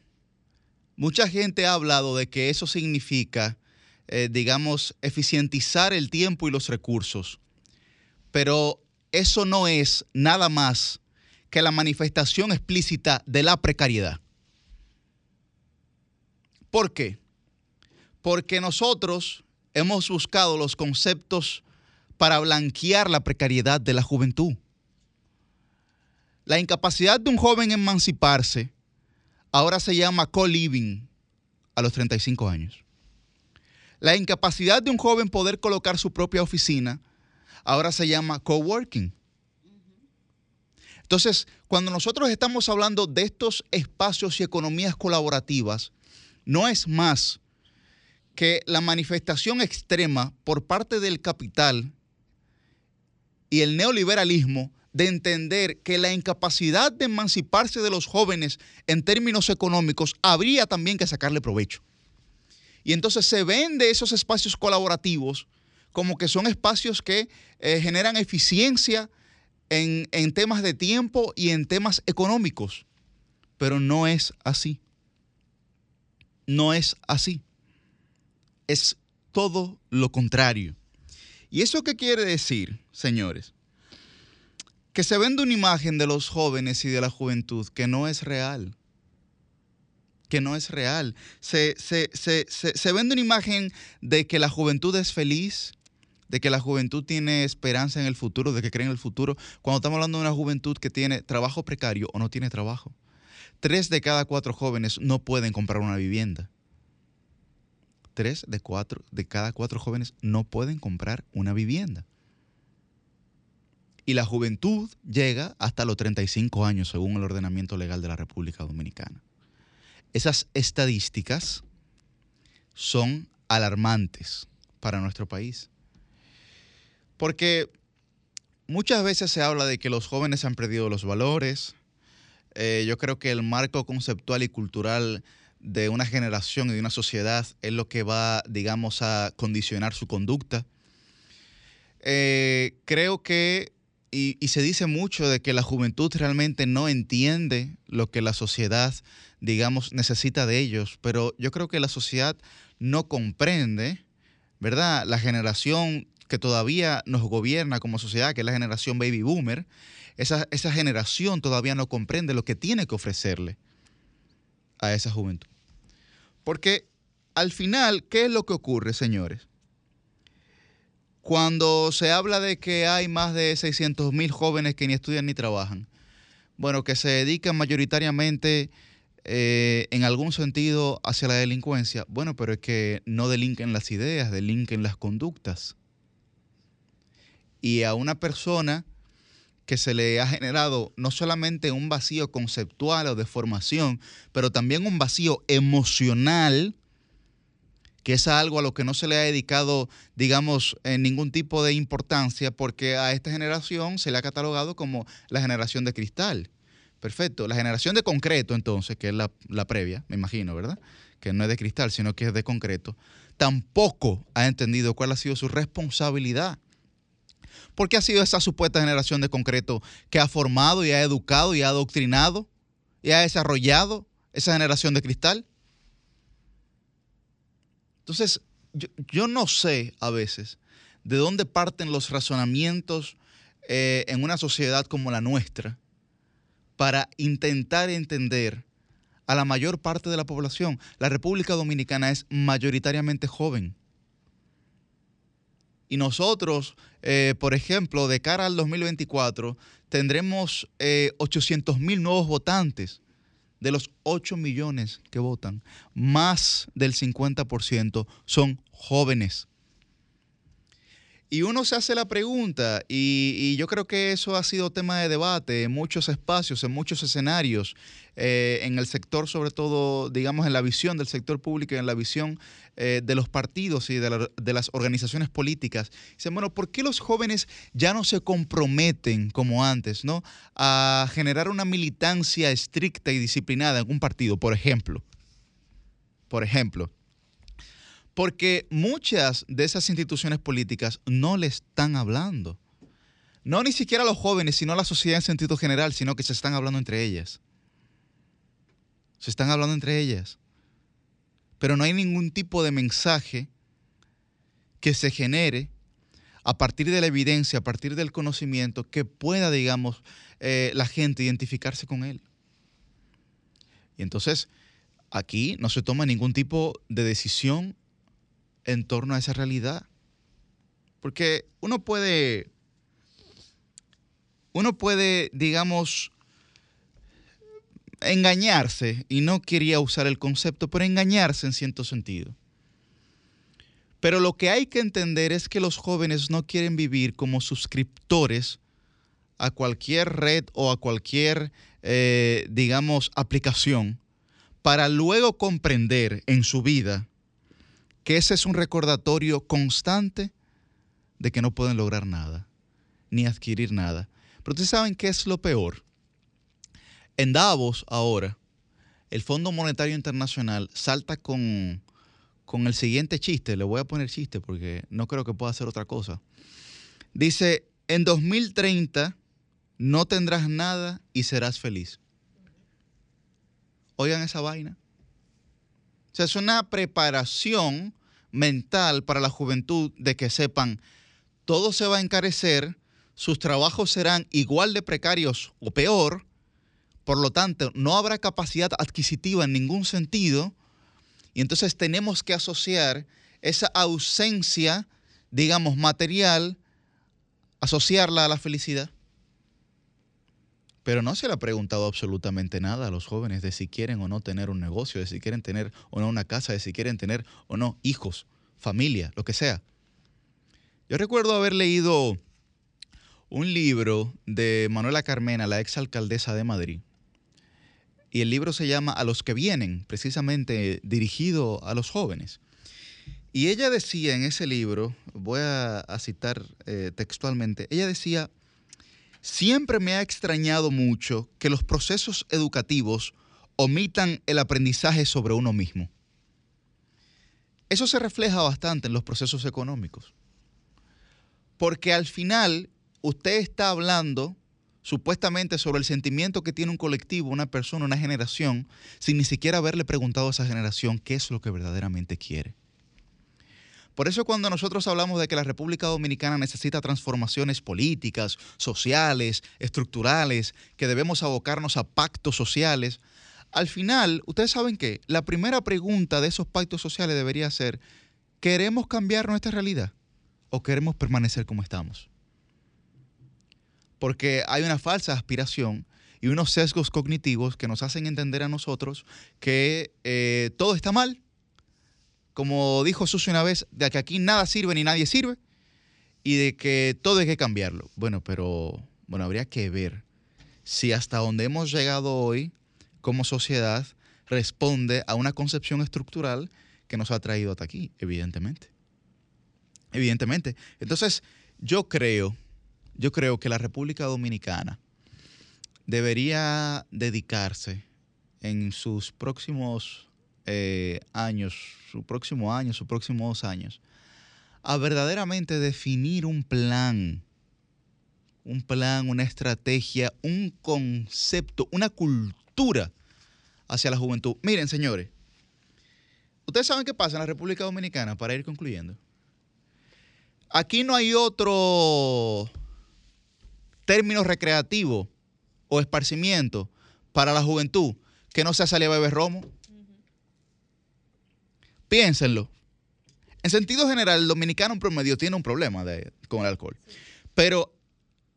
Mucha gente ha hablado de que eso significa, eh, digamos, eficientizar el tiempo y los recursos. Pero eso no es nada más que la manifestación explícita de la precariedad. ¿Por qué? Porque nosotros hemos buscado los conceptos para blanquear la precariedad de la juventud. La incapacidad de un joven emanciparse ahora se llama co-living a los 35 años. La incapacidad de un joven poder colocar su propia oficina ahora se llama coworking. Entonces, cuando nosotros estamos hablando de estos espacios y economías colaborativas, no es más que la manifestación extrema por parte del capital y el neoliberalismo de entender que la incapacidad de emanciparse de los jóvenes en términos económicos habría también que sacarle provecho. Y entonces se vende esos espacios colaborativos como que son espacios que eh, generan eficiencia en, en temas de tiempo y en temas económicos. Pero no es así. No es así. Es todo lo contrario. ¿Y eso qué quiere decir, señores? que se vende una imagen de los jóvenes y de la juventud que no es real. Que no es real. Se, se, vende una imagen de que la juventud es feliz, de que la juventud tiene esperanza en el futuro, de que cree en el futuro, cuando estamos hablando de una juventud que tiene trabajo precario o no tiene trabajo. Tres de cada cuatro jóvenes no pueden comprar una vivienda. Tres de, cuatro, de cada cuatro jóvenes no pueden comprar una vivienda y la juventud llega hasta los 35 años según el ordenamiento legal de la República Dominicana. Esas estadísticas son alarmantes para nuestro país. Porque muchas veces se habla de que los jóvenes han perdido los valores. Eh, yo creo que el marco conceptual y cultural de una generación y de una sociedad es lo que va, digamos, a condicionar su conducta. Eh, creo que y, se dice mucho de que la juventud realmente no entiende lo que la sociedad, digamos, necesita de ellos, pero yo creo que la sociedad no comprende, ¿verdad? La generación que todavía nos gobierna como sociedad, que es la generación baby boomer, esa, esa generación todavía no comprende lo que tiene que ofrecerle a esa juventud. Porque al final, ¿qué es lo que ocurre, señores? Cuando se habla de que hay más de 600 mil jóvenes que ni estudian ni trabajan, bueno, que se dedican mayoritariamente eh, en algún sentido hacia la delincuencia, bueno, pero es que no delinquen las ideas, delinquen las conductas. Y a una persona que se le ha generado no solamente un vacío conceptual o de formación, pero también un vacío emocional, que es algo a lo que no se le ha dedicado, digamos, en ningún tipo de importancia, porque a esta generación se le ha catalogado como la generación de cristal. Perfecto. La generación de concreto, entonces, que es la, la previa, me imagino, ¿verdad? Que no es de cristal, sino que es de concreto, tampoco ha entendido cuál ha sido su responsabilidad. ¿Por qué ha sido esa supuesta generación de concreto que ha formado y ha educado y ha adoctrinado y ha desarrollado esa generación de cristal? Entonces, yo, yo no sé a veces de dónde parten los razonamientos eh, en una sociedad como la nuestra para intentar entender a la mayor parte de la población. La República Dominicana es mayoritariamente joven. Y nosotros, eh, por ejemplo, de cara al 2024, tendremos 800 mil nuevos votantes de los 8 millones que votan. Más del 50% son jóvenes. Y uno se hace la pregunta, y, yo creo que eso ha sido tema de debate en muchos espacios, en muchos escenarios, eh, en el sector, sobre todo, digamos, en la visión del sector público y en la visión eh, de los partidos y de, de, las organizaciones políticas. Dicen, bueno, ¿por qué los jóvenes ya no se comprometen como antes, ¿no? A generar una militancia estricta y disciplinada en un partido, por ejemplo? Por ejemplo porque muchas de esas instituciones políticas no le están hablando. No ni siquiera a los jóvenes, sino a la sociedad en sentido general, sino que se están hablando entre ellas. Se están hablando entre ellas. Pero no hay ningún tipo de mensaje que se genere a partir de la evidencia, a partir del conocimiento, que pueda, digamos, eh, la gente identificarse con él. Y entonces, aquí no se toma ningún tipo de decisión en torno a esa realidad. Porque uno puede, uno puede, digamos, engañarse, y no quería usar el concepto, pero engañarse en cierto sentido. Pero lo que hay que entender es que los jóvenes no quieren vivir como suscriptores a cualquier red o a cualquier, eh, digamos, aplicación, para luego comprender en su vida que ese es un recordatorio constante de que no pueden lograr nada, ni adquirir nada. Pero ustedes saben qué es lo peor. En Davos ahora, el Fondo Monetario Internacional salta con, con el siguiente chiste. Le voy a poner chiste porque no creo que pueda hacer otra cosa. Dice, en 2030 no tendrás nada y serás feliz. Oigan esa vaina. O sea, es una preparación mental para la juventud de que sepan, todo se va a encarecer, sus trabajos serán igual de precarios o peor, por lo tanto, no habrá capacidad adquisitiva en ningún sentido, y entonces tenemos que asociar esa ausencia, digamos, material, asociarla a la felicidad. Pero no se le ha preguntado absolutamente nada a los jóvenes de si quieren o no tener un negocio, de si quieren tener o no una casa, de si quieren tener o no hijos, familia, lo que sea. Yo recuerdo haber leído un libro de Manuela Carmena, la ex alcaldesa de Madrid. Y el libro se llama A los que vienen, precisamente dirigido a los jóvenes. Y ella decía en ese libro, voy a, citar eh, textualmente, ella decía, Siempre me ha extrañado mucho que los procesos educativos omitan el aprendizaje sobre uno mismo. Eso se refleja bastante en los procesos económicos. Porque al final usted está hablando supuestamente sobre el sentimiento que tiene un colectivo, una persona, una generación, sin ni siquiera haberle preguntado a esa generación qué es lo que verdaderamente quiere. Por eso cuando nosotros hablamos de que la República Dominicana necesita transformaciones políticas, sociales, estructurales, que debemos abocarnos a pactos sociales, al final, ustedes saben que la primera pregunta de esos pactos sociales debería ser, ¿queremos cambiar nuestra realidad o queremos permanecer como estamos? Porque hay una falsa aspiración y unos sesgos cognitivos que nos hacen entender a nosotros que eh, todo está mal como dijo Susi una vez, de que aquí nada sirve ni nadie sirve y de que todo hay que cambiarlo. Bueno, pero bueno, habría que ver si hasta donde hemos llegado hoy como sociedad responde a una concepción estructural que nos ha traído hasta aquí, evidentemente. Evidentemente. Entonces, yo creo, yo creo que la República Dominicana debería dedicarse en sus próximos eh, años, su próximo año, sus próximos dos años, a verdaderamente definir un plan un plan, una estrategia, un concepto, una cultura hacia la juventud. Miren, señores, ustedes saben qué pasa en la República Dominicana, para ir concluyendo. Aquí no hay otro término recreativo o esparcimiento para la juventud que no sea salir a beber romo. Piénsenlo. En sentido general, el dominicano promedio tiene un problema con el alcohol. Pero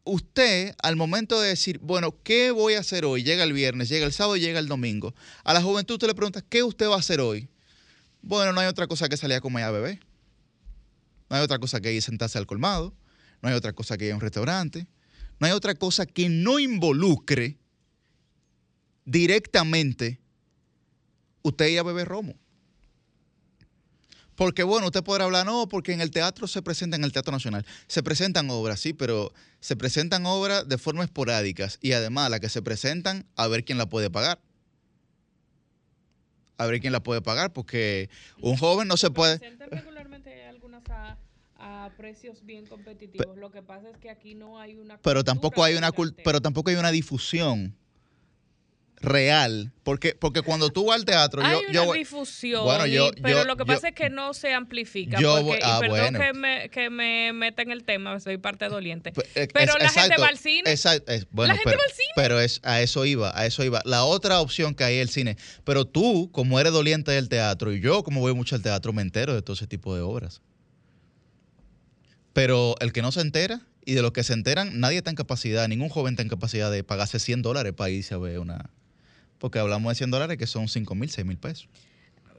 usted, al momento de decir, bueno, ¿qué voy a hacer hoy? Llega el viernes, llega el sábado, llega el domingo. A la juventud usted le pregunta, ¿qué usted va a hacer hoy? Bueno, no hay otra cosa que salir a comer a beber. No hay otra cosa que ir sentarse al colmado. No hay otra cosa que ir a un restaurante. No hay otra cosa que no involucre directamente usted ir a beber romo. Porque bueno, usted podrá hablar, no, porque en el teatro se presenta, en el Teatro Nacional, se presentan obras, sí, pero se presentan obras de forma esporádicas y además las que se presentan, a ver quién la puede pagar. A ver quién la puede pagar, porque un joven no se puede... Presentan regularmente algunas a, a precios bien competitivos. Lo que pasa es que aquí no hay una Pero tampoco hay una pero tampoco hay una difusión real, porque porque cuando tú vas al teatro, Hay yo una yo voy- difusión, Bueno, yo- y- pero yo- lo que pasa es que no se amplifica. Yo porque, voy- y ah, perdón bueno. que, me, que me meta en el tema, soy parte doliente. Eh, Pero es- la gente va al cine. exacto, es- bueno, La gente pero, va al cine. Pero es, a eso iba, a eso iba. La otra opción que hay es el cine. Pero tú, como eres doliente del teatro, y yo, como voy mucho al teatro, me entero de todo ese tipo de obras. Pero el que no se entera, y de los que se enteran, nadie está en capacidad, ningún joven está en capacidad de pagarse 100 dólares para irse a ver una... Porque hablamos de 100 dólares que son 5 mil, 6 mil pesos.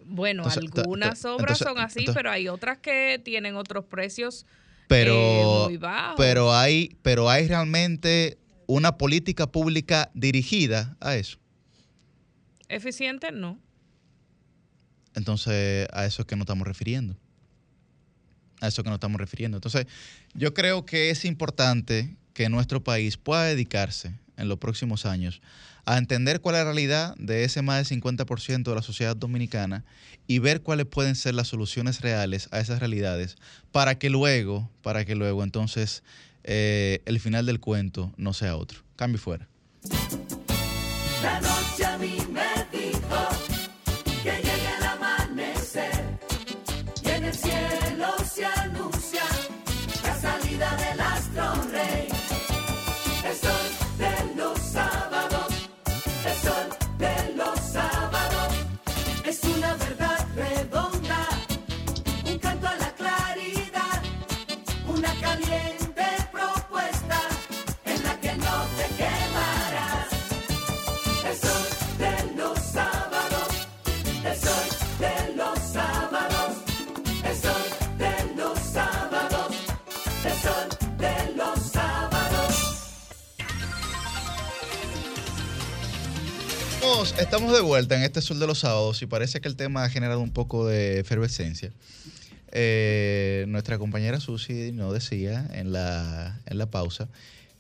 Bueno, Entonces, algunas obras entonces- son así, entonces- pero hay otras que tienen otros precios pero, eh, muy bajos. pero hay pero hay realmente una política pública dirigida a eso Eficiente, no. entonces a eso es que nos estamos refiriendo a eso que nos estamos refiriendo entonces yo creo que es importante que nuestro país pueda dedicarse en los próximos años a entender cuál es la realidad de ese más del 50% de la sociedad dominicana y ver cuáles pueden ser las soluciones reales a esas realidades para que luego, para que luego entonces eh, el final del cuento no sea otro. Cambio fuera. Me Estamos, de vuelta en este Sol de los Sábados y parece que el tema ha generado un poco de efervescencia. Eh, nuestra compañera Susi nos decía en la, en la pausa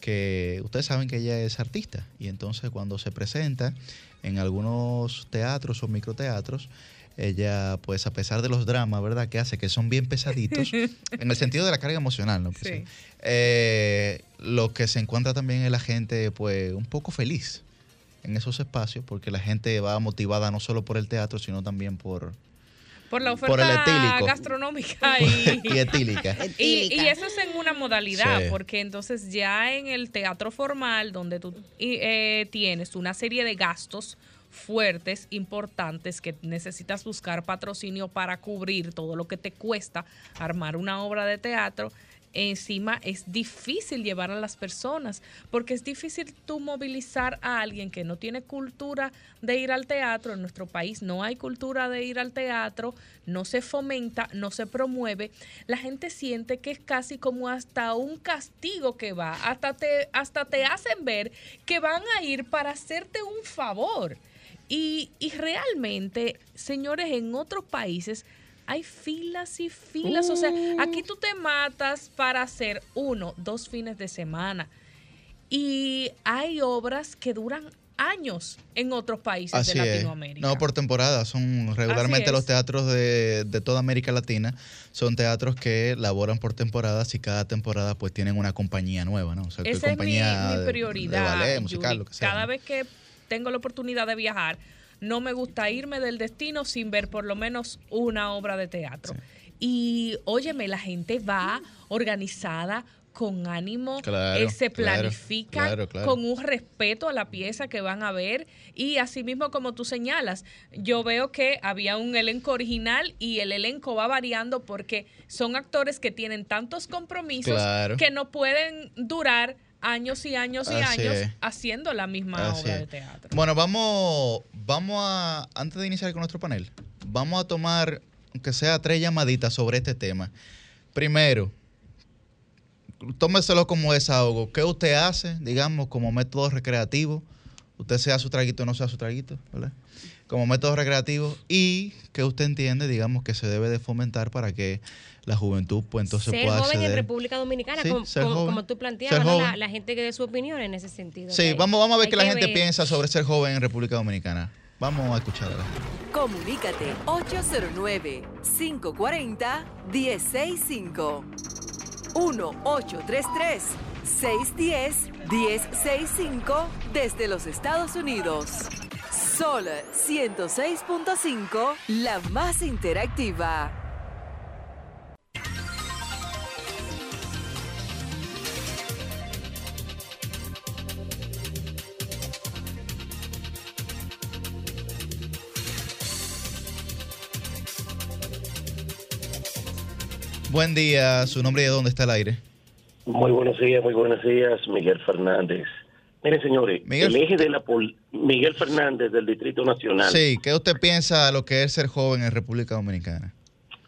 que ustedes saben que ella es artista y entonces cuando se presenta en algunos teatros o microteatros, ella pues a pesar de los dramas, ¿verdad? Que hace, que son bien pesaditos, en el sentido de la carga emocional, ¿no? Sí. eh, lo que se encuentra también es la gente pues un poco feliz en esos espacios porque la gente va motivada no solo por el teatro, sino también por, Por la Por el oferta etílico. gastronómica y, y etílica. Y, y eso es en una modalidad, Sí. porque entonces ya en el teatro formal, donde tú eh, tienes una serie de gastos fuertes, importantes, que necesitas buscar patrocinio para cubrir todo lo que te cuesta armar una obra de teatro, encima es difícil llevar a las personas, porque es difícil tú movilizar a alguien que no tiene cultura de ir al teatro. En nuestro país no hay cultura de ir al teatro, no se fomenta, no se promueve. La gente siente que es casi como hasta un castigo que va, hasta te, hasta te hacen ver que van a ir para hacerte un favor. Y, y realmente, señores, en otros países hay filas y filas. O sea, aquí tú te matas para hacer uno, dos fines de semana. Y hay obras que duran años en otros países Así de es. Latinoamérica. No por temporada, son regularmente los es. teatros de, de toda América Latina son teatros que laboran por temporadas y cada temporada pues tienen una compañía nueva, ¿no? O sea, que Esa es mi, compañía mi de- prioridad. de ballet, Yuri. musical, lo que sea. Cada vez que tengo la oportunidad de viajar, no me gusta irme del destino sin ver por lo menos una obra de teatro. Y óyeme, la gente va organizada con ánimo, Claro, eh, se planifica claro, claro. con un respeto a la pieza que van a ver y así mismo como tú señalas, yo veo que había un elenco original y el elenco va variando porque son actores que tienen tantos compromisos que no pueden durar años y años y Así años es. haciendo la misma Así obra es. de teatro. Bueno, vamos, vamos a, antes de iniciar con nuestro panel, vamos a tomar, aunque sea tres llamaditas sobre este tema. Primero, tómeselo como desahogo. ¿Qué usted hace, digamos, como método recreativo? Usted sea su traguito o no sea su traguito, ¿verdad? Como método recreativo y que usted entiende, digamos, que se debe de fomentar para que la juventud, pues entonces ser pueda joven en. República Dominicana, Sí, como, ser como- joven. como tú planteabas, la, la gente que dé su opinión en ese sentido. Sí, vamos, vamos a ver hay qué la gente ver. piensa sobre ser joven en República Dominicana. Vamos a escuchar a la gente. Comunícate 809-540-1065. 1-833-610-1065 desde los Estados Unidos. Sol 106.5, la más interactiva. Buen día, su nombre y de dónde está el aire. Muy buenos días, muy buenos días, Miguel Fernández. Miren, señores, Miguel- el eje de la pol- Miguel Fernández del Distrito Nacional. Sí, ¿qué usted piensa de lo que es ser joven en República Dominicana?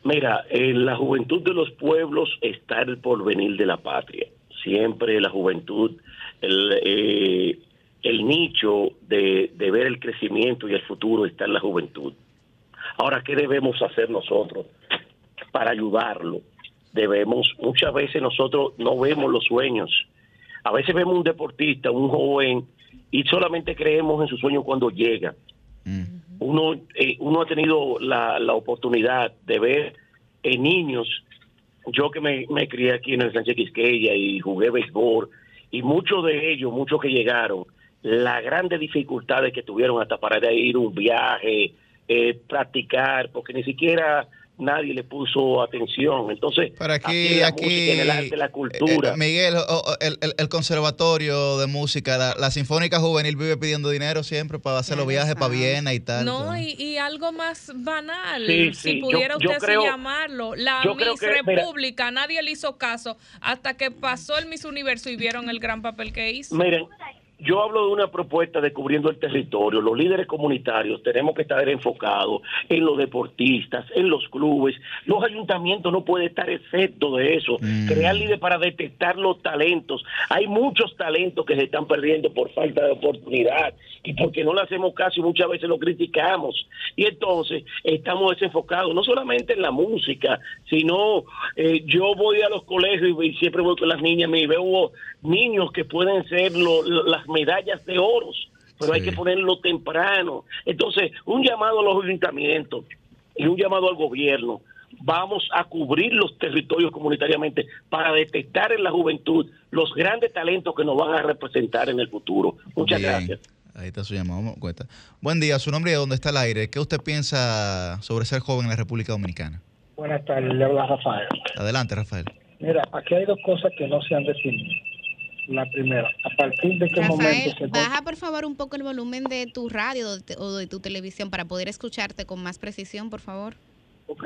Mira, en la juventud de los pueblos está el porvenir de la patria. Siempre la juventud, el, eh, el nicho de, de ver el crecimiento y el futuro está en la juventud. Ahora, ¿qué debemos hacer nosotros para ayudarlo? Debemos, muchas veces nosotros no vemos los sueños. A veces vemos un deportista, un joven, y solamente creemos en su sueño cuando llega. Uno eh, uno ha tenido la, la oportunidad de ver en niños. Yo que me, me crié aquí en el Sánchez Quisqueya y jugué béisbol y muchos de ellos muchos que llegaron las grandes dificultades que tuvieron hasta para ir un viaje eh, practicar porque ni siquiera nadie le puso atención entonces Pero aquí, la aquí, música, en el arte la cultura eh, Miguel, el, el- el conservatorio de música, la, la Sinfónica Juvenil vive pidiendo dinero siempre para hacer los viajes para Viena y tal. No, y, y algo más banal, Sí, si sí, yo- pudiera yo usted así creo- llamarlo, la yo Miss que, mira- República, nadie le hizo caso hasta que pasó el Miss Universo y vieron el gran papel que hizo. Miren, yo hablo de una propuesta de cubriendo el territorio. Los líderes comunitarios tenemos que estar enfocados en los deportistas, en los clubes. Los ayuntamientos no pueden estar excepto de eso. Crear líderes para detectar los talentos. Hay muchos talentos que se están perdiendo por falta de oportunidad y porque no le hacemos caso y muchas veces lo criticamos. Y entonces estamos desenfocados, no solamente en la música, sino eh, yo voy a los colegios y, y siempre voy con las niñas y veo niños que pueden ser lo- lo- las medallas de oros, pero hay que ponerlo temprano. Entonces, un llamado a los ayuntamientos y un llamado al gobierno. Vamos a cubrir los territorios comunitariamente para detectar en la juventud los grandes talentos que nos van a representar en el futuro. Muchas Bien. gracias. Ahí está su llamado, vamos a cuenta. Buen día, su nombre y de dónde está el aire. ¿Qué usted piensa sobre ser joven en la República Dominicana? Buenas tardes, le habla Rafael. Adelante, Rafael. Mira, aquí hay dos cosas que no se han definido. La primera, a partir de qué momento se baja por favor un poco el volumen de tu radio o de te- o de tu televisión para poder escucharte con más precisión, por favor. Ok.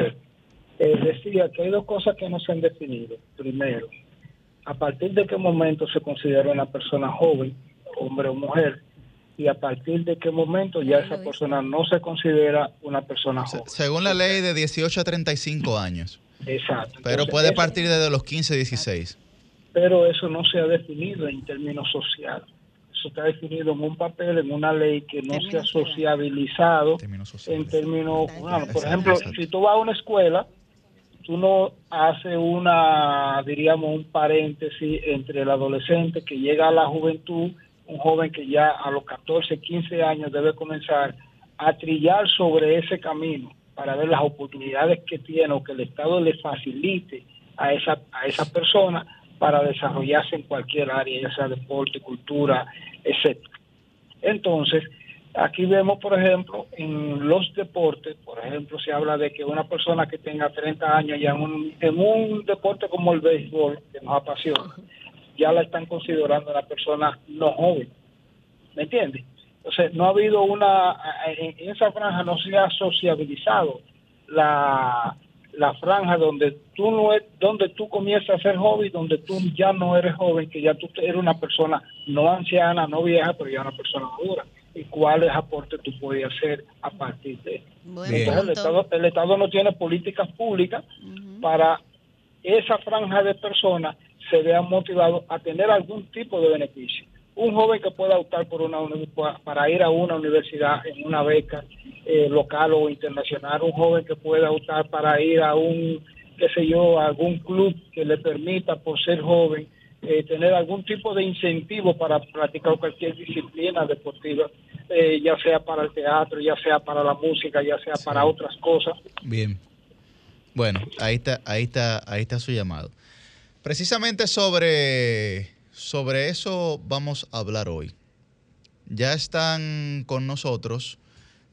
Eh, decía que hay dos cosas que no se han definido. Primero, a partir de qué momento se considera una persona joven, hombre o mujer, y a partir de qué momento ya esa persona no se considera una persona joven. Según la ley de 18 a 35 años, Exacto. pero Entonces, puede partir desde los 15, 16. Pero eso no se ha definido en términos sociales. Eso está definido en un papel, en una ley que no se ha sociabilizado en términos humanos. Por ejemplo, si tú vas a una escuela, tú no haces una, diríamos, un paréntesis entre el adolescente que llega a la juventud un joven que ya a los 14, 15 años debe comenzar a trillar sobre ese camino para ver las oportunidades que tiene o que el Estado le facilite a esa, a esa persona para desarrollarse en cualquier área, ya sea deporte, cultura, etcétera. Entonces, aquí vemos, por ejemplo, en los deportes, por ejemplo, se habla de que una persona que tenga 30 años ya en un, en un deporte como el béisbol, que nos apasiona, ya la están considerando una persona no joven. ¿Me entiendes? Entonces, no ha habido una, en esa franja no se ha sociabilizado la, la franja donde tú no es, donde tú comienzas a ser joven, donde tú ya no eres joven, que ya tú eres una persona no anciana, no vieja, pero ya una persona madura. ¿Y cuáles aportes tú puedes hacer a partir de eso? Entonces, el Estado, el Estado no tiene políticas públicas para esa franja de personas se vean motivados a tener algún tipo de beneficio. Un joven que pueda optar por una para ir a una universidad en una beca eh, local o internacional, un joven que pueda optar para ir a un, qué sé yo, a algún club que le permita, por ser joven, eh, tener algún tipo de incentivo para practicar cualquier disciplina deportiva, eh, ya sea para el teatro, ya sea para la música, ya sea para otras cosas. Bien. Bueno, ahí está, ahí está, ahí está su llamado. Precisamente sobre, sobre eso vamos a hablar hoy. Ya están con nosotros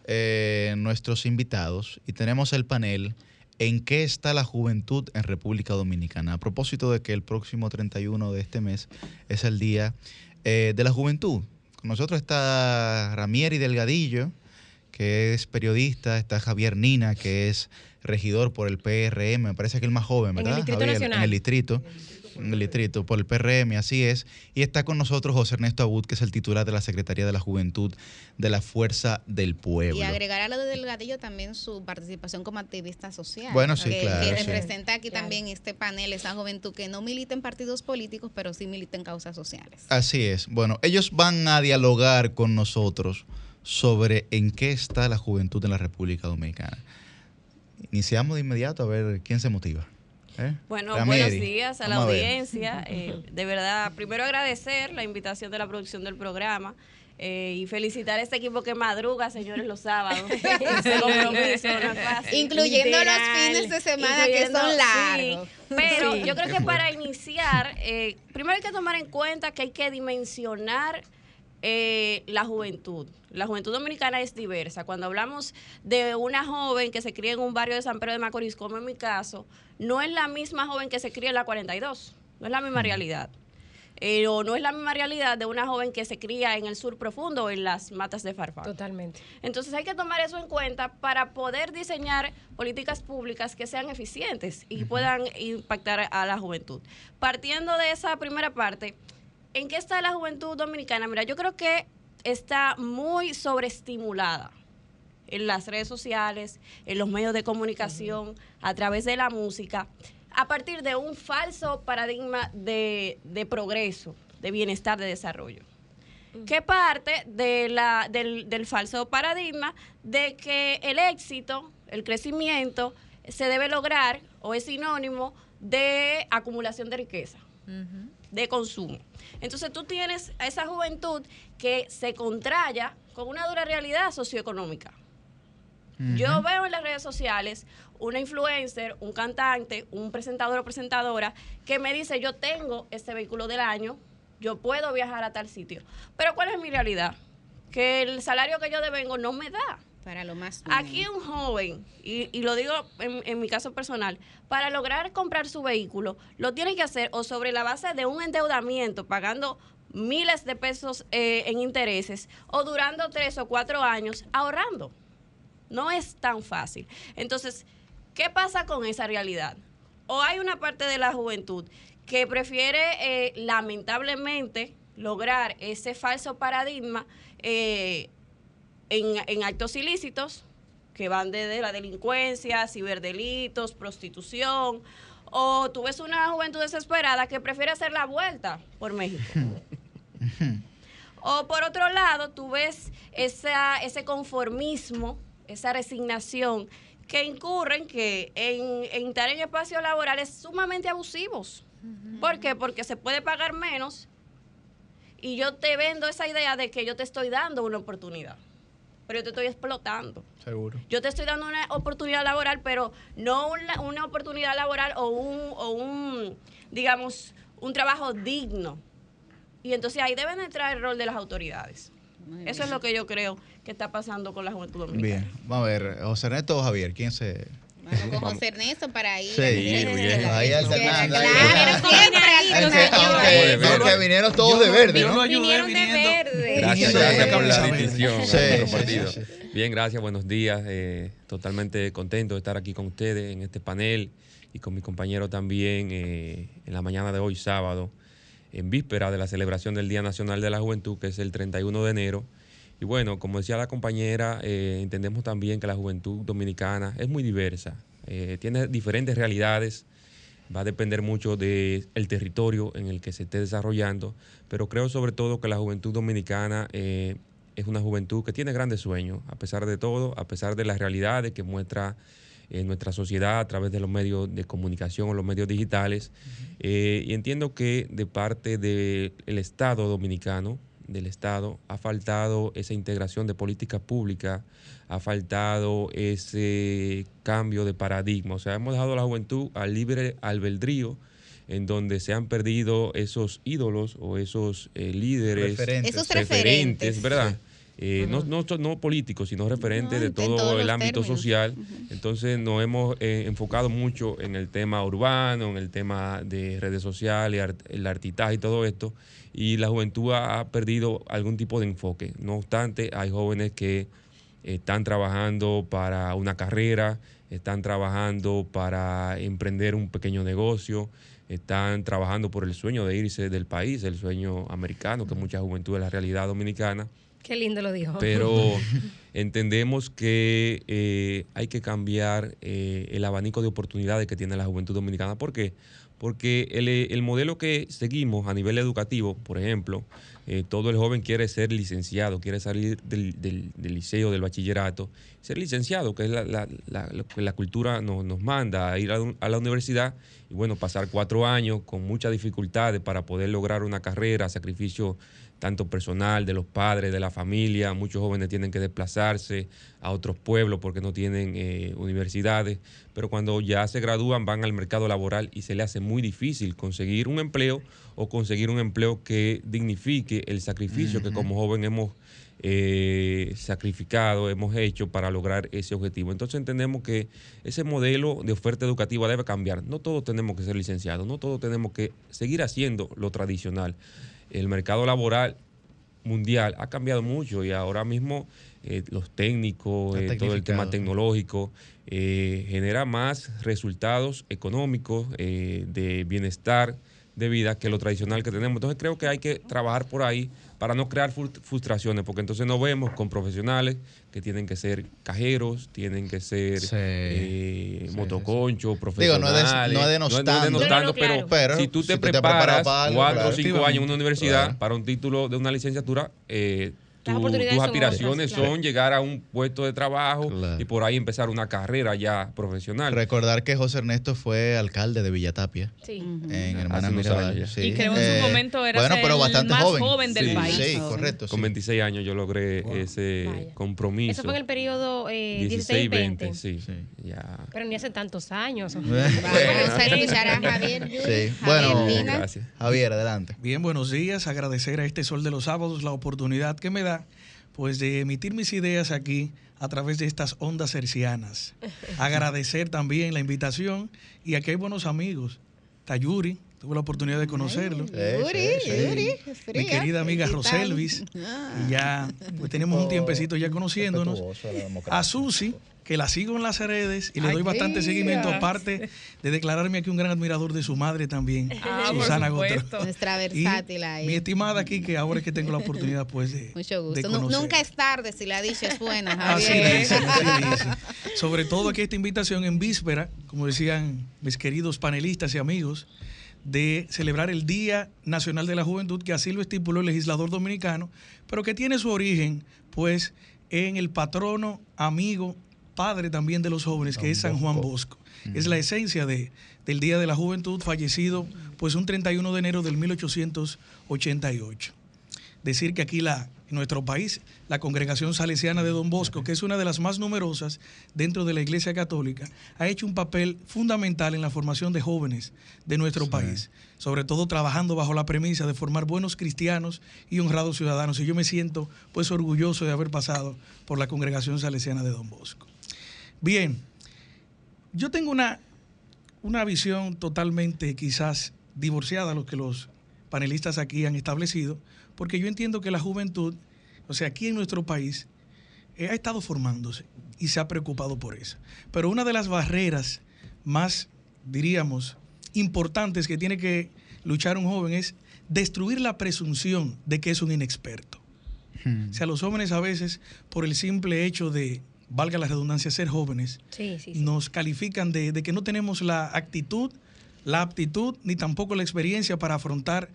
eh, nuestros invitados y tenemos el panel en qué está la juventud en República Dominicana. A propósito de que el próximo 31 de este mes es el Día eh, de la Juventud. Con nosotros está Ramieri Delgadillo, que es periodista, está Javier Nina, que es regidor por el PRM, me parece que el más joven, En el ¿verdad? Distrito Javier? Nacional. En el distrito, en el distrito, por el PRM, así es. Y está con nosotros José Ernesto Abud, que es el titular de la Secretaría de la Juventud de la Fuerza del Pueblo. Y agregar a lo de Delgadillo también su participación como activista social. Bueno, sí, que, claro, que sí. representa aquí también este panel, esa juventud que no milita en partidos políticos, pero sí milita en causas sociales. Así es. Bueno, ellos van a dialogar con nosotros sobre en qué está la juventud en la República Dominicana. Iniciamos de inmediato a ver quién se motiva. ¿Eh? Bueno, buenos días a la vamos audiencia. Eh, de verdad, primero agradecer la invitación de la producción del programa eh, y felicitar a este equipo que madruga, señores, los sábados. Incluyendo los fines de semana que son sí. largos. Pero Sí. yo creo que para iniciar, eh, primero hay que tomar en cuenta que hay que dimensionar eh, la juventud. La juventud dominicana es diversa. Cuando hablamos de una joven que se cría en un barrio de San Pedro de Macorís, como en mi caso, no es la misma joven que se cría en la 42. No es la misma realidad. Eh, o no es la misma realidad de una joven que se cría en el sur profundo o en las matas de Farfán. Totalmente. Entonces hay que tomar eso en cuenta para poder diseñar políticas públicas que sean eficientes y puedan impactar a la juventud. Partiendo de esa primera parte, ¿en qué está la juventud dominicana? Mira, yo creo que está muy sobreestimulada en las redes sociales, en los medios de comunicación, a través de la música, a partir de un falso paradigma de, de progreso, de bienestar, de desarrollo que parte de la, del, del falso paradigma de que el éxito, el crecimiento, se debe lograr o es sinónimo de acumulación de riqueza, de consumo. Entonces tú tienes a esa juventud que se contraya con una dura realidad socioeconómica. Yo veo en las redes sociales una influencer, un cantante, un presentador o presentadora que me dice, yo tengo este vehículo del año, yo puedo viajar a tal sitio. Pero ¿cuál es mi realidad? Que el salario que yo devengo no me da. Para lo más. Aquí un joven, y, lo digo en, en mi caso personal, para lograr comprar su vehículo, lo tiene que hacer o sobre la base de un endeudamiento, pagando miles de pesos eh, en intereses, o durando tres o cuatro años ahorrando. No es tan fácil. Entonces, ¿qué pasa con esa realidad? O hay una parte de la juventud que prefiere, eh, lamentablemente, lograr ese falso paradigma eh, en, en actos ilícitos que van desde la delincuencia, ciberdelitos, prostitución, o tú ves una juventud desesperada que prefiere hacer la vuelta por México. O por otro lado, tú ves esa, ese conformismo, esa resignación que incurren que en, en estar en espacios laborales sumamente abusivos. ¿Por qué? Porque se puede pagar menos y yo te vendo esa idea de que yo te estoy dando una oportunidad, pero yo te estoy explotando. Seguro. Yo te estoy dando una oportunidad laboral, pero no una, una oportunidad laboral o un, o un, digamos, un trabajo digno. Y entonces ahí deben entrar el rol de las autoridades. Eso es lo que yo creo que está pasando con la juventud dominicana. Bien, vamos a ver, José Ernesto o Javier, ¿quién se...? Con José Ernesto para ir. Sí, ahí alternando. ahí. Claro, siempre aunque vinieron todos de verde, ¿no? Vinieron de verde. Gracias, gracias por la distinción. Sí, Bien, gracias, buenos días. eh, totalmente contento de estar aquí con ustedes en este panel y con mi compañero también eh, en la mañana de hoy, sábado, en víspera de la celebración del Día Nacional de la Juventud, que es el 31 de enero. Y bueno, como decía la compañera, eh, entendemos también que la juventud dominicana es muy diversa, eh, tiene diferentes realidades, va a depender mucho del territorio en el que se esté desarrollando, pero creo sobre todo que la juventud dominicana eh, es una juventud que tiene grandes sueños, a pesar de todo, a pesar de las realidades que muestra eh, nuestra sociedad a través de los medios de comunicación o los medios digitales. Eh, y entiendo que de parte del Estado dominicano, del Estado, ha faltado esa integración de políticas públicas, ha faltado ese cambio de paradigma. O sea, hemos dejado a la juventud al libre albedrío, en donde se han perdido esos ídolos o esos eh, líderes, Referentes. Esos referentes. ¿verdad? Eh, no, no, no políticos, sino referentes de todo el ámbito términos. social. Entonces nos hemos eh, enfocado mucho en el tema urbano, en el tema de redes sociales, art- el artitaje y todo esto, y la juventud ha, perdido algún tipo de enfoque. No obstante, hay jóvenes que están trabajando para una carrera, están trabajando para emprender un pequeño negocio, están trabajando por el sueño de irse del país, el sueño americano, que mucha juventud es la realidad dominicana Qué lindo lo dijo. pero entendemos que eh, hay que cambiar eh, el abanico de oportunidades que tiene la juventud dominicana. ¿Por qué? Porque el, eh, el modelo que seguimos a nivel educativo, por ejemplo, eh, todo el joven quiere ser licenciado, quiere salir del, del- liceo, del bachillerato, ser licenciado, que es la, la- la- lo que la cultura nos, nos manda, a ir a la universidad y bueno, pasar cuatro años con muchas dificultades para poder lograr una carrera, sacrificio tanto personal, de los padres, de la familia. Muchos jóvenes tienen que desplazarse a otros pueblos porque no tienen eh, universidades, pero cuando ya se gradúan van al mercado laboral y se le hace muy difícil conseguir un empleo o conseguir un empleo que dignifique el sacrificio que como joven hemos eh, sacrificado, hemos hecho para lograr ese objetivo. Entonces entendemos que ese modelo de oferta educativa debe cambiar. No todos tenemos que ser licenciados, no todos tenemos que seguir haciendo lo tradicional. El mercado laboral mundial ha cambiado mucho y ahora mismo eh, los técnicos, eh, todo el tema tecnológico eh, genera más resultados económicos, eh, de bienestar de vida que lo tradicional que tenemos. Entonces creo que hay que trabajar por ahí para no crear frust- frustraciones, porque entonces nos vemos con profesionales que tienen que ser cajeros, tienen que ser eh, motoconchos, Digo, no es profesionales. no es denostando. no es denostando, No, no, pero, claro. Pero si tú si te te preparas preparas para algo, cuatro o claro. cinco años en una universidad Claro. para un título de una licenciatura, eh, tu- tus son aspiraciones otras, claro. son llegar a un puesto de trabajo y por ahí empezar una carrera ya profesional. Recordar que José Ernesto fue alcalde de Villatapia. Sí. En Hermana Mirabal. sí. Y creo en su momento era Bueno, pero el bastante más joven. joven del Sí, país. Sí, correcto. Con 26 años yo logré ese compromiso. Eso fue en el periodo eh, 16 y 20. 20, sí. Ya. Pero ni hace tantos años. Javier. Bueno. Javier, adelante. Bien, buenos días. Agradecer a este Sol de los Sábados la oportunidad que me da pues de emitir mis ideas aquí a través de estas ondas hercianas. Agradecer también la invitación y aquí hay buenos amigos. Tayuri, tuve la oportunidad de conocerlo. Yuri, Yuri, es Mi querida amiga. Roselvis. Y ya pues tenemos un tiempecito ya conociéndonos. A Susi, que la sigo en las redes y le Ay, doy bastante seguimiento, aparte de declararme aquí un gran admirador de su madre también, Ah, por Susana. Gotro. Nuestra versátil ahí. mi estimada aquí, que ahora es que tengo la oportunidad pues de, Mucho gusto. Nunca es tarde si la dicha es buena, Así Javier. dicen, así dicen. Sobre todo aquí esta invitación en víspera, como decían mis queridos panelistas y amigos, de celebrar el Día Nacional de la Juventud, que así lo estipuló el legislador dominicano, pero que tiene su origen, pues, en el patrono, amigo, padre también de los jóvenes, que es San Juan Bosco. Es la esencia de, del Día de la Juventud, fallecido, pues, un 31 de enero del 1888. decir que aquí la, en nuestro país, la congregación salesiana de Don Bosco, que es una de las más numerosas dentro de la Iglesia Católica, ha hecho un papel fundamental en la formación de jóvenes de nuestro país, sobre todo trabajando bajo la premisa de formar buenos cristianos y honrados ciudadanos. Y yo me siento pues orgulloso de haber pasado por la congregación salesiana de Don Bosco. Bien, yo tengo una, una visión totalmente quizás divorciada a lo que los panelistas aquí han establecido, porque yo entiendo que la juventud, o sea, aquí en nuestro país, eh, ha estado formándose y se ha preocupado por eso. Pero una de las barreras más, diríamos, importantes que tiene que luchar un joven es destruir la presunción de que es un inexperto. O sea, los jóvenes a veces, por el simple hecho de, valga la redundancia, ser jóvenes, Sí, sí, sí. nos califican de, de que no tenemos la actitud, la aptitud, ni tampoco la experiencia para afrontar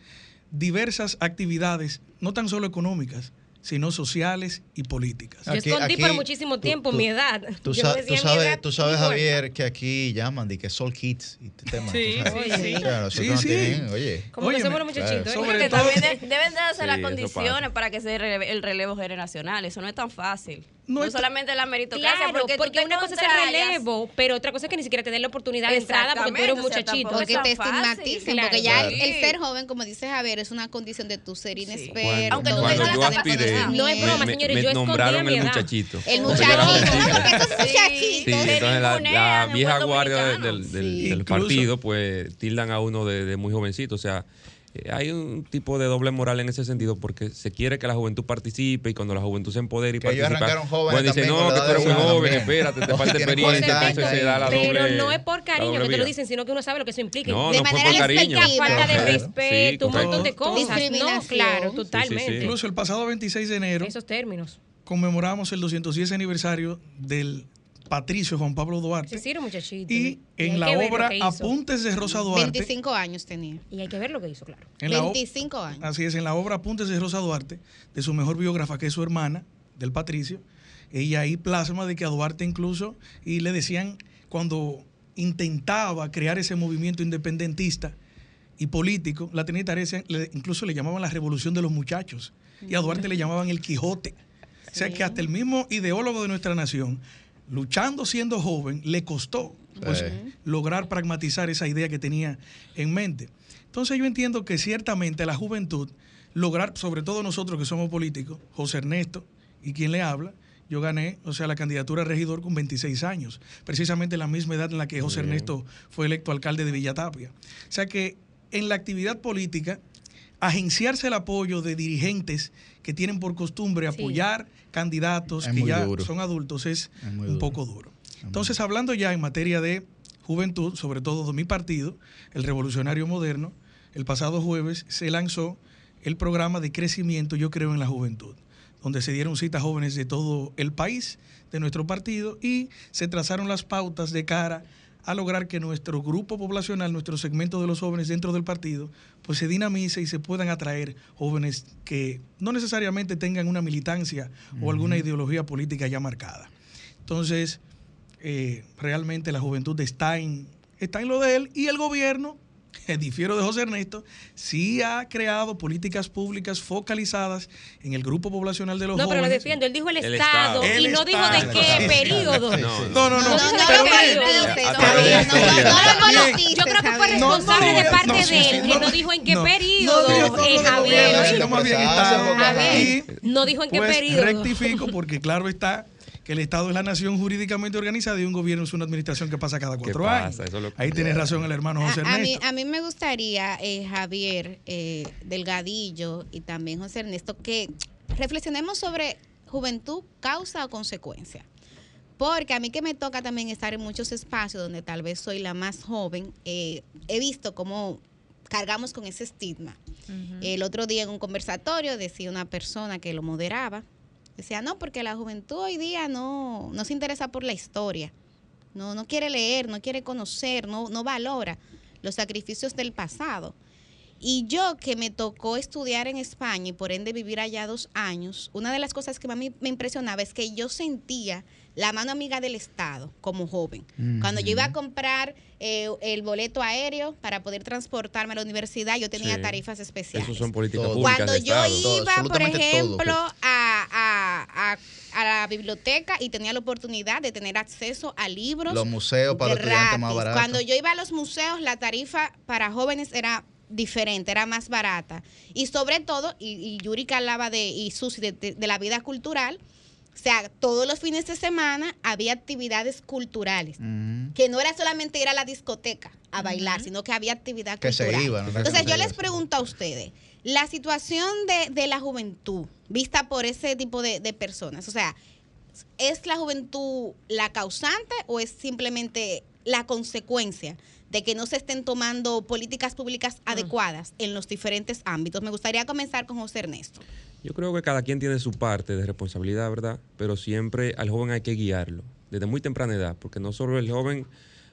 diversas actividades, no tan solo económicas, sino sociales y políticas. Yo escondí por muchísimo tiempo mi edad. Tú, sa- sabes, edad tú sabes. Javier, que aquí llaman de que Soul Kids y este tema. Sí, sí, sí. Sí, no sí. tienen, oye. Como que somos los muchachitos. ¿eh? Porque también de- deben de darse Sí, las condiciones para que se el relevo generacional. Eso no es tan fácil. No No, solamente la meritocracia, Claro, porque, porque, una cosa es el relevo, pero otra cosa es que ni siquiera te den la oportunidad de entrada porque tú eres un Exactamente, o sea, muchachito. Porque te estigmaticen, Claro. porque ya el, Sí. el ser joven, como dice Javier, es una condición de tu ser inexperto. Cuando, Aunque tú tengas yo aspiré. No es broma, señores, me yo nombraron el muchachito. El muchachito. ¿no? Porque estos Sí. muchachitos. Sí, entonces la, vieja guardia del, partido, pues tildan a uno de, muy jovencito. O sea, hay un tipo de doble moral en ese sentido porque se quiere que la juventud participe y cuando la juventud se empodere y Que ellos participa, arrancaron jóvenes pues dice, también no, que tú eres muy joven, también. espérate, te falta experiencia, 40 entonces se da la doble Pero no es por cariño que te lo dicen, sino que uno sabe lo que eso implica. No, De no manera por cariño. despectiva. falta de respeto, un montón de cosas. No, claro, Sí, sí, totalmente. sí. Incluso el pasado 26 de enero Esos términos. conmemoramos el 210 aniversario del patricio Juan Pablo Duarte. Sí, sí, muchachito. Y en la obra. Apuntes de Rosa Duarte, 25 años tenía. Y hay que ver lo que hizo, claro. en la o- 25 años. Así es, en la obra Apuntes de Rosa Duarte, de su mejor biógrafa, que es su hermana, del Patricio, ella ahí plasma de que a Duarte incluso, y le decían cuando intentaba crear ese movimiento independentista y político, la Trinidad incluso le llamaban la revolución de los muchachos, y a Duarte le llamaban el Quijote. O sea que hasta el mismo ideólogo de nuestra nación, luchando siendo joven, le costó pues, Sí. lograr pragmatizar esa idea que tenía en mente. Entonces yo entiendo que ciertamente la juventud, lograr, sobre todo nosotros que somos políticos, José Ernesto y quien le habla, yo gané, o sea, la candidatura a regidor con 26 años, precisamente la misma edad en la que José Bien. Ernesto fue electo alcalde de Villatapia. O sea que en la actividad política, agenciarse el apoyo de dirigentes que tienen por costumbre Sí. apoyar candidatos Es que ya duro. son adultos es, un duro. poco duro. Entonces, hablando ya en materia de juventud, sobre todo de mi partido, el Revolucionario Moderno, el pasado jueves se lanzó el programa de crecimiento Yo Creo en la Juventud, donde se dieron citas jóvenes de todo el país, de nuestro partido, y se trazaron las pautas de cara a lograr que nuestro grupo poblacional, nuestro segmento de los jóvenes dentro del partido, pues se dinamice y se puedan atraer jóvenes que no necesariamente tengan una militancia o alguna ideología política ya marcada. Entonces, eh, realmente la juventud está en, está en lo de él y el gobierno, difiero de José Ernesto, sí ha creado políticas públicas focalizadas en el grupo poblacional de los No, pero lo jóvenes. defiendo. Él dijo el, El Estado, Estado. y no dijo de qué periodo. No, No, no, no. No, no, no no, no, no Yo creo que fue responsable no, de parte no, sí, de él, no, que no dijo en qué no. periodo, No, no, eh, no, no, Javier. no, no dijo en qué pues, periodo. rectifico porque claro está que el Estado es la nación jurídicamente organizada y un gobierno es una administración que pasa cada cuatro pasa? años. Eso es lo que- Ahí tiene razón el hermano José A, a mí, Ernesto. a mí me gustaría, eh, Javier eh, Delgadillo y también José Ernesto, que reflexionemos sobre juventud, causa o consecuencia. Porque a mí que me toca también estar en muchos espacios donde tal vez soy la más joven, eh, he visto cómo cargamos con ese estigma. El otro día en un conversatorio decía una persona que lo moderaba, decía, no, porque la juventud hoy día no, no se interesa por la historia, no, no quiere leer, no quiere conocer, no, no valora los sacrificios del pasado. Y yo que me tocó estudiar en España y por ende vivir allá dos años, una de las cosas que más me me impresionaba es que yo sentía la mano amiga del Estado como joven. Cuando yo iba a comprar eh, el boleto aéreo para poder transportarme a la universidad, yo tenía Sí. tarifas especiales. Esos son políticas públicas Cuando yo Estado. iba, por ejemplo, a, a- a- a la biblioteca y tenía la oportunidad de tener acceso a libros. Los museos para los estudiantes más gratis. baratos. Cuando yo iba a los museos, la tarifa para jóvenes era diferente, era más barata. Y sobre todo, y, y Yuri hablaba de, y Susi, de, de- de la vida cultural, o sea, todos los fines de semana había actividades culturales. Que no era solamente ir a la discoteca a bailar, sino que había actividad Que se iban, ¿no? Entonces Que yo se les pregunto a ustedes, la situación de, de la juventud vista por ese tipo de, de personas, o sea, ¿es la juventud la causante o es simplemente la consecuencia de que no se estén tomando políticas públicas adecuadas en los diferentes ámbitos? Me gustaría comenzar con José Ernesto. Yo creo que cada quien tiene su parte de responsabilidad, ¿verdad? Pero siempre al joven hay que guiarlo desde muy temprana edad, porque no solo el joven,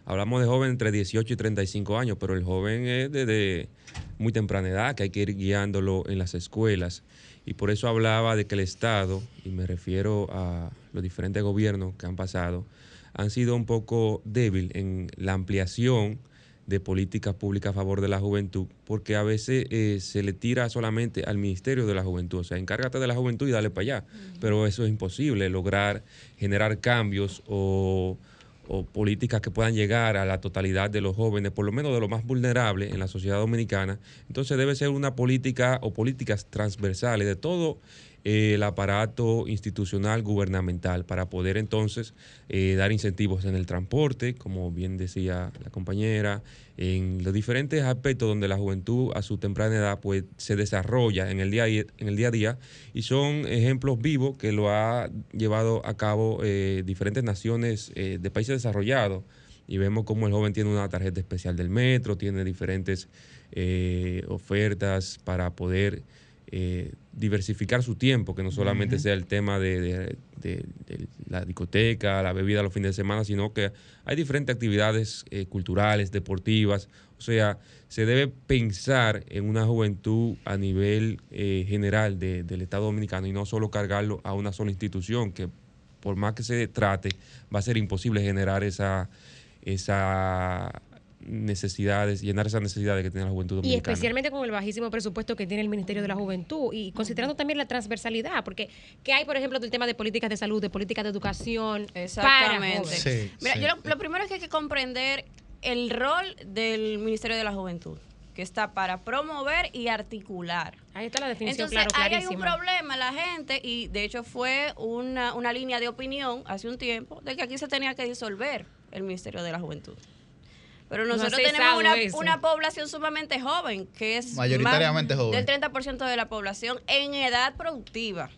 hablamos de joven entre 18 y 35 años, pero el joven es desde muy temprana edad, que hay que ir guiándolo en las escuelas. Y por eso hablaba de que el Estado, y me refiero a los diferentes gobiernos que han pasado, han sido un poco débil en la ampliación de políticas públicas a favor de la juventud, porque a veces eh, se le tira solamente al Ministerio de la Juventud, o sea, encárgate de la juventud y dale para allá, pero eso es imposible, lograr generar cambios o, o políticas que puedan llegar a la totalidad de los jóvenes, por lo menos de los más vulnerables en la sociedad dominicana. Entonces debe ser una política o políticas transversales de todo el aparato institucional gubernamental para poder entonces eh, dar incentivos en el transporte, como bien decía la compañera, en los diferentes aspectos donde la juventud a su temprana edad pues se desarrolla en el día, en el día a día y son ejemplos vivos que lo ha llevado a cabo eh, diferentes naciones eh, de países desarrollados. Y vemos cómo el joven tiene una tarjeta especial del metro, tiene diferentes ofertas para poder eh, diversificar su tiempo, que no solamente sea el tema de, de- de- de la discoteca, la bebida los fines de semana, sino que hay diferentes actividades eh, culturales, deportivas. O sea, se debe pensar en una juventud a nivel eh, general de- del Estado Dominicano y no solo cargarlo a una sola institución, que por más que se trate, va a ser imposible generar esa, esa necesidades, llenar esas necesidades que tiene la juventud Y especialmente con el bajísimo presupuesto que tiene el Ministerio de la Juventud y considerando también la transversalidad, porque ¿qué hay, por ejemplo, del tema de políticas de salud, de políticas de educación para Exactamente. Mira, yo lo, lo primero es que hay que comprender el rol del Ministerio de la Juventud, que está para promover y articular. Ahí está la definición, Entonces, claro, ahí hay un problema, la gente, y de hecho fue una, una línea de opinión hace un tiempo, de que aquí se tenía que disolver el Ministerio de la Juventud. Pero No nosotros tenemos una, una población sumamente joven, que es Mayoritariamente más joven. del 30% de la población en edad productiva.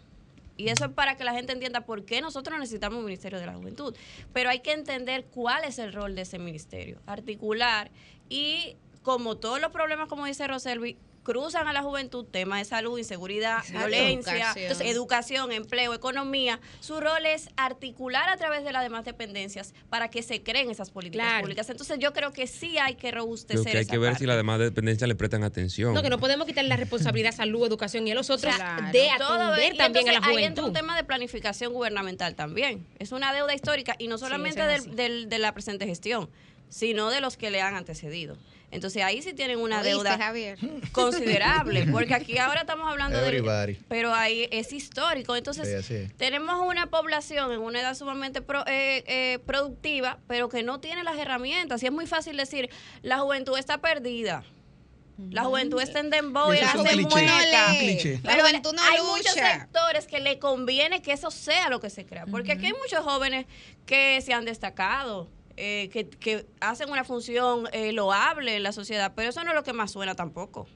Y eso es para que la gente entienda por qué nosotros necesitamos un Ministerio de la Juventud. Pero hay que entender cuál es el rol de ese ministerio, articular y como todos los problemas, como dice Roselvi, cruzan a la juventud, temas de salud, inseguridad, Exacto. violencia, Educación. entonces, educación, empleo, economía. Su rol es articular a través de las demás dependencias para que se creen esas políticas Claro. públicas. Entonces yo creo que sí hay que Creo robustecer que hay esa que ver parte. si las demás dependencias le prestan atención. No, que no podemos quitar la responsabilidad salud, educación y a los otros Claro. de Todo, atender y también a la entonces Ahí entra un juventud. tema de planificación gubernamental también. Es una deuda histórica y no solamente del- del- de la presente gestión, sino de los que le han antecedido. Entonces ahí sí tienen una ¿Oíste, deuda Javier? considerable, porque aquí ahora estamos hablando de... Pero ahí es histórico. Entonces, Sí, tenemos una población en una edad sumamente pro- eh, eh, productiva, pero que no tiene las herramientas. Y es muy fácil decir, la juventud está perdida. La juventud está en dembow y hace mueca. La juventud no hay lucha. muchos sectores que le conviene que eso sea lo que se crea. Porque aquí hay muchos jóvenes que se han destacado, eh, que, que hacen una función eh, loable en la sociedad, pero eso no es lo que más suena tampoco.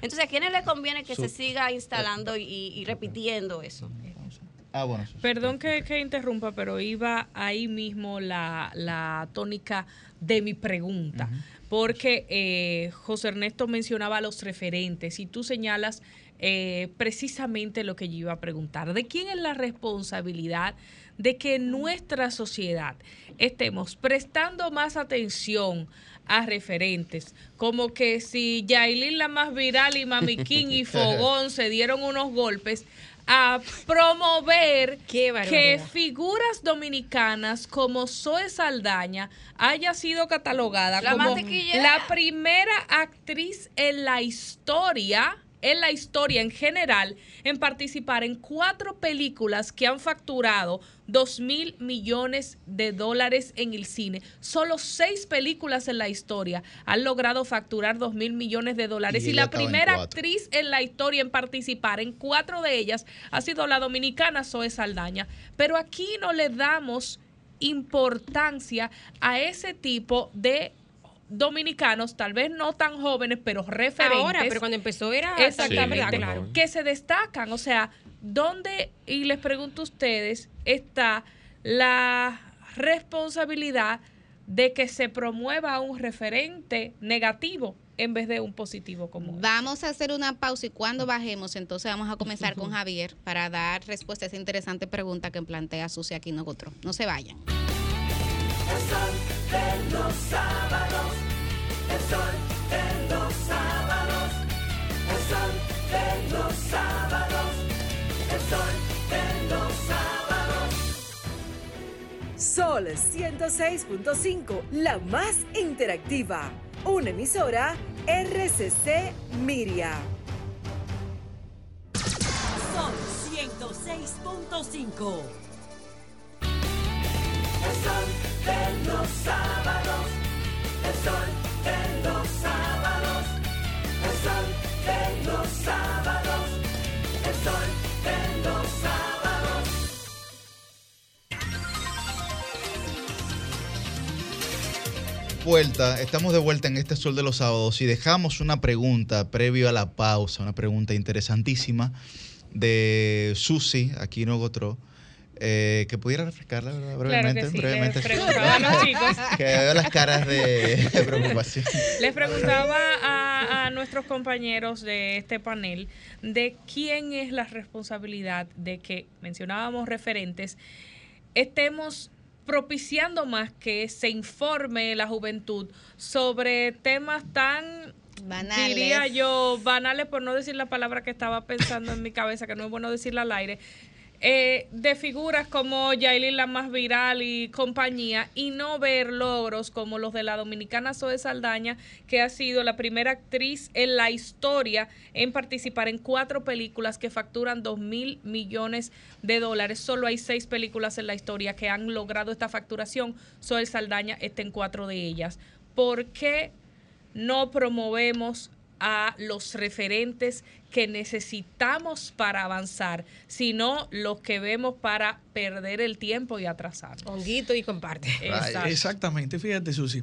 Entonces, ¿a quiénes le conviene que Su- se siga instalando y, y repitiendo eso? Ah, bueno. Perdón que, que interrumpa, pero iba ahí mismo la, la tónica de mi pregunta. Porque eh, José Ernesto mencionaba los referentes y tú señalas eh, precisamente lo que yo iba a preguntar. ¿De quién es la responsabilidad de que en nuestra sociedad estemos prestando más atención a referentes? Como que si Yailin la más viral y Mami King y Fogón se dieron unos golpes a promover que figuras dominicanas como Zoe Saldaña haya sido catalogada La como la primera actriz en la historia en la historia en general en participar en cuatro películas que han facturado 2 mil millones de dólares en el cine. Solo seis películas en la historia han logrado facturar 2 mil millones de dólares. Y la en primera actriz en la historia en participar en cuatro de ellas ha sido la dominicana Zoe Saldaña. Pero aquí no le damos importancia a ese tipo de dominicanos, tal vez no tan jóvenes, pero referentes. Ahora, pero cuando empezó era Exactamente, Sí, joven. que se destacan. O sea, ¿dónde, y les pregunto a ustedes, está la responsabilidad de que se promueva un referente negativo en vez de un positivo común? Vamos a hacer una pausa y cuando bajemos, entonces vamos a comenzar con Javier para dar respuesta a esa interesante pregunta que plantea Susi aquí nosotros. No se vayan. El sol de los sábados, el sol de los sábados, el sol de los sábados, el sol de los sábados. Sol 106.5, la más interactiva. Una emisora RCC Miria. Sol 106.5. El sol de los sábados, el sol los sábados, el sol los sábados, el sol los sábados. Vuelta, estamos de vuelta en este Sol de los Sábados y dejamos una pregunta previo a la pausa, una pregunta interesantísima de Susi, aquí en Ogotro, eh, que pudiera refrescarla ¿verdad? brevemente. que sí, brevemente les preguntaba a los chicos. Que veo las caras de, de preocupación. Les preguntaba a, a nuestros compañeros de este panel de quién es la responsabilidad de que mencionábamos referentes, estemos propiciando más que se informe la juventud sobre temas tan Banales. diría yo banales por no decir la palabra que estaba pensando en mi cabeza que no es bueno decirla al aire eh, de figuras como Yailin la más viral y compañía y no ver logros como los de la dominicana Zoe Saldaña que ha sido la primera actriz en la historia en participar en cuatro películas que facturan dos mil millones de dólares. Solo hay seis películas en la historia que han logrado esta facturación. Zoe Saldaña está en cuatro de ellas. ¿por qué no promovemos a los referentes que necesitamos para avanzar, sino los que vemos para perder el tiempo y atrasar. Honguito y comparte. Exacto. Exactamente, fíjate Susi.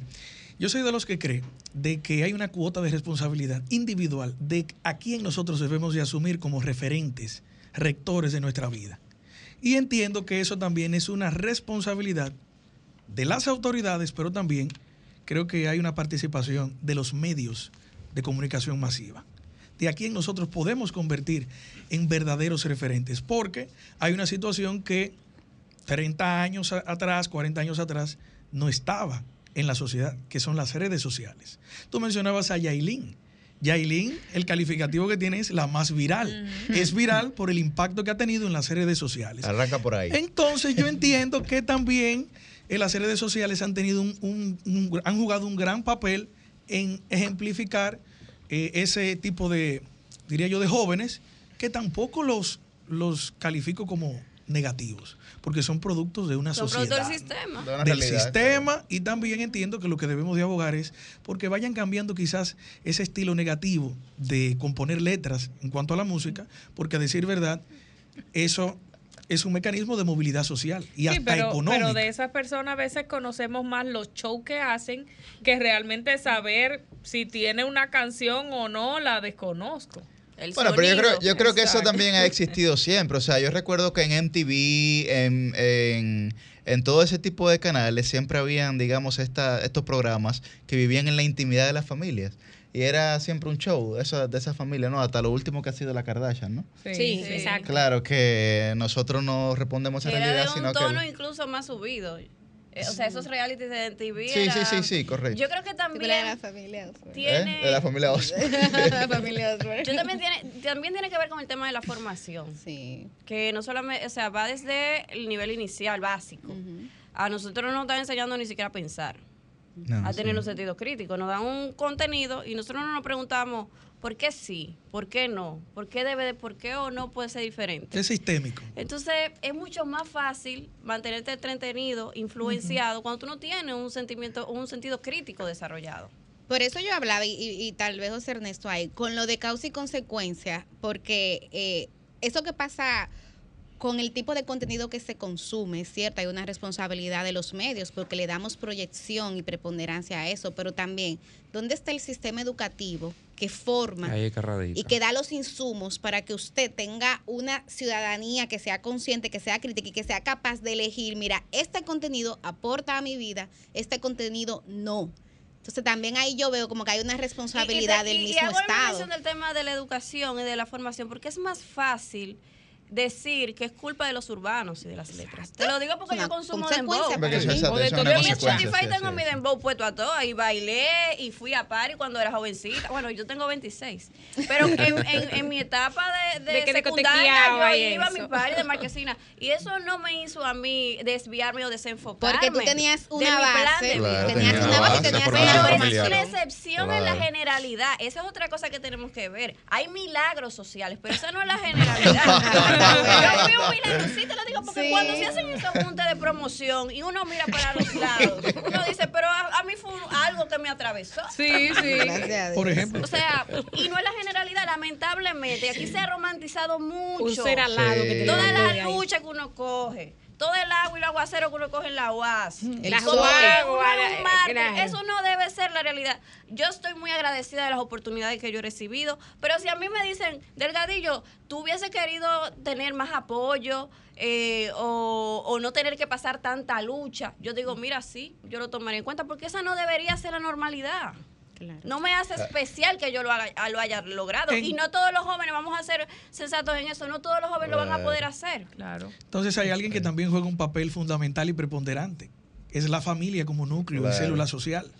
Yo soy de los que cree de que hay una cuota de responsabilidad individual de a quién nosotros debemos de asumir como referentes, rectores de nuestra vida. Y entiendo que eso también es una responsabilidad de las autoridades, pero también creo que hay una participación de los medios de comunicación masiva, de a quien nosotros podemos convertir en verdaderos referentes, porque hay una situación que 30 años atrás, 40 años atrás, no estaba en la sociedad, que son las redes sociales. Tú mencionabas a Yailin. Yailin, el calificativo que tiene es la más viral. Es viral por el impacto que ha tenido en las redes sociales. Arranca por ahí. Entonces yo entiendo que también en las redes sociales han tenido un, un- un- han jugado un gran papel en ejemplificar eh, ese tipo de, diría yo, de jóvenes que tampoco los, los califico como negativos, porque son productos de una Son sociedad del sistema. De una del realidad, sistema y también entiendo que lo que debemos de abogar es porque vayan cambiando quizás ese estilo negativo de componer letras en cuanto a la música, porque a decir verdad, eso es un mecanismo de movilidad social y Sí, hasta pero, económica. pero de esas personas a veces conocemos más los shows que hacen que realmente saber si tiene una canción o no la desconozco. El Bueno, pero yo creo, yo creo que eso también ha existido siempre. O sea, yo recuerdo que en MTV, en, en, en todo ese tipo de canales, siempre habían, digamos, esta, estos programas que vivían en la intimidad de las familias. Y era siempre un show de esa, de esa familia, ¿no? Hasta lo último que ha sido la Kardashian, ¿no? Sí, Sí, sí. exacto. Claro que nosotros no respondemos a esa Era realidad, de un sino tono que... incluso más subido. Eh, O sea, esos realities de TV. Sí, era- sí, sí, sí, correcto. Yo creo que también. de la familia Osborne. Tiene. ¿Eh? De la familia Oz. la familia Osborne. Yo también tiene, también tiene que ver con el tema de la formación. Sí. Que no solamente, o sea, va desde el nivel inicial, básico. A nosotros no nos están enseñando ni siquiera a pensar, No, a tener sí. un sentido crítico. Nos dan un contenido y nosotros no nos preguntamos por qué sí, por qué no, por qué debe de, por qué o no puede ser diferente. Es sistémico. Entonces es mucho más fácil mantenerte entretenido, influenciado, cuando tú no tienes un sentimiento, un sentido crítico desarrollado. Por eso yo hablaba, y, y- y tal vez José Ernesto ahí, con lo de causa y consecuencia, porque eh, eso que pasa con el tipo de contenido que se consume, es cierto, hay una responsabilidad de los medios porque le damos proyección y preponderancia a eso, pero también, ¿dónde está el sistema educativo que forma y que da los insumos para que usted tenga una ciudadanía que sea consciente, que sea crítica y que sea capaz de elegir, mira, este contenido aporta a mi vida, este contenido no. Entonces también ahí yo veo como que hay una responsabilidad Y- y- del y- mismo y hago Estado. del tema de la educación y de la formación, porque es más fácil decir que es culpa de los urbanos y de las letras. Te lo digo porque Una yo consumo dembow. Una Yo en Spotify sí, tengo sí. mi dembow puesto a todo y bailé y fui a party cuando era jovencita. Bueno, yo tengo 26. Pero en, en- en mi etapa de, de, De que secundaria yo iba a mi party de marquesina. Y eso no me hizo a mí desviarme o desenfocarme. Porque tú tenías de una base. Claro, tenías tenía una una base y base, tenías por Pero una es una excepción en la Claro. generalidad. Esa es otra cosa que tenemos que ver. Hay milagros sociales, pero esa no es la generalidad. Yo fui un milagro, sí te lo digo, porque Sí. cuando se hacen esos juntes de promoción y uno mira para los lados, uno dice, pero a, a mí fue algo que me atravesó. Sí, sí. Por ejemplo. O sea, y no es la generalidad, lamentablemente. Aquí se ha romantizado mucho. Un ser alado que Sí. te Toda la lucha que uno coge. Todo el agua y el aguacero que uno coge en la UAS. El Como sol. que Agua, uno es un la- mártir. claro. Eso no debe ser la realidad. Yo estoy muy agradecida de las oportunidades que yo he recibido, pero si a mí me dicen, Delgadillo, tú hubiese querido tener más apoyo eh, o, o no tener que pasar tanta lucha, yo digo, mira, sí, yo lo tomaré en cuenta porque esa no debería ser la normalidad. Claro. No me hace especial que yo lo, haga, lo haya logrado. En- y no todos los jóvenes vamos a ser sensatos en eso. No todos los jóvenes lo van a poder hacer. Claro. Entonces hay alguien que también juega un papel fundamental y preponderante. Es la familia como núcleo y Claro. célula social.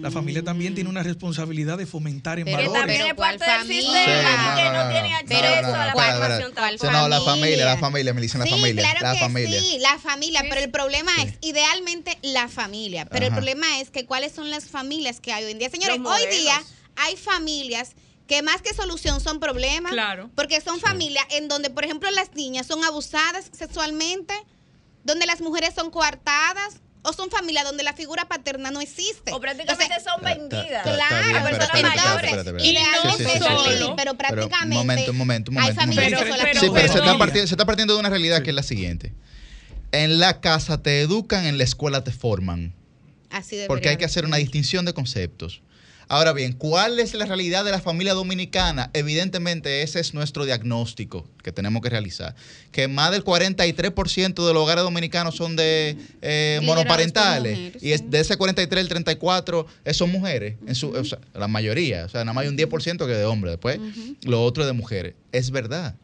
La familia también tiene una responsabilidad de fomentar en Pero Que valores. también es ¿cuál parte del familia? sistema Sí, que no, no, no, tiene no, acceso no, no, a la formación tal cual. no, la Familia. la familia, me dicen la sí, familia. claro la que familia. sí, la familia, pero el problema es, idealmente, la familia. Pero el problema es que cuáles son las familias que hay hoy en día. Señores, hoy día hay familias que más que solución son problemas. Claro. Porque son familias en donde, por ejemplo, las niñas son abusadas sexualmente, donde las mujeres son coartadas, o son familias donde la figura paterna no existe. O prácticamente son vendidas. Claro, personas mayores. Y de Sí, sí, pero Pero prácticamente un momento, un momento, un hay momento. un familias que son las Sí, pero se está, partiendo, se está partiendo de una realidad que es la siguiente. En la casa te educan, en la escuela te forman. Así debería Porque hay que hacer una distinción de conceptos. Ahora bien, ¿cuál es la realidad de la familia dominicana? Evidentemente ese es nuestro diagnóstico que tenemos que realizar. Que más del 43% de los hogares dominicanos son de eh, monoparentales. mujeres, y es de ese 43, el 34 eh, son mujeres. En su, o sea, la mayoría. O sea, nada más hay un 10% que es de hombres. Después, lo otro es de mujeres. Es verdad.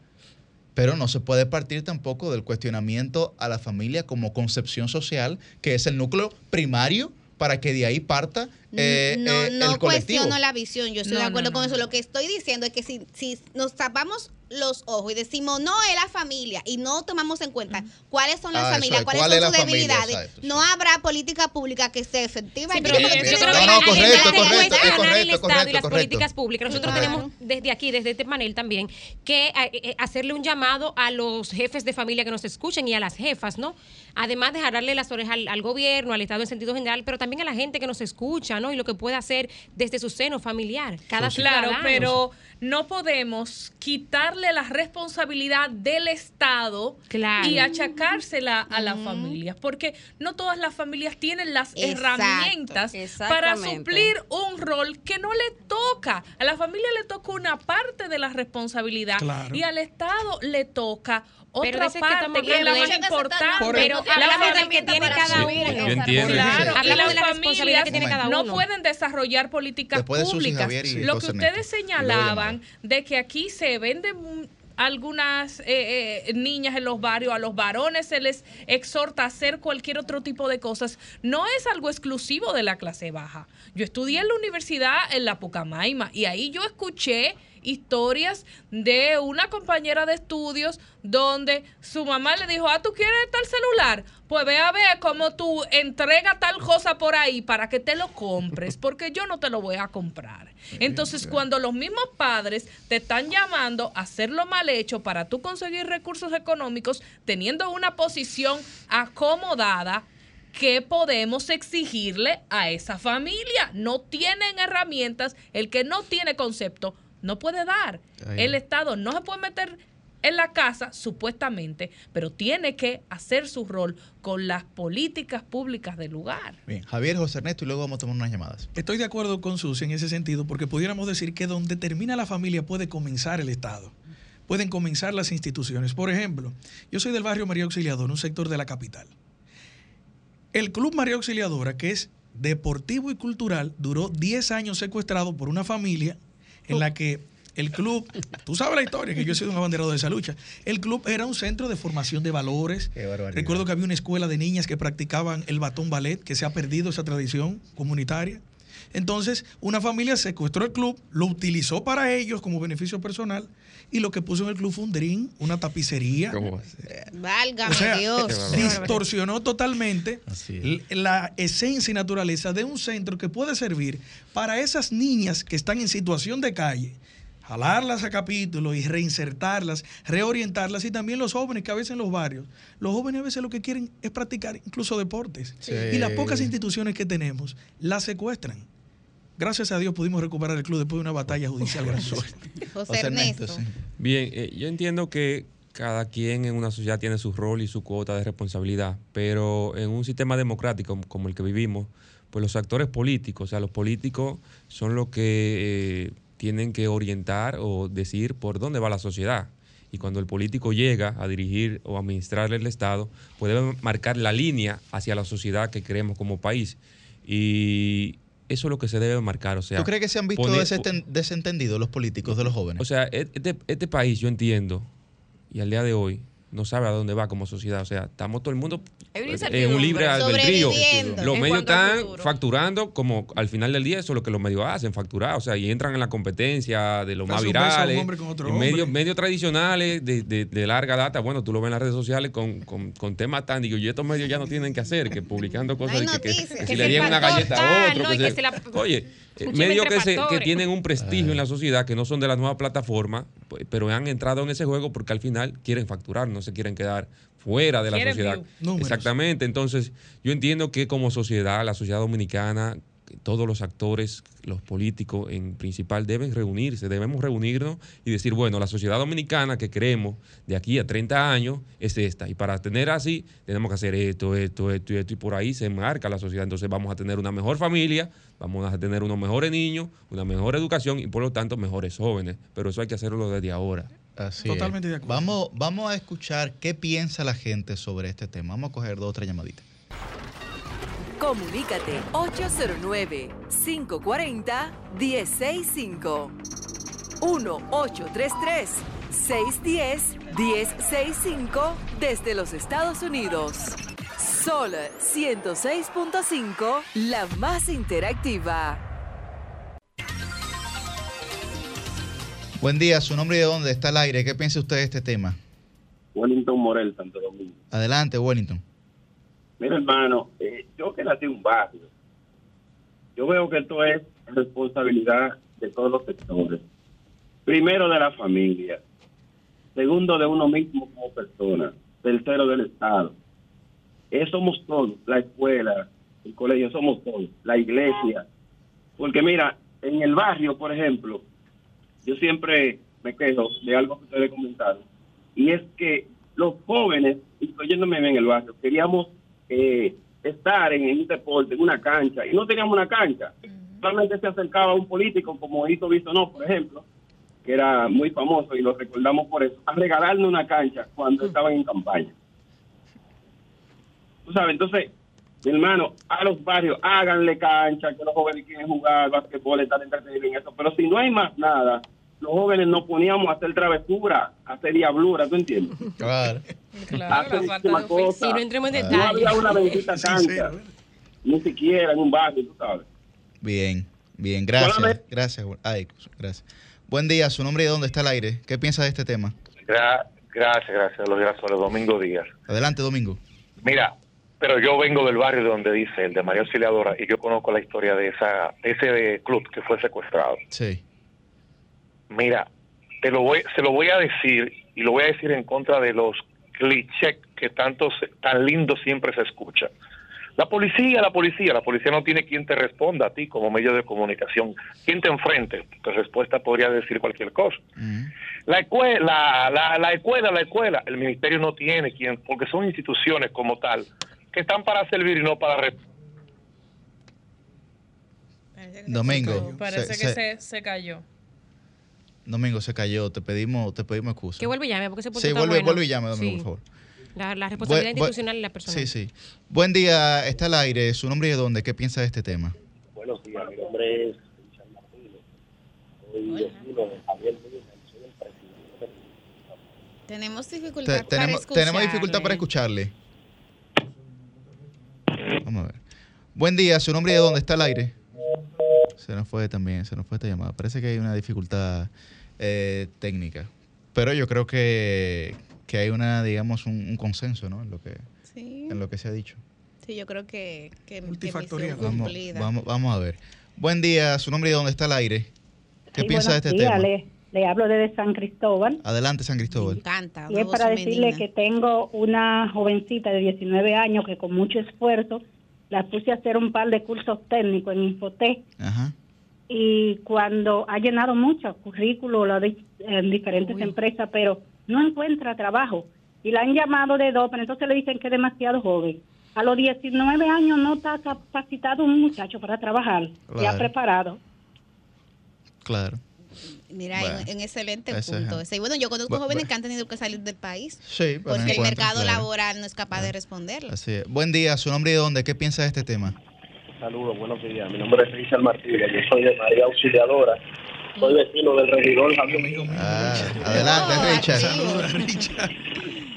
Pero no se puede partir tampoco del cuestionamiento a la familia como concepción social, que es el núcleo primario para que de ahí parta eh, no, eh, no cuestiono la visión, yo estoy No, de acuerdo no, con no. eso. Lo que estoy diciendo es que si, si nos tapamos los ojos y decimos no es la familia y no tomamos en cuenta cuáles son las Ah, familias, es. cuáles ¿Cuál son sus debilidades, Exacto, sí. no habrá política pública que sea efectiva. Sí, pero yo creo que No, correcto, correcto, el correcto, Estado y las políticas públicas. Nosotros tenemos desde aquí, desde este panel también, que eh, eh, hacerle un llamado a los jefes de familia que nos escuchen y a las jefas, ¿no? Además de jalarle las orejas al, al gobierno, al Estado en sentido general, pero también a la gente que nos escucha ¿no? Y lo que puede hacer desde su seno familiar. Cada Claro, pero no podemos quitarle la responsabilidad del Estado Claro. y achacársela a las familias, porque no todas las familias tienen las Exacto, herramientas para suplir un rol que no le toca. A la familia le toca una parte de la responsabilidad Claro. y al Estado le toca Pero otra que parte estamos que es la más de- importante. Por- Pero La hablamos que tiene cada uno. yo entiendo. Claro, y Hablamos las de la responsabilidad que tiene familias cada no uno. pueden desarrollar políticas Después públicas. Lo que ustedes Ernesto. De que aquí se venden algunas eh, eh, niñas en los barrios, a los varones se les exhorta a hacer cualquier otro tipo de cosas, no es algo exclusivo de la clase baja. Yo estudié en la universidad en la Pucamaima y ahí yo escuché historias de una compañera de estudios donde su mamá le dijo, ah, ¿tú quieres tal celular? Pues ve a ver cómo tú entrega tal cosa por ahí para que te lo compres, porque yo no te lo voy a comprar. Entonces, cuando los mismos padres te están llamando a hacerlo mal hecho para tú conseguir recursos económicos, teniendo una posición acomodada, ¿qué podemos exigirle a esa familia? No tienen herramientas, el que no tiene concepto no puede dar. Ahí. El Estado no se puede meter en la casa, supuestamente, pero tiene que hacer su rol con las políticas públicas del lugar. Bien, Javier, José Ernesto y luego vamos a tomar unas llamadas. Estoy de acuerdo con Susi en ese sentido, porque pudiéramos decir que donde termina la familia puede comenzar el Estado, pueden comenzar las instituciones. Por ejemplo, yo soy del barrio María Auxiliadora, un sector de la capital. El Club María Auxiliadora, que es deportivo y cultural, duró 10 años secuestrado por una familia en la que el club, tú sabes la historia, que yo he sido un abanderado de esa lucha, el club era un centro de formación de valores. Recuerdo que había una escuela de niñas que practicaban el batón ballet, que se ha perdido esa tradición comunitaria. Entonces, una familia secuestró el club, lo utilizó para ellos como beneficio personal y lo que puso en el club fue un drink, una tapicería. Válgame O sea, Dios. distorsionó totalmente la esencia y naturaleza de un centro que puede servir para esas niñas que están en situación de calle, jalarlas a capítulo y reinsertarlas, reorientarlas y también los jóvenes que a veces en los barrios, los jóvenes a veces lo que quieren es practicar incluso deportes Sí. y las pocas instituciones que tenemos las secuestran. Gracias a Dios pudimos recuperar el club después de una batalla judicial. grandiosa. José Ernesto. Bien, eh, yo entiendo que cada quien en una sociedad tiene su rol y su cuota de responsabilidad, pero en un sistema democrático como el que vivimos, pues los actores políticos, o sea, los políticos son los que eh, tienen que orientar o decir por dónde va la sociedad. Y cuando el político llega a dirigir o administrar el Estado, pues debe marcar la línea hacia la sociedad que queremos como país. Y eso es lo que se debe marcar. O sea, ¿Tú crees que se han visto poner- desentendidos los políticos de los jóvenes? o sea, e- este, este país, yo entiendo, y al día de hoy, no sabe a dónde va como sociedad. O sea, estamos todo el mundo una en un libre albedrío. Los En medios están facturando como al final del día eso es lo que los medios hacen, facturar. O sea, y entran en la competencia de los más virales. medios, medios tradicionales de, de- de larga data. Bueno, tú lo ves en las redes sociales con, con, con temas tan, digo, y estos medios ya no tienen que hacer, que publicando cosas que, que- noticias. que Que si le dieron una galleta tal, a otro. no, que y se- que se la- oye, eh, medios que, se- que pastores. tienen un prestigio en la sociedad, que no son de las nuevas plataformas, pues, pero han entrado en ese juego porque al final quieren facturar, no se quieren quedar fuera de la sociedad. Números. Exactamente. Entonces, yo entiendo que como sociedad, la sociedad dominicana, todos los actores, los políticos en principal deben reunirse, debemos reunirnos y decir, bueno, la sociedad dominicana que queremos de aquí a 30 años es esta. Y para tener así, tenemos que hacer esto, esto, esto y esto. Y por ahí se marca la sociedad. Entonces vamos a tener una mejor familia, vamos a tener unos mejores niños, una mejor educación y por lo tanto mejores jóvenes. Pero eso hay que hacerlo desde ahora. Así es. Vamos, vamos a escuchar qué piensa la gente sobre este tema. Vamos a coger dos o tres llamaditas. Comunícate 809-540-1065. 1-833-610-1065 desde los Estados Unidos. Sol 106.5, la más interactiva. Buen día, su nombre y de dónde está al aire. ¿Qué piensa usted de este tema? Wellington Morel, Santo Domingo. Adelante, Wellington. Mira, hermano, eh, yo que nací en un barrio, yo veo que esto es responsabilidad de todos los sectores. Primero de la familia, segundo de uno mismo como persona, tercero del Estado. Eh, somos todos, la escuela, el colegio, somos todos, la iglesia, Porque mira, en el barrio, por ejemplo, yo siempre me quejo de algo que ustedes comentaron, y es que los jóvenes, incluyéndome en el barrio, queríamos eh, estar en un deporte, en una cancha, y no teníamos una cancha. Solamente se acercaba un político, como hizo Visto No, por ejemplo, que era muy famoso y lo recordamos por eso, a regalarnos una cancha cuando estaban en campaña. Tú sabes, entonces, mi hermano, a los barrios, háganle cancha, que los jóvenes quieren jugar, basquetbol, estar entretenidos en eso. Pero si no hay más nada, los jóvenes nos poníamos a hacer travesura, a hacer diablura, ¿tú entiendes? Claro. Hacer muchísimas cosas. Sí, no entremos en No detalle. había una bendita cancha, ni siquiera en un barrio, tú sabes. Bien, bien, gracias. Gracias, ay, gracias. Buen día, su nombre y dónde está el aire. ¿Qué piensa de este tema? Gra- gracias, gracias, los girasoles, Domingo Díaz. Adelante, Domingo. Mira, pero yo vengo del barrio de donde dice el de María Auxiliadora y yo conozco la historia de esa de ese club que fue secuestrado. Sí. Mira, te lo voy, se lo voy a decir y lo voy a decir en contra de los clichés que tanto se- tan lindo siempre se escucha. La policía, la policía, la policía no tiene quien te responda a ti como medio de comunicación, quien te enfrente, tu respuesta podría decir cualquier cosa. La escuela, la, la escuela, la escuela, el ministerio no tiene quien, porque son instituciones como tal, que están para servir y no para responder. Domingo. Parece que se- se, se cayó. Domingo se cayó, te pedimos, te pedimos excusa. Que vuelva y llame, porque ese punto Sí, vuelve, bueno. vuelve y llame, Domingo, Sí. por favor. La, la responsabilidad Bu- institucional y la personal. Sí, sí. Buen día, está al aire. ¿Su nombre y de dónde? ¿Qué piensa de este tema? Buenos días, mi nombre es Richard Martínez. Soy vecino de Javier soy el presidente. Tenemos Te- dificultad para tenemos, tenemos dificultad para escucharle. escucharle. Vamos a ver. Buen día, ¿su nombre y de dónde está al aire? Se nos fue también, se nos fue esta llamada. Parece que hay una dificultad eh, técnica. Pero yo creo que, que hay una, digamos, un, un consenso, ¿no? En lo que, Sí. en lo que se ha dicho. Sí, yo creo que, que, que Multifactorial. misión Vamos, vamos, vamos a ver. Buen día, su nombre y de dónde está al aire. ¿Qué Sí, piensa de este días, tema? Le, le hablo desde San Cristóbal. Adelante, San Cristóbal. encanta. Y es para decirle que tengo una jovencita de 19 años que con mucho esfuerzo la puse a hacer un par de cursos técnicos en Infotec Ajá. Y cuando ha llenado muchos currículos lo de- en diferentes empresas, pero no encuentra trabajo. Y la han llamado de dos, pero entonces le dicen que es demasiado joven. A los 19 años no está capacitado un muchacho para trabajar, ya Claro. preparado. Claro. Mira, Bueno, en, en excelente ese punto. Y bueno, yo conozco jóvenes que han tenido que salir del país Sí, porque el mercado claro. laboral no es capaz de responderle. Así es. Buen día, su nombre y de dónde. ¿Qué piensa de este tema? Saludos, buenos días. Mi nombre es Richard Martínez, yo soy de María Auxiliadora. Soy vecino del regidor Javier Ah, adelante, Richard.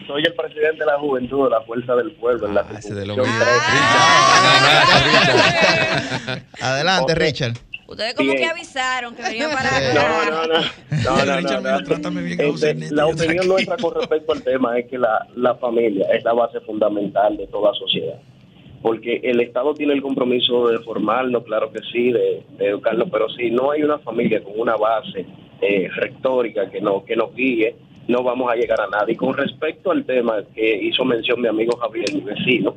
Soy el presidente de la juventud de la Fuerza del Pueblo en la Constitución Adelante, Richard. Ustedes como Bien. que avisaron que venían para No, acá. no, no. No, no, no, no. Este, la opinión nuestra con respecto al tema es que la, la familia es la base fundamental de toda sociedad. Porque el Estado tiene el compromiso de formarnos, claro que sí, de, de educarnos, pero si no hay una familia con una base eh, rectórica que, no, que nos guíe, no vamos a llegar a nada. Y con respecto al tema que hizo mención mi amigo Javier, mi vecino,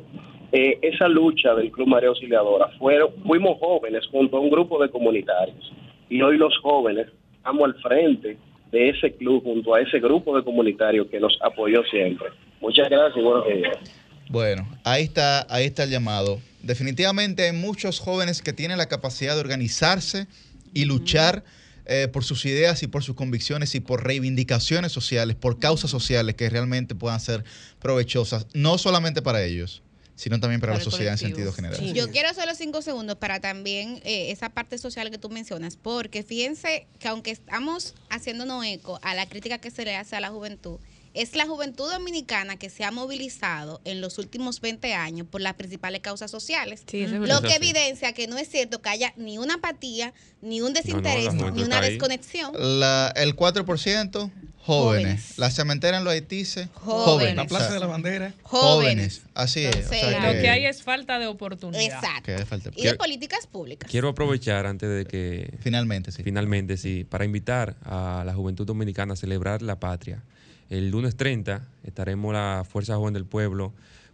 eh, esa lucha del Club María Auxiliadora, fueron, fuimos jóvenes junto a un grupo de comunitarios y hoy los jóvenes estamos al frente de ese club junto a ese grupo de comunitarios que nos apoyó siempre. Muchas gracias y buenos días. Bueno, ahí está, ahí está el llamado. Definitivamente hay muchos jóvenes que tienen la capacidad de organizarse y luchar eh, por sus ideas y por sus convicciones y por reivindicaciones sociales, por causas sociales que realmente puedan ser provechosas, no solamente para ellos, sino también para, la sociedad en sentido general. Yo quiero solo cinco segundos para también eh, esa parte social que tú mencionas, porque fíjense que aunque estamos haciéndonos eco a la crítica que se le hace a la juventud, es la juventud dominicana que se ha movilizado en los últimos 20 años por las principales causas sociales. Sí, lo que evidencia que no es cierto que haya ni una apatía, ni un desinterés, ni una desconexión. La- el 4% jóvenes. La cementera en los Haitíes, Jóvenes. jóvenes. La Plaza O sea, de la Bandera. Jóvenes. Así es. o sea Lo que- que hay es falta de oportunidad. Exacto. que hace falta- Y de políticas públicas. Quiero aprovechar antes de que... Finalmente, sí. Finalmente, sí. Para invitar a la juventud dominicana a celebrar la patria. El lunes 30 estaremos la Fuerza Joven del Pueblo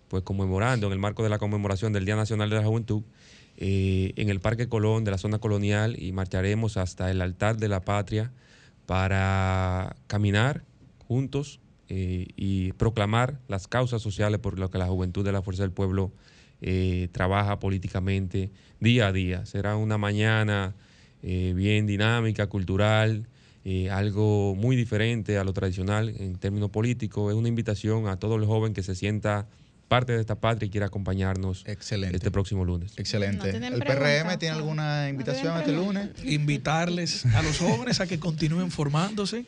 pues conmemorando en el marco de la conmemoración del Día Nacional de la Juventud eh, en el Parque Colón de la zona colonial y marcharemos hasta el altar de la patria para caminar juntos eh, y proclamar las causas sociales por lo que la juventud de la Fuerza del Pueblo eh, trabaja políticamente día a día. Será una mañana bien dinámica, cultural, eh, algo muy diferente a lo tradicional en términos políticos. Es una invitación a todo el joven que se sienta parte de esta patria y quiera acompañarnos este próximo lunes. Excelente. ¿El PRM tiene alguna invitación este lunes? Invitarles a los jóvenes a que continúen formándose,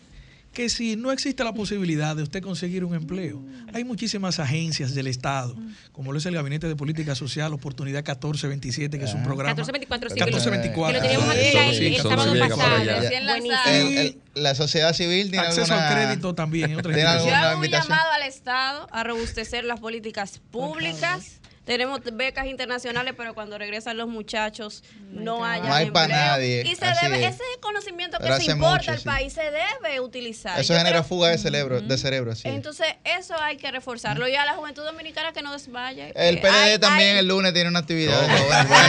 que si no existe la posibilidad de usted conseguir un empleo, hay muchísimas agencias del Estado, como lo es el Gabinete de Política Social, Oportunidad 1427, que es un programa. 1424, sí. 1424. Que lo teníamos aquí la- sociedad civil tiene Acceso alguna, al crédito también. otra ¿tiene Yo hago un invitación? llamado al Estado a robustecer las políticas públicas. Tenemos becas internacionales, pero cuando regresan los muchachos no hay No hay pa' nadie, Y se así debe, es. ese conocimiento que Pero se importa mucho, al sí. país se debe utilizar. Eso Yo genera creo- fuga de cerebro, de cerebro, así es. Entonces, eso hay que reforzarlo. Y a la juventud dominicana que no desmaye. El hay- PLD también hay- el lunes tiene una actividad. Bueno, bueno,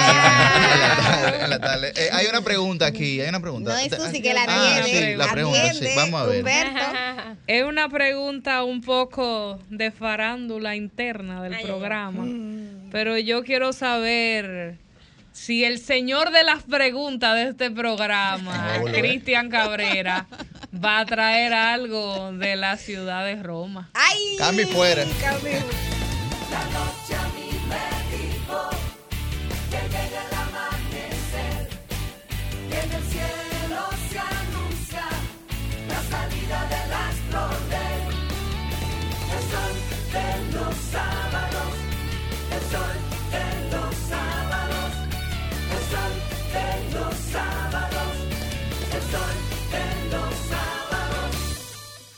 en la tarde, en la tarde. Eh, hay una pregunta aquí, hay una pregunta. No, es Susi que la ah, tiene. sí, la pregunta, sí. Vamos a ver. Es una pregunta un poco de farándula interna del programa, pero yo quiero saber si el señor de las preguntas de este programa, eh. Cristian Cabrera, va a traer algo de la ciudad de Roma. ¡Ay! Cambio y fuera.